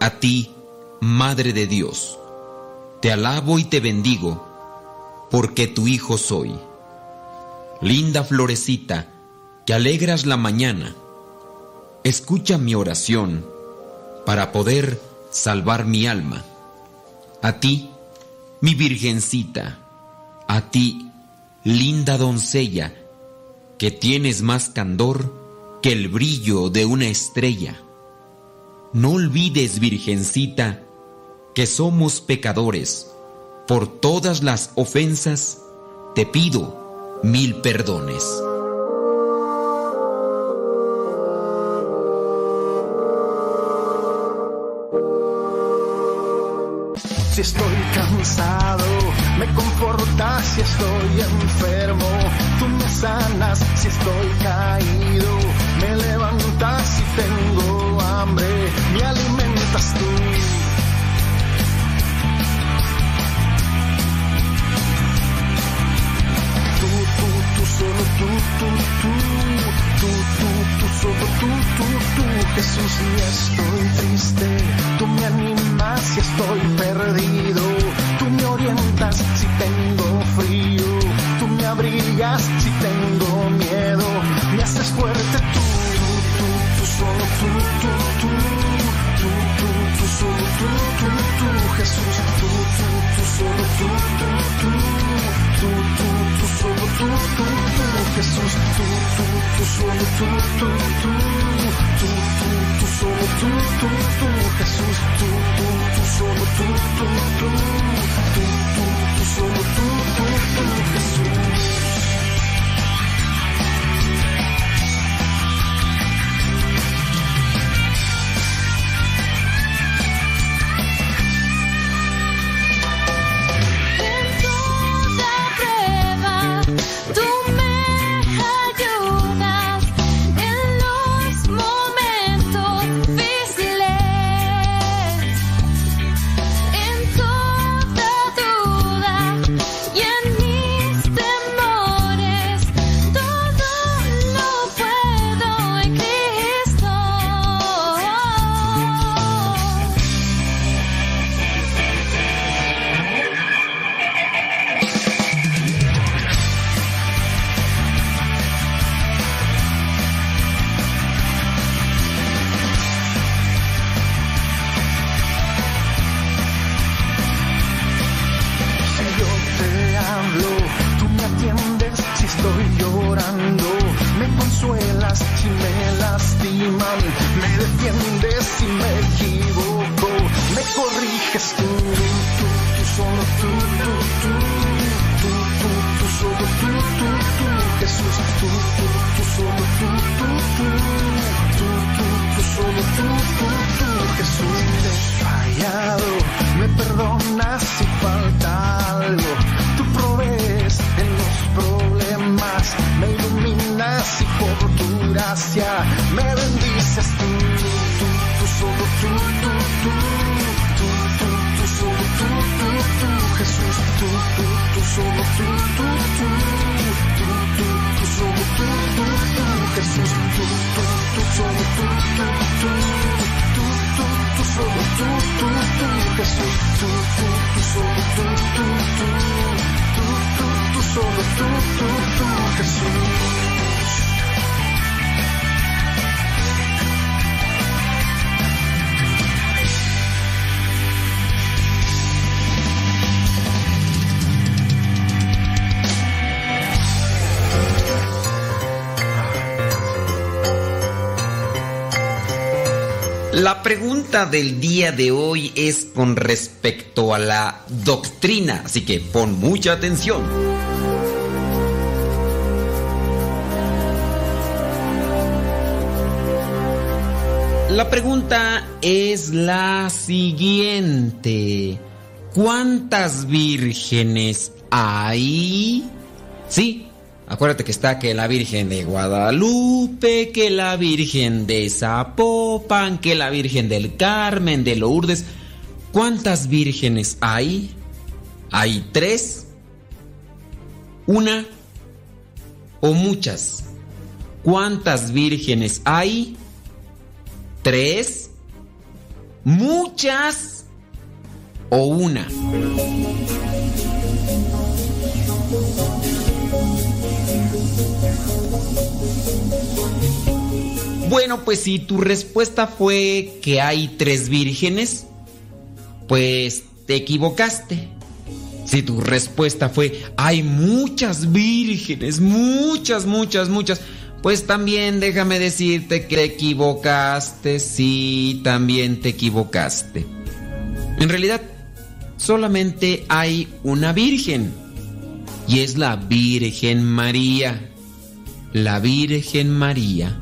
a ti, Madre de Dios, te alabo y te bendigo, porque tu Hijo soy. Linda florecita, que alegras la mañana, escucha mi oración para poder salvar mi alma. A ti, mi Virgencita, a ti, linda doncella, que tienes más candor que el brillo de una estrella. No olvides, Virgencita, que somos pecadores. Por todas las ofensas, te pido mil perdones. Si estoy cansado, me confortas si estoy enfermo. Tú me sanas si estoy caído. Me levantas si tengo hambre. Me alimentas tú. Tú, tú, tú, solo tú, tú, tú. Tú, tú, tú, solo tú, tú, tú. Jesús, si estoy triste, tú me animas si estoy perdido. Tú me orientas si tengo frío. Tú me abrigas si tengo miedo. Me haces fuerte tú, solo tú, tú, tú. Tú, tú, tú, solo tú, tú, tú. Jesús, tú, tú, tú, solo tú, tú, tú. Tú, tú, tú, solo tú, tú, tú. Jesús, tú, tú, tú, solo tú, tú, tú. Tú, tú, tú, solo tú, tú, tú. Jesús, tú, tú, tú, solo tú, tú, tú. Tú, tú, solo tú. Pregunta del día de hoy es con respecto a la doctrina, así que pon mucha atención. La pregunta es la siguiente. ¿Cuántas vírgenes hay? Sí, Acuérdate que está que la Virgen de Guadalupe, que la Virgen de Zapopan, que la Virgen del Carmen, de Lourdes. ¿Cuántas vírgenes hay? ¿Hay tres? ¿Una? ¿O muchas? ¿Cuántas vírgenes hay? ¿Tres? ¿Muchas? ¿O una? Bueno, pues si tu respuesta fue que hay tres vírgenes, pues te equivocaste. Si tu respuesta fue hay muchas vírgenes, muchas, muchas, muchas, pues también déjame decirte que te equivocaste, sí, también te equivocaste. En realidad, solamente hay una virgen, y es la Virgen María. La Virgen María.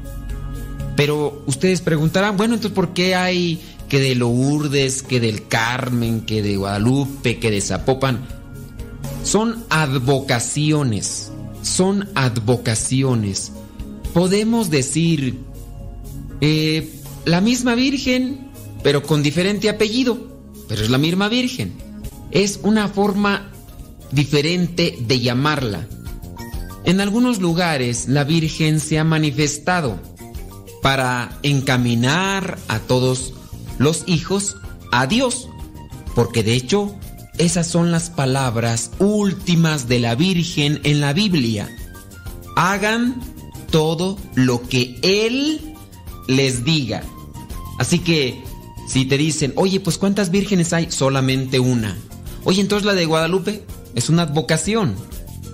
Pero ustedes preguntarán, bueno, entonces ¿por qué hay que de Lourdes, que del Carmen, que de Guadalupe, que de Zapopan? Son advocaciones, son advocaciones. Podemos decir eh, la misma Virgen, pero con diferente apellido, pero es la misma Virgen. Es una forma diferente de llamarla. En algunos lugares la Virgen se ha manifestado para encaminar a todos los hijos a Dios, porque de hecho esas son las palabras últimas de la Virgen en la Biblia. Hagan todo lo que Él les diga. Así que si te dicen, oye, pues ¿cuántas vírgenes hay? Solamente una. Oye, entonces la de Guadalupe es una advocación.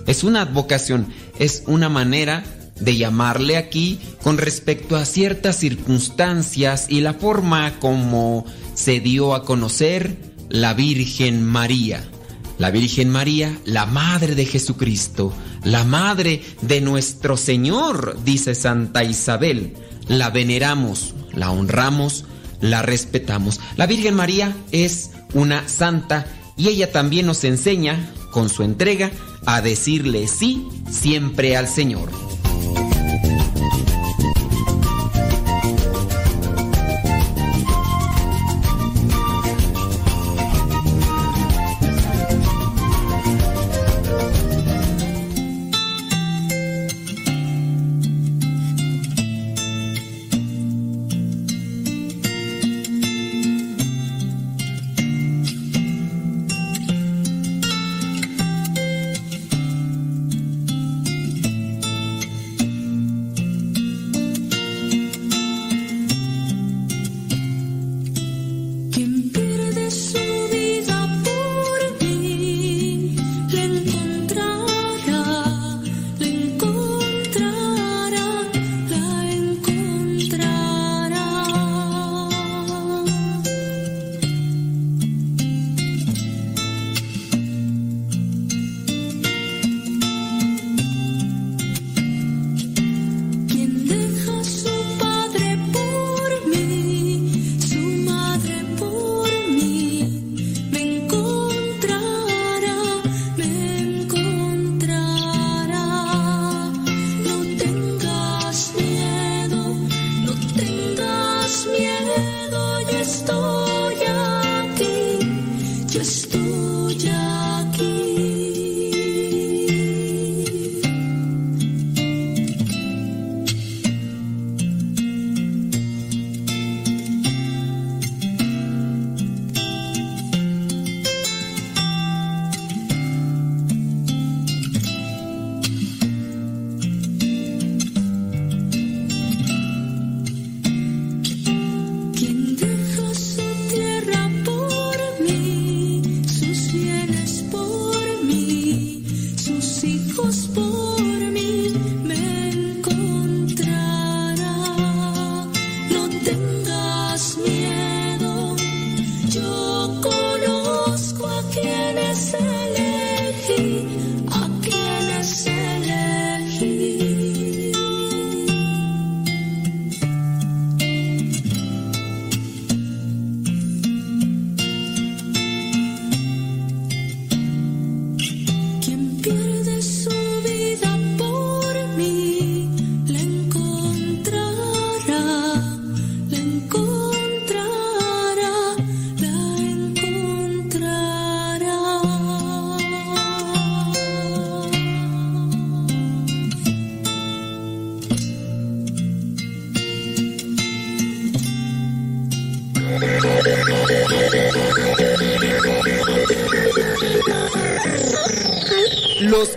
Es una advocación. Es una manera de llamarle aquí con respecto a ciertas circunstancias y la forma como se dio a conocer la Virgen María. La Virgen María, la Madre de Jesucristo, la Madre de nuestro Señor, dice Santa Isabel. La veneramos, la honramos, la respetamos. La Virgen María es una santa y ella también nos enseña, con su entrega, a decirle sí siempre al Señor.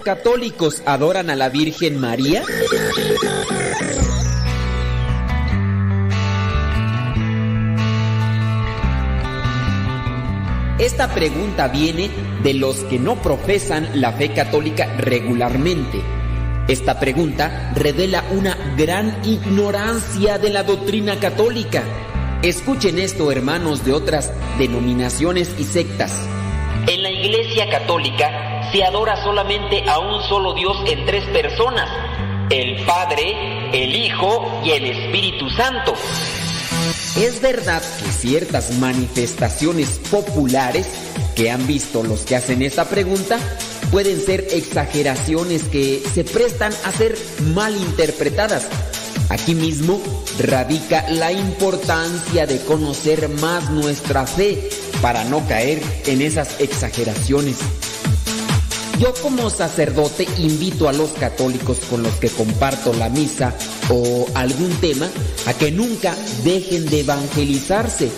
Católicos adoran a la Virgen María? Esta pregunta viene de los que no profesan la fe católica regularmente. Esta pregunta revela una gran ignorancia de la doctrina católica. Escuchen esto, hermanos de otras denominaciones y sectas. En la Iglesia Católica se adora solamente a un solo Dios en tres personas, el Padre, el Hijo y el Espíritu Santo. Es verdad que ciertas manifestaciones populares que han visto los que hacen esta pregunta pueden ser exageraciones que se prestan a ser mal interpretadas. Aquí mismo radica la importancia de conocer más nuestra fe para no caer en esas exageraciones. Yo como sacerdote invito a los católicos con los que comparto la misa o algún tema a que nunca dejen de evangelizarse.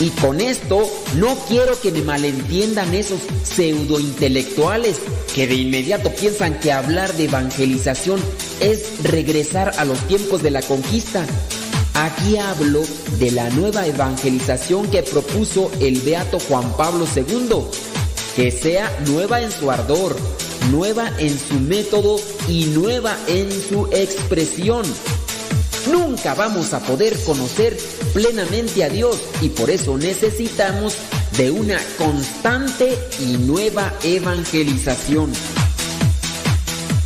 Y con esto no quiero que me malentiendan esos pseudo intelectuales que de inmediato piensan que hablar de evangelización es regresar a los tiempos de la conquista. Aquí hablo de la nueva evangelización que propuso el beato Juan Pablo II que sea nueva en su ardor, nueva en su método y nueva en su expresión. Nunca vamos a poder conocer plenamente a Dios y por eso necesitamos de una constante y nueva evangelización.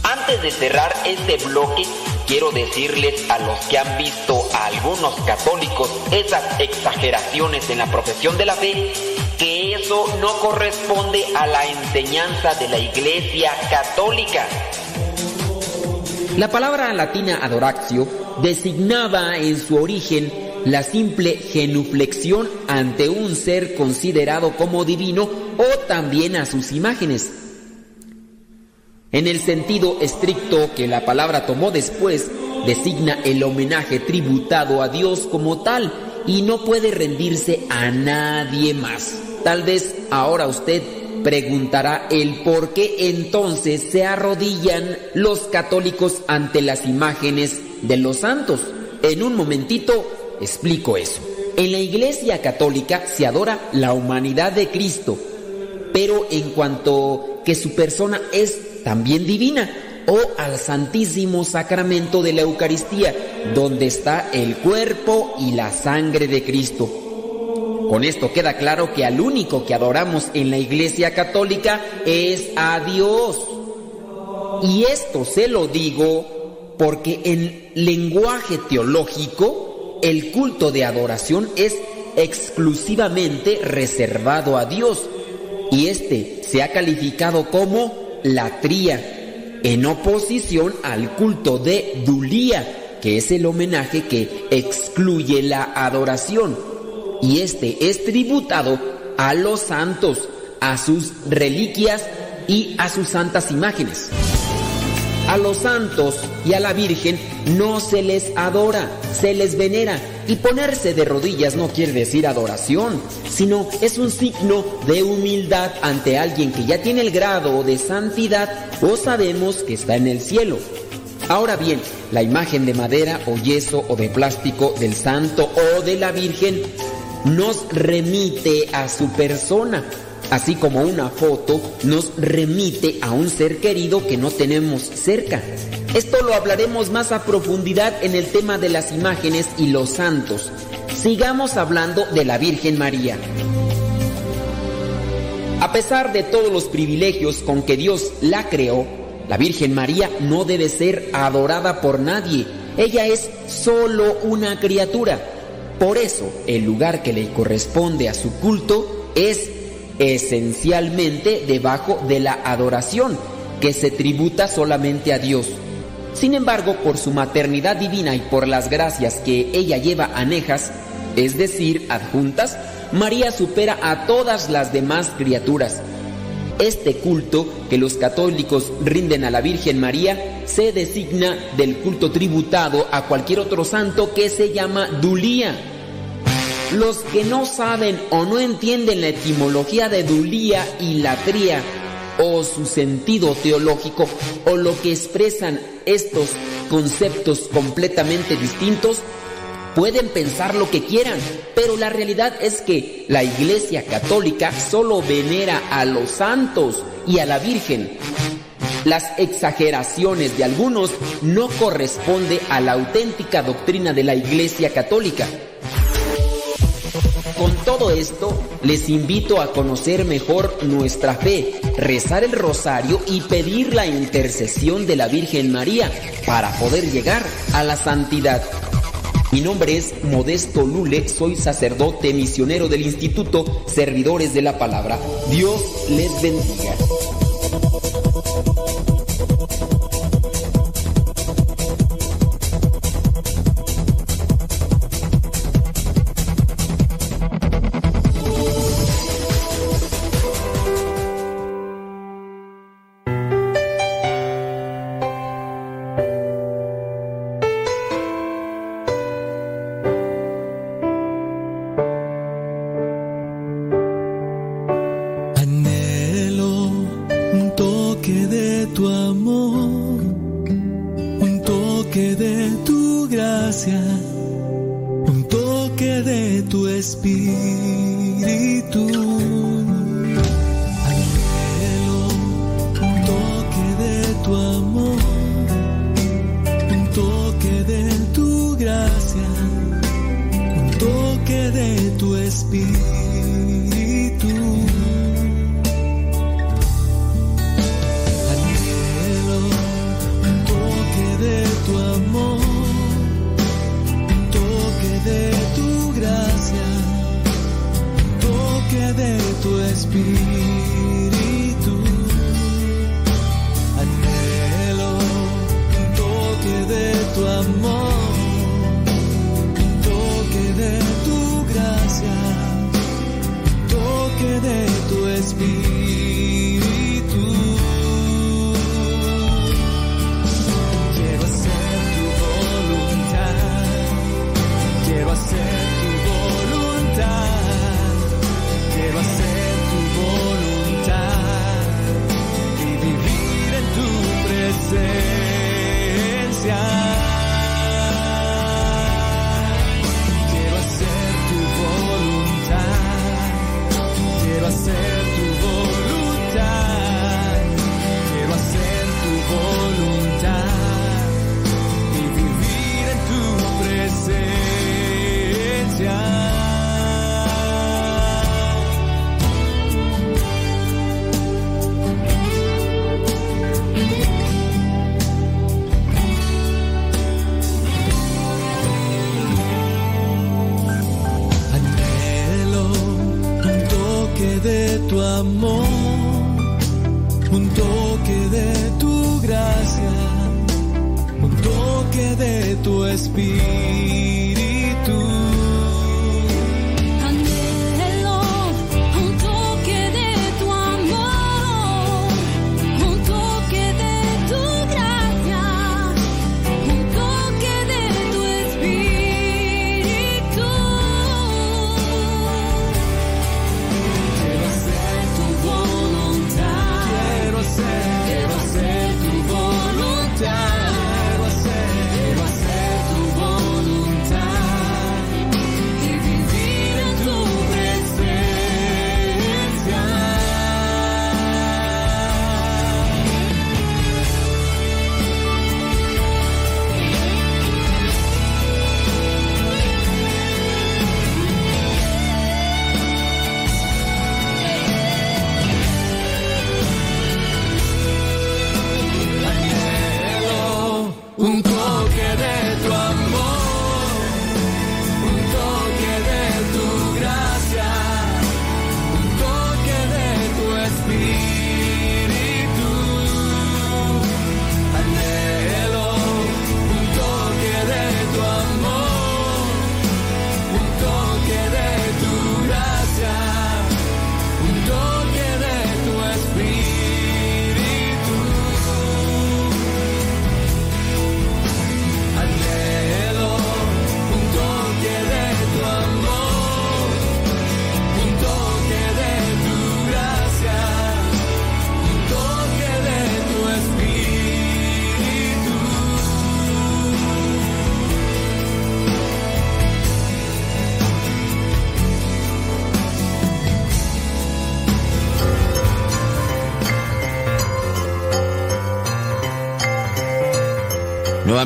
Antes de cerrar este bloque, quiero decirles a los que han visto a algunos católicos esas exageraciones en la profesión de la fe, eso no corresponde a la enseñanza de la Iglesia Católica. La palabra latina adoraxio designaba en su origen la simple genuflexión ante un ser considerado como divino o también a sus imágenes. En el sentido estricto que la palabra tomó después, designa el homenaje tributado a Dios como tal y no puede rendirse a nadie más. Tal vez ahora usted preguntará el por qué entonces se arrodillan los católicos ante las imágenes de los santos. En un momentito explico eso. En la Iglesia Católica se adora la humanidad de Cristo, pero en cuanto que su persona es también divina, o al Santísimo Sacramento de la Eucaristía, donde está el cuerpo y la sangre de Cristo. Con esto queda claro que al único que adoramos en la Iglesia Católica es a Dios. Y esto se lo digo porque en lenguaje teológico el culto de adoración es exclusivamente reservado a Dios y este se ha calificado como latría en oposición al culto de Dulía, que es el homenaje que excluye la adoración y este es tributado a los santos, a sus reliquias y a sus santas imágenes. A los santos y a la Virgen no se les adora, se les venera. Y ponerse de rodillas no quiere decir adoración, sino es un signo de humildad ante alguien que ya tiene el grado de santidad o sabemos que está en el cielo. Ahora bien, la imagen de madera o yeso o de plástico del santo o de la Virgen nos remite a su persona, así como una foto nos remite a un ser querido que no tenemos cerca. Esto lo hablaremos más a profundidad en el tema de las imágenes y los santos. Sigamos hablando de la Virgen María. A pesar de todos los privilegios con que Dios la creó, la Virgen María no debe ser adorada por nadie. Ella es solo una criatura por eso, el lugar que le corresponde a su culto es esencialmente debajo de la adoración, que se tributa solamente a Dios. Sin embargo, por su maternidad divina y por las gracias que ella lleva anejas, es decir, adjuntas, María supera a todas las demás criaturas. Este culto que los católicos rinden a la Virgen María se designa del culto tributado a cualquier otro santo que se llama Dulía. Los que no saben o no entienden la etimología de Dulía y Latría o su sentido teológico o lo que expresan estos conceptos completamente distintos, pueden pensar lo que quieran, pero la realidad es que la Iglesia Católica solo venera a los santos y a la Virgen. Las exageraciones de algunos no corresponde a la auténtica doctrina de la Iglesia Católica. Con todo esto, les invito a conocer mejor nuestra fe, rezar el rosario y pedir la intercesión de la Virgen María para poder llegar a la santidad. Mi nombre es Modesto Lule, soy sacerdote misionero del Instituto Servidores de la Palabra. Dios les bendiga.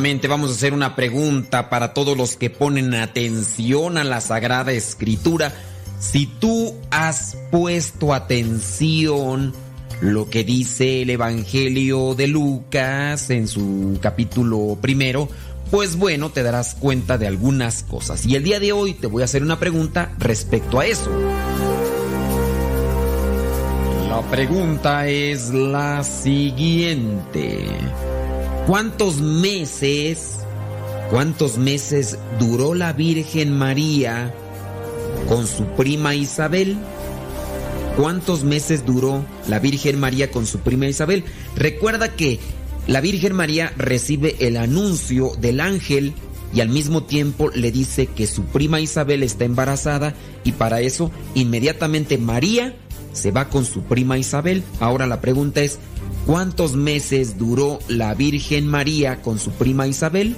Vamos a hacer una pregunta para todos los que ponen atención a la Sagrada Escritura. Si tú has puesto atención lo que dice el Evangelio de Lucas en su capítulo primero, pues bueno, te darás cuenta de algunas cosas. Y el día de hoy te voy a hacer una pregunta respecto a eso. La pregunta es la siguiente. ¿Cuántos meses, cuántos meses duró la Virgen María con su prima Isabel? ¿Cuántos meses duró la Virgen María con su prima Isabel? Recuerda que la Virgen María recibe el anuncio del ángel y al mismo tiempo le dice que su prima Isabel está embarazada y para eso inmediatamente María se va con su prima Isabel. Ahora la pregunta es, ¿cuántos meses duró la Virgen María con su prima Isabel?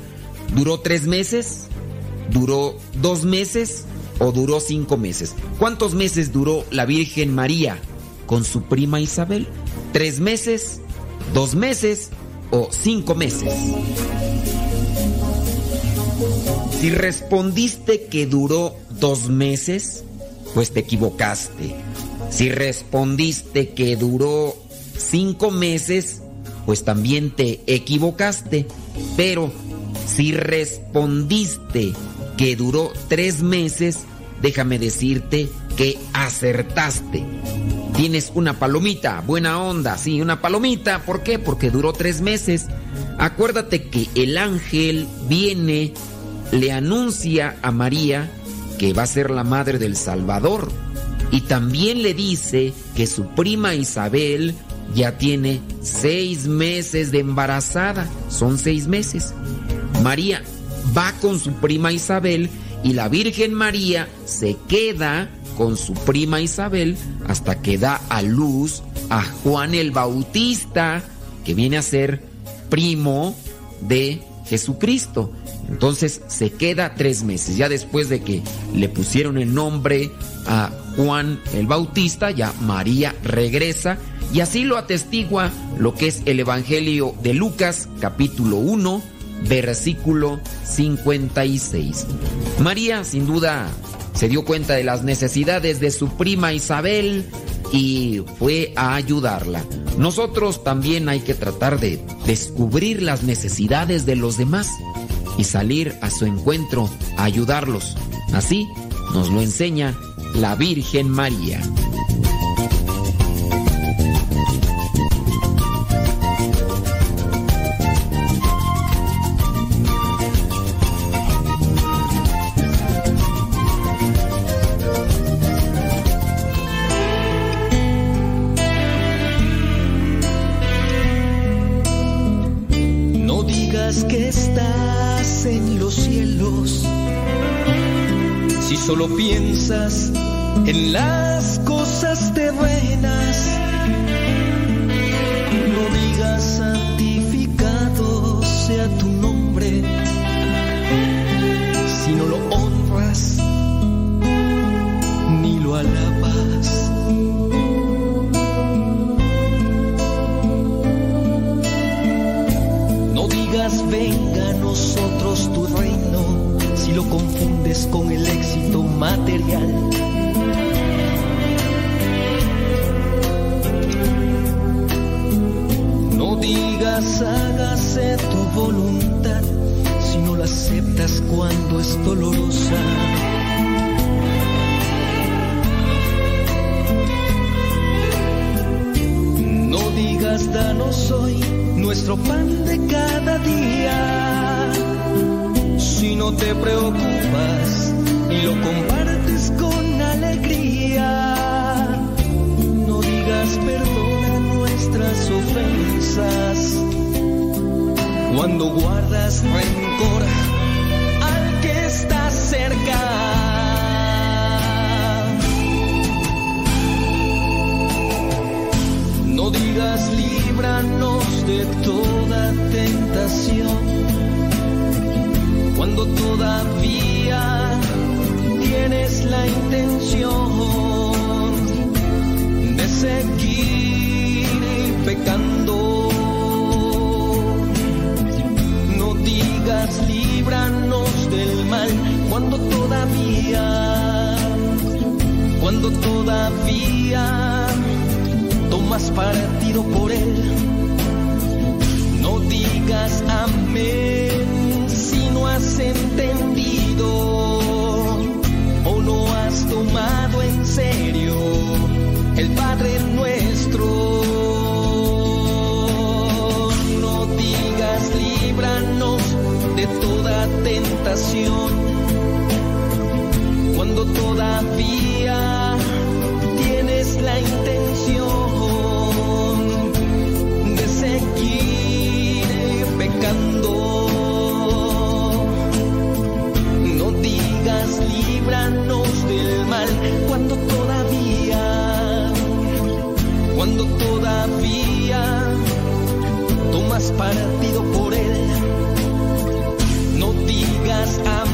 ¿Duró tres meses? ¿Duró dos meses? ¿O duró cinco meses? ¿Cuántos meses duró la Virgen María con su prima Isabel? ¿Tres meses? ¿Dos meses? ¿O cinco meses? Si respondiste que duró dos meses, pues te equivocaste. Si respondiste que duró cinco meses, pues también te equivocaste. Pero si respondiste que duró tres meses, déjame decirte que acertaste. Tienes una palomita, buena onda, sí, una palomita. ¿Por qué? Porque duró tres meses. Acuérdate que el ángel viene, le anuncia a María que va a ser la madre del Salvador. Y también le dice que su prima Isabel ya tiene seis meses de embarazada. Son seis meses. María va con su prima Isabel y la Virgen María se queda con su prima Isabel hasta que da a luz a Juan el Bautista, que viene a ser primo de Jesucristo. Entonces se queda tres meses. Ya después de que le pusieron el nombre a Juan el Bautista, ya María regresa y así lo atestigua lo que es el Evangelio de Lucas capítulo 1 versículo 56. María sin duda se dio cuenta de las necesidades de su prima Isabel y fue a ayudarla. Nosotros también hay que tratar de descubrir las necesidades de los demás y salir a su encuentro a ayudarlos. Así nos lo enseña la Virgen María. Solo piensas en las cosas terrenas. No digas santificado sea tu nombre si no lo honras ni lo alabas. No digas venga a nosotros tu reino si lo confundes con el éxito material. No digas hágase tu voluntad si no la aceptas cuando es dolorosa. No digas danos hoy nuestro pan de cada día si no te preocupas lo compartes con alegría. No digas perdona nuestras ofensas cuando guardas rencor al que está cerca. No digas líbranos de toda tentación cuando todavía tienes la intención de seguir pecando. No digas líbranos del mal cuando todavía, cuando todavía tomas partido por él. No digas amén si no has entendido serio el Padre nuestro. No digas líbranos de toda tentación cuando todavía tienes la intención cuando todavía, cuando todavía tomas partido por él. No digas amén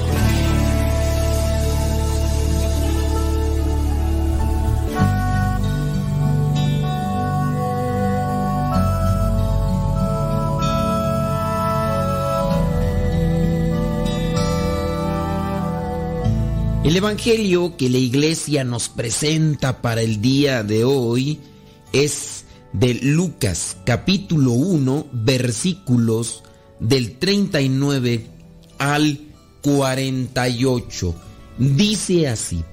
El Evangelio que la iglesia nos presenta para el día de hoy es de Lucas capítulo 1 versículos del 39 al 48. Dice así,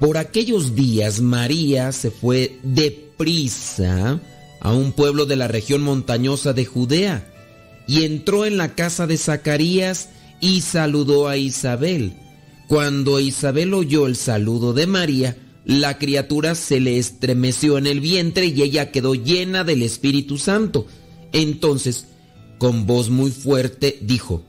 por aquellos días María se fue deprisa a un pueblo de la región montañosa de Judea y entró en la casa de Zacarías y saludó a Isabel. Cuando Isabel oyó el saludo de María, la criatura se le estremeció en el vientre y ella quedó llena del Espíritu Santo. Entonces, con voz muy fuerte, dijo,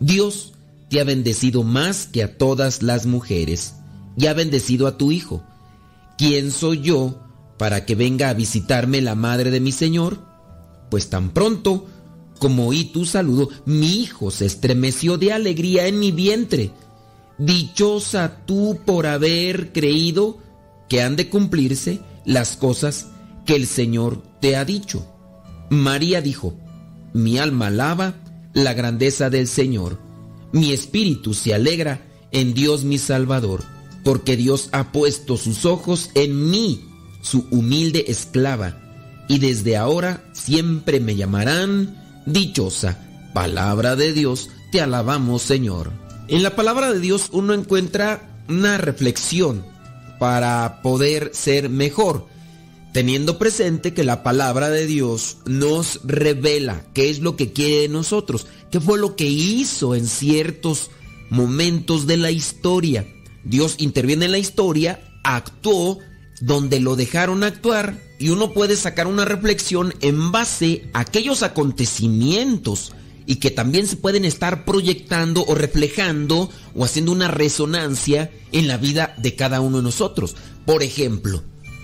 Dios te ha bendecido más que a todas las mujeres y ha bendecido a tu Hijo. ¿Quién soy yo para que venga a visitarme la madre de mi Señor? Pues tan pronto como oí tu saludo, mi hijo se estremeció de alegría en mi vientre. Dichosa tú por haber creído que han de cumplirse las cosas que el Señor te ha dicho. María dijo, mi alma alaba la grandeza del Señor, mi espíritu se alegra en Dios mi Salvador, porque Dios ha puesto sus ojos en mí, su humilde esclava, y desde ahora siempre me llamarán dichosa. Palabra de Dios, te alabamos Señor. En la palabra de Dios uno encuentra una reflexión para poder ser mejor, teniendo presente que la palabra de Dios nos revela qué es lo que quiere de nosotros, qué fue lo que hizo en ciertos momentos de la historia. Dios interviene en la historia, actuó donde lo dejaron actuar y uno puede sacar una reflexión en base a aquellos acontecimientos y que también se pueden estar proyectando o reflejando o haciendo una resonancia en la vida de cada uno de nosotros. Por ejemplo,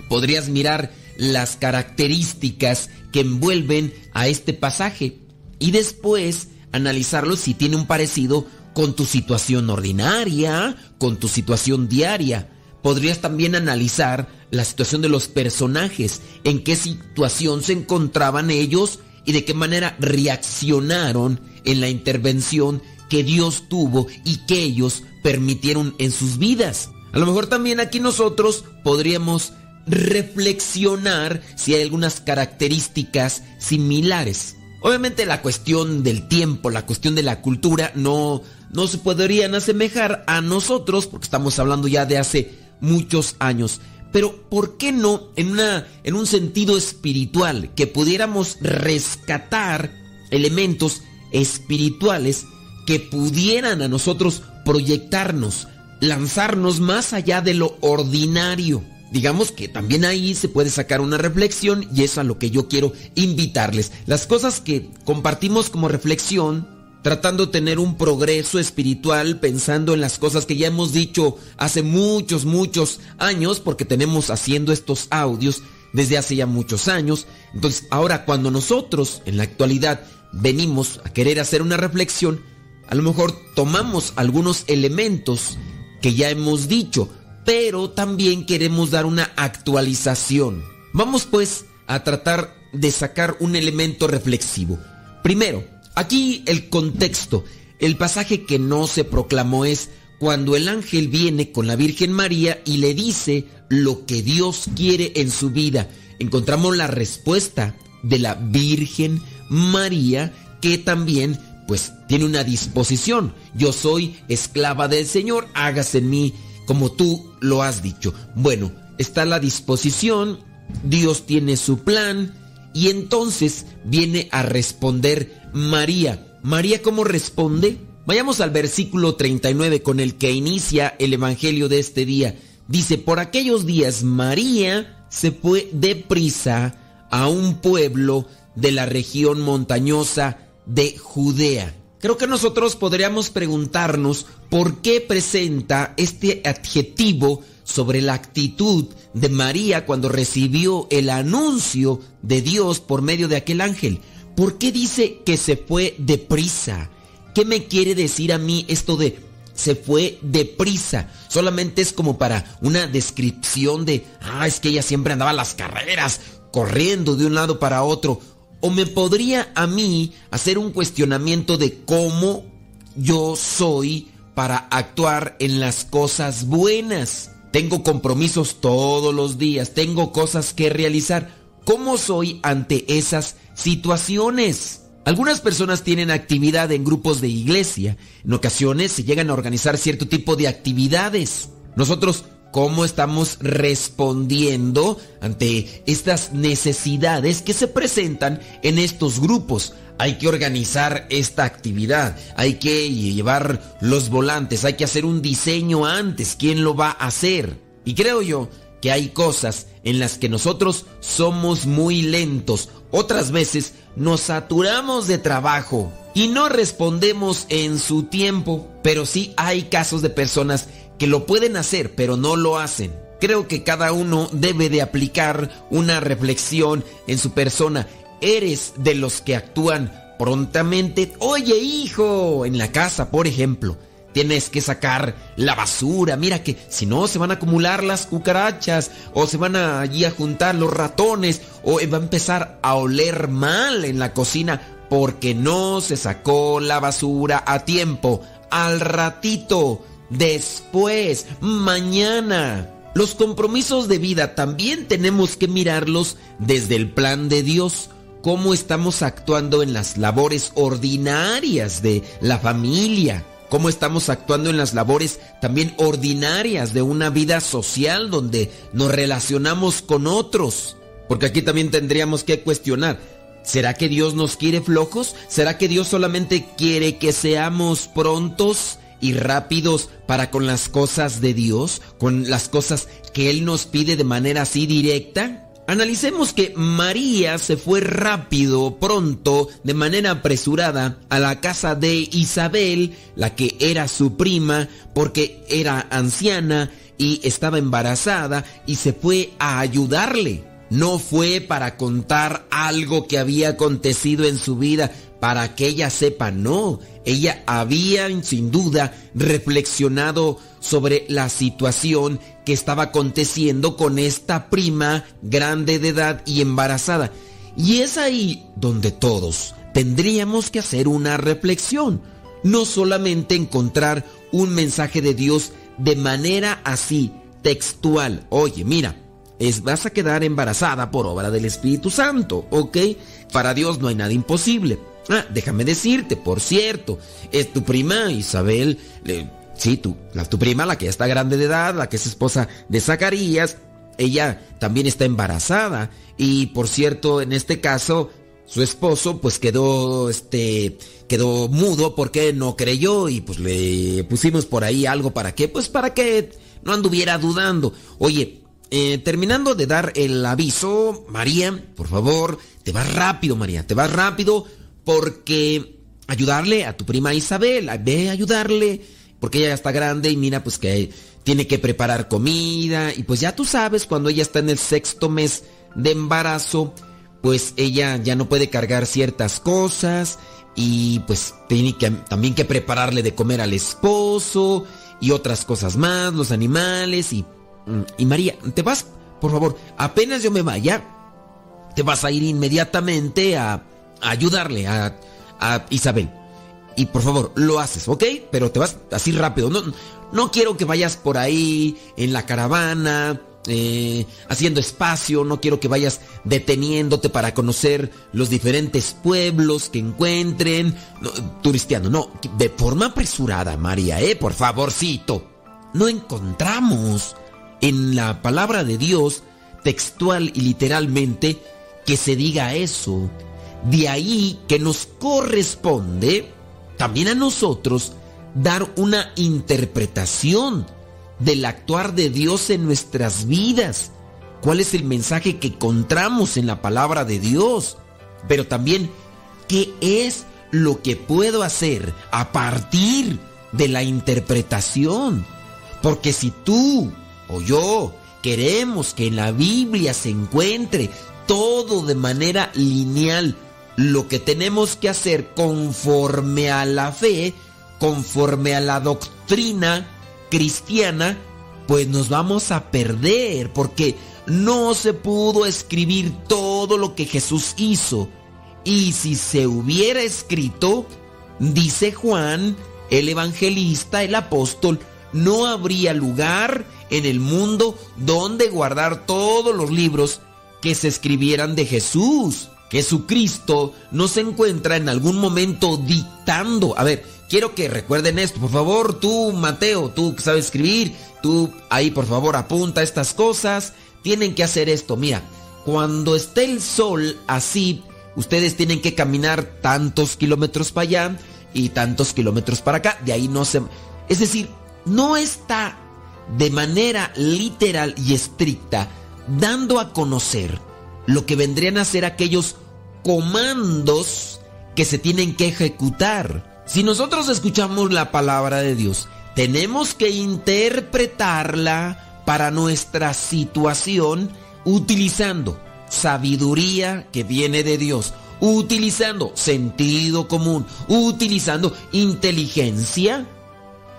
podrías mirar las características que envuelven a este pasaje y después analizarlo si tiene un parecido con tu situación ordinaria, con tu situación diaria. Podrías también analizar la situación de los personajes, en qué situación se encontraban ellos y de qué manera reaccionaron en la intervención que Dios tuvo y que ellos permitieron en sus vidas. A lo mejor también aquí nosotros podríamos reflexionar si hay algunas características similares. Obviamente la cuestión del tiempo, la cuestión de la cultura no, no se podrían asemejar a nosotros porque estamos hablando ya de hace muchos años. Pero ¿por qué no en, una, en un sentido espiritual que pudiéramos rescatar elementos espirituales que pudieran a nosotros proyectarnos, lanzarnos más allá de lo ordinario? Digamos que también ahí se puede sacar una reflexión y es a lo que yo quiero invitarles. Las cosas que compartimos como reflexión tratando de tener un progreso espiritual, pensando en las cosas que ya hemos dicho hace muchos, muchos años, porque tenemos haciendo estos audios desde hace ya muchos años. Entonces, ahora cuando nosotros en la actualidad venimos a querer hacer una reflexión, a lo mejor tomamos algunos elementos que ya hemos dicho, pero también queremos dar una actualización. Vamos pues a tratar de sacar un elemento reflexivo. Primero, aquí el contexto. El pasaje que no se proclamó es cuando el ángel viene con la Virgen María y le dice lo que Dios quiere en su vida. Encontramos la respuesta de la Virgen María que también pues tiene una disposición. Yo soy esclava del Señor, hágase en mí como tú lo has dicho. Bueno, está la disposición, Dios tiene su plan y entonces viene a responder María. María, ¿cómo responde? Vayamos al versículo 39 con el que inicia el Evangelio de este día. Dice, por aquellos días María se fue deprisa a un pueblo de la región montañosa de Judea. Creo que nosotros podríamos preguntarnos por qué presenta este adjetivo sobre la actitud de María cuando recibió el anuncio de Dios por medio de aquel ángel. ¿Por qué dice que se fue deprisa? ¿Qué me quiere decir a mí esto de se fue deprisa? Solamente es como para una descripción de, ah, es que ella siempre andaba a las carreras, corriendo de un lado para otro. O me podría a mí hacer un cuestionamiento de cómo yo soy para actuar en las cosas buenas. Tengo compromisos todos los días, tengo cosas que realizar. ¿Cómo soy ante esas situaciones? Algunas personas tienen actividad en grupos de iglesia. En ocasiones se llegan a organizar cierto tipo de actividades. Nosotros, ¿cómo estamos respondiendo ante estas necesidades que se presentan en estos grupos? Hay que organizar esta actividad, hay que llevar los volantes, hay que hacer un diseño antes. ¿Quién lo va a hacer? Y creo yo que hay cosas en las que nosotros somos muy lentos. Otras veces nos saturamos de trabajo y no respondemos en su tiempo. Pero sí hay casos de personas que lo pueden hacer, pero no lo hacen. Creo que cada uno debe de aplicar una reflexión en su persona. ¿Eres de los que actúan prontamente? Oye, hijo, en la casa, por ejemplo Tienes que sacar la basura. Mira que si no se van a acumular las cucarachas o se van a, allí a juntar los ratones o va a empezar a oler mal en la cocina porque no se sacó la basura a tiempo. Al ratito, después, mañana. Los compromisos de vida también tenemos que mirarlos desde el plan de Dios cómo estamos actuando en las labores ordinarias de la familia, cómo estamos actuando en las labores también ordinarias de una vida social donde nos relacionamos con otros. Porque aquí también tendríamos que cuestionar, ¿será que Dios nos quiere flojos? ¿Será que Dios solamente quiere que seamos prontos y rápidos para con las cosas de Dios, con las cosas que Él nos pide de manera así directa? Analicemos que María se fue rápido, pronto, de manera apresurada a la casa de Isabel, la que era su prima, porque era anciana y estaba embarazada, y se fue a ayudarle. No fue para contar algo que había acontecido en su vida, para que ella sepa, no. Ella había, sin duda, reflexionado sobre la situación que estaba aconteciendo con esta prima grande de edad y embarazada. Y es ahí donde todos tendríamos que hacer una reflexión. No solamente encontrar un mensaje de Dios de manera así, textual. Oye, mira, es, vas a quedar embarazada por obra del Espíritu Santo, ¿ok? Para Dios no hay nada imposible. Ah, déjame decirte, por cierto, es tu prima Isabel, sí, tu, la, tu prima, la que ya está grande de edad, la que es esposa de Zacarías, ella también está embarazada. Y por cierto, en este caso, su esposo pues quedó, este, quedó mudo porque no creyó y pues le pusimos por ahí algo para qué, pues para que no anduviera dudando. Oye, eh, terminando de dar el aviso, María, por favor, te vas rápido, María, te vas rápido porque ayudarle a tu prima Isabel, ve a ayudarle, porque ella ya está grande y mira pues que tiene que preparar comida y pues ya tú sabes cuando ella está en el sexto mes de embarazo, pues ella ya no puede cargar ciertas cosas y pues tiene que, también que prepararle de comer al esposo y otras cosas más, los animales y, y María, te vas, por favor, apenas yo me vaya, te vas a ir inmediatamente a, ayudarle a, a, Isabel. Y por favor, lo haces, ¿ok? Pero te vas así rápido. No, no quiero que vayas por ahí en la caravana, eh, haciendo espacio, no quiero que vayas deteniéndote para conocer los diferentes pueblos que encuentren, no, turisteando, no, de forma apresurada, María, eh, por favorcito. No encontramos en la palabra de Dios, textual y literalmente, que se diga eso. De ahí que nos corresponde también a nosotros dar una interpretación del actuar de Dios en nuestras vidas. ¿Cuál es el mensaje que encontramos en la palabra de Dios? Pero también, ¿qué es lo que puedo hacer a partir de la interpretación? Porque si tú o yo queremos que en la Biblia se encuentre todo de manera lineal, lo que tenemos que hacer conforme a la fe, conforme a la doctrina cristiana, pues nos vamos a perder porque no se pudo escribir todo lo que Jesús hizo. Y si se hubiera escrito, dice Juan, el evangelista, el apóstol, no habría lugar en el mundo donde guardar todos los libros que se escribieran de Jesús. Jesucristo no se encuentra en algún momento dictando. A ver, quiero que recuerden esto, por favor, tú, Mateo, tú que sabes escribir, tú ahí por favor apunta estas cosas. Tienen que hacer esto, mira, cuando esté el sol así, ustedes tienen que caminar tantos kilómetros para allá y tantos kilómetros para acá. De ahí no se... Es decir, no está de manera literal y estricta dando a conocer lo que vendrían a ser aquellos comandos que se tienen que ejecutar. Si nosotros escuchamos la palabra de Dios, tenemos que interpretarla para nuestra situación utilizando sabiduría que viene de Dios, utilizando sentido común, utilizando inteligencia,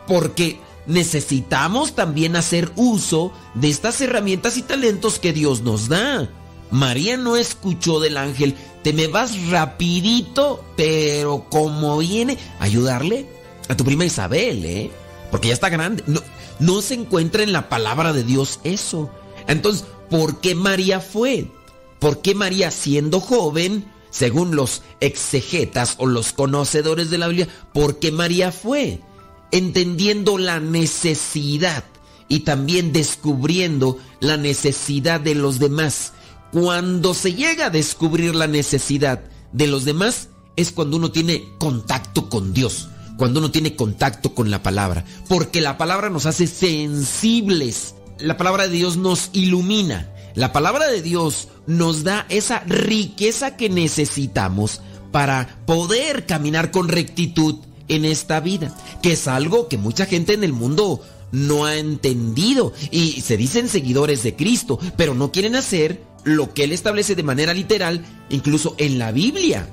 porque necesitamos también hacer uso de estas herramientas y talentos que Dios nos da. María no escuchó del ángel, te me vas rapidito, pero como viene, ayudarle a tu prima Isabel, ¿eh? Porque ya está grande. No, no se encuentra en la palabra de Dios eso. Entonces, ¿por qué María fue? ¿Por qué María siendo joven, según los exegetas o los conocedores de la Biblia, por qué María fue? Entendiendo la necesidad y también descubriendo la necesidad de los demás cuando se llega a descubrir la necesidad de los demás es cuando uno tiene contacto con Dios, cuando uno tiene contacto con la palabra, porque la palabra nos hace sensibles, la palabra de Dios nos ilumina, la palabra de Dios nos da esa riqueza que necesitamos para poder caminar con rectitud en esta vida, que es algo que mucha gente en el mundo no ha entendido. Y se dicen seguidores de Cristo, pero no quieren hacer lo que él establece de manera literal, incluso en la Biblia.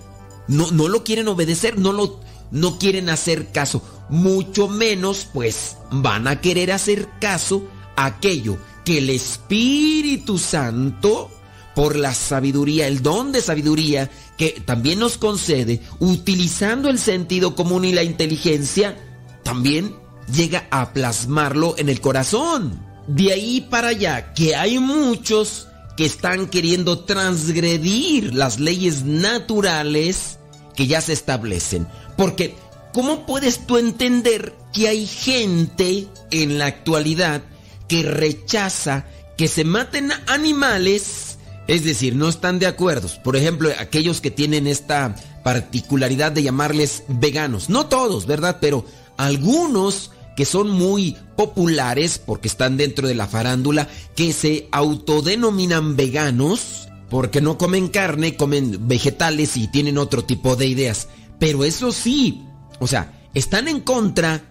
No, no lo quieren obedecer, no lo no quieren hacer caso, mucho menos pues van a querer hacer caso a aquello que el Espíritu Santo por la sabiduría, el don de sabiduría que también nos concede, utilizando el sentido común y la inteligencia, también llega a plasmarlo en el corazón. De ahí para allá, que hay muchos que están queriendo transgredir las leyes naturales que ya se establecen. Porque, ¿cómo puedes tú entender que hay gente en la actualidad que rechaza que se maten animales? Es decir, no están de acuerdo. Por ejemplo, aquellos que tienen esta particularidad de llamarles veganos. No todos, ¿verdad? Pero algunos que son muy populares porque están dentro de la farándula, que se autodenominan veganos porque no comen carne, comen vegetales y tienen otro tipo de ideas. Pero eso sí, o sea, están en contra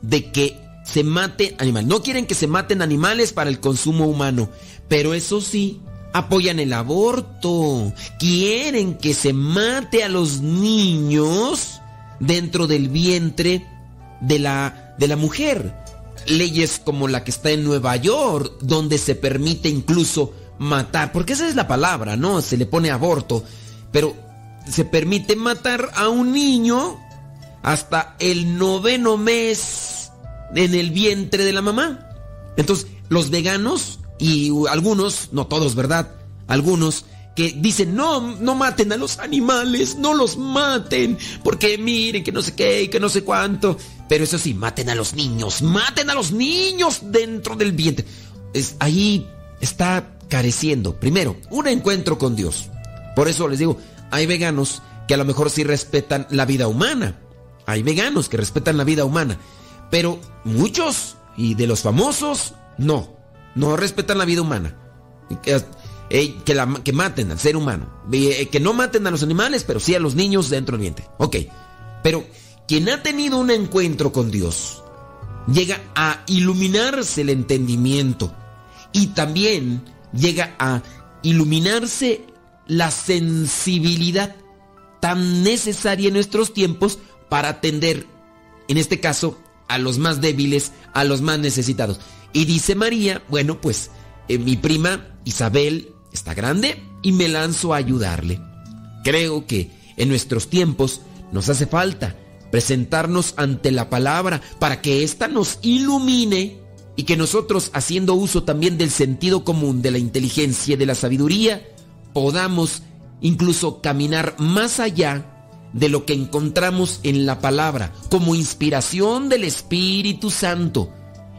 de que se mate animales. No quieren que se maten animales para el consumo humano. Pero eso sí, apoyan el aborto. Quieren que se mate a los niños dentro del vientre de la, de la mujer. Leyes como la que está en Nueva York, donde se permite incluso matar, porque esa es la palabra, ¿no? Se le pone aborto, pero se permite matar a un niño hasta el noveno mes en el vientre de la mamá. Entonces, los veganos y algunos, no todos, ¿verdad? Algunos que dicen, no, no maten a los animales, no los maten, porque miren que no sé qué y que no sé cuánto. Pero eso sí, maten a los niños, maten a los niños dentro del vientre. Es, ahí está careciendo, primero, un encuentro con Dios. Por eso les digo, hay veganos que a lo mejor sí respetan la vida humana. Hay veganos que respetan la vida humana. Pero muchos, y de los famosos, no. No respetan la vida humana. Que, eh, que, maten al ser humano. Eh, que no maten a los animales, pero sí a los niños dentro del vientre. Ok. Pero quien ha tenido un encuentro con Dios llega a iluminarse el entendimiento y también llega a iluminarse la sensibilidad tan necesaria en nuestros tiempos para atender, en este caso, a los más débiles, a los más necesitados. Y dice María, bueno, pues eh, mi prima Isabel está grande y me lanzo a ayudarle. Creo que en nuestros tiempos nos hace falta presentarnos ante la palabra para que ésta nos ilumine y que nosotros, haciendo uso también del sentido común, de la inteligencia y de la sabiduría, podamos incluso caminar más allá de lo que encontramos en la palabra como inspiración del Espíritu Santo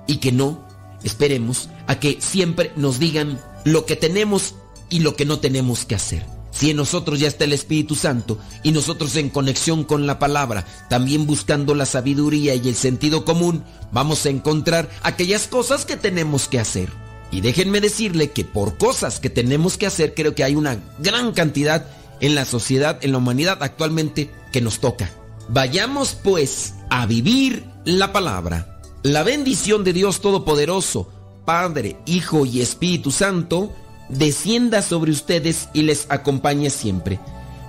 y que no esperemos a que siempre nos digan lo que tenemos y lo que no tenemos que hacer. Si en nosotros ya está el Espíritu Santo y nosotros en conexión con la palabra, también buscando la sabiduría y el sentido común, vamos a encontrar aquellas cosas que tenemos que hacer. Y déjenme decirle que por cosas que tenemos que hacer, creo que hay una gran cantidad en la sociedad, en la humanidad actualmente que nos toca. Vayamos pues a vivir la palabra. La bendición de Dios Todopoderoso, Padre, Hijo y Espíritu Santo, descienda sobre ustedes y les acompañe siempre.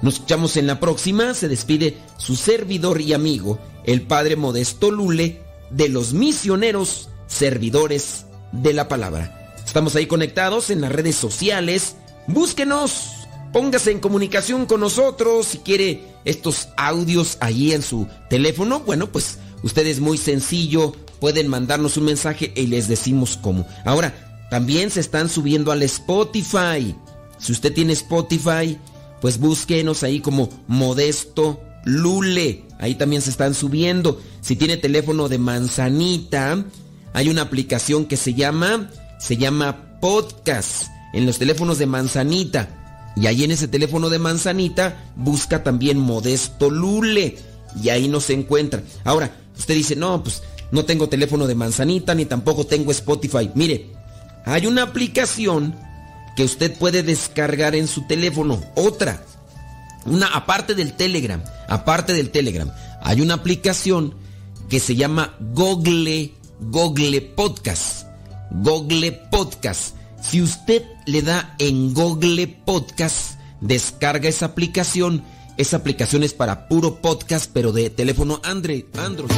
Nos escuchamos en la próxima. Se despide su servidor y amigo, el Padre Modesto Lule, de los misioneros servidores de la palabra. Estamos ahí conectados en las redes sociales. Búsquenos, póngase en comunicación con nosotros si quiere estos audios ahí en su teléfono. Bueno, pues ustedes muy sencillo pueden mandarnos un mensaje y les decimos cómo. Ahora, también se están subiendo al Spotify. Si usted tiene Spotify, pues búsquenos ahí como Modesto Lule. Ahí también se están subiendo. Si tiene teléfono de manzanita, hay una aplicación que se llama se llama Podcast en los teléfonos de manzanita. Y ahí en ese teléfono de manzanita busca también Modesto Lule y ahí nos encuentra. Ahora, usted dice, "No, pues no tengo teléfono de manzanita ni tampoco tengo Spotify." Mire, hay una aplicación que usted puede descargar en su teléfono. Otra. Una aparte del Telegram. Aparte del Telegram. Hay una aplicación que se llama Google, Google Podcast. Google Podcast. Si usted le da en Google Podcast, descarga esa aplicación. Esa aplicación es para puro podcast, pero de teléfono Android. Android.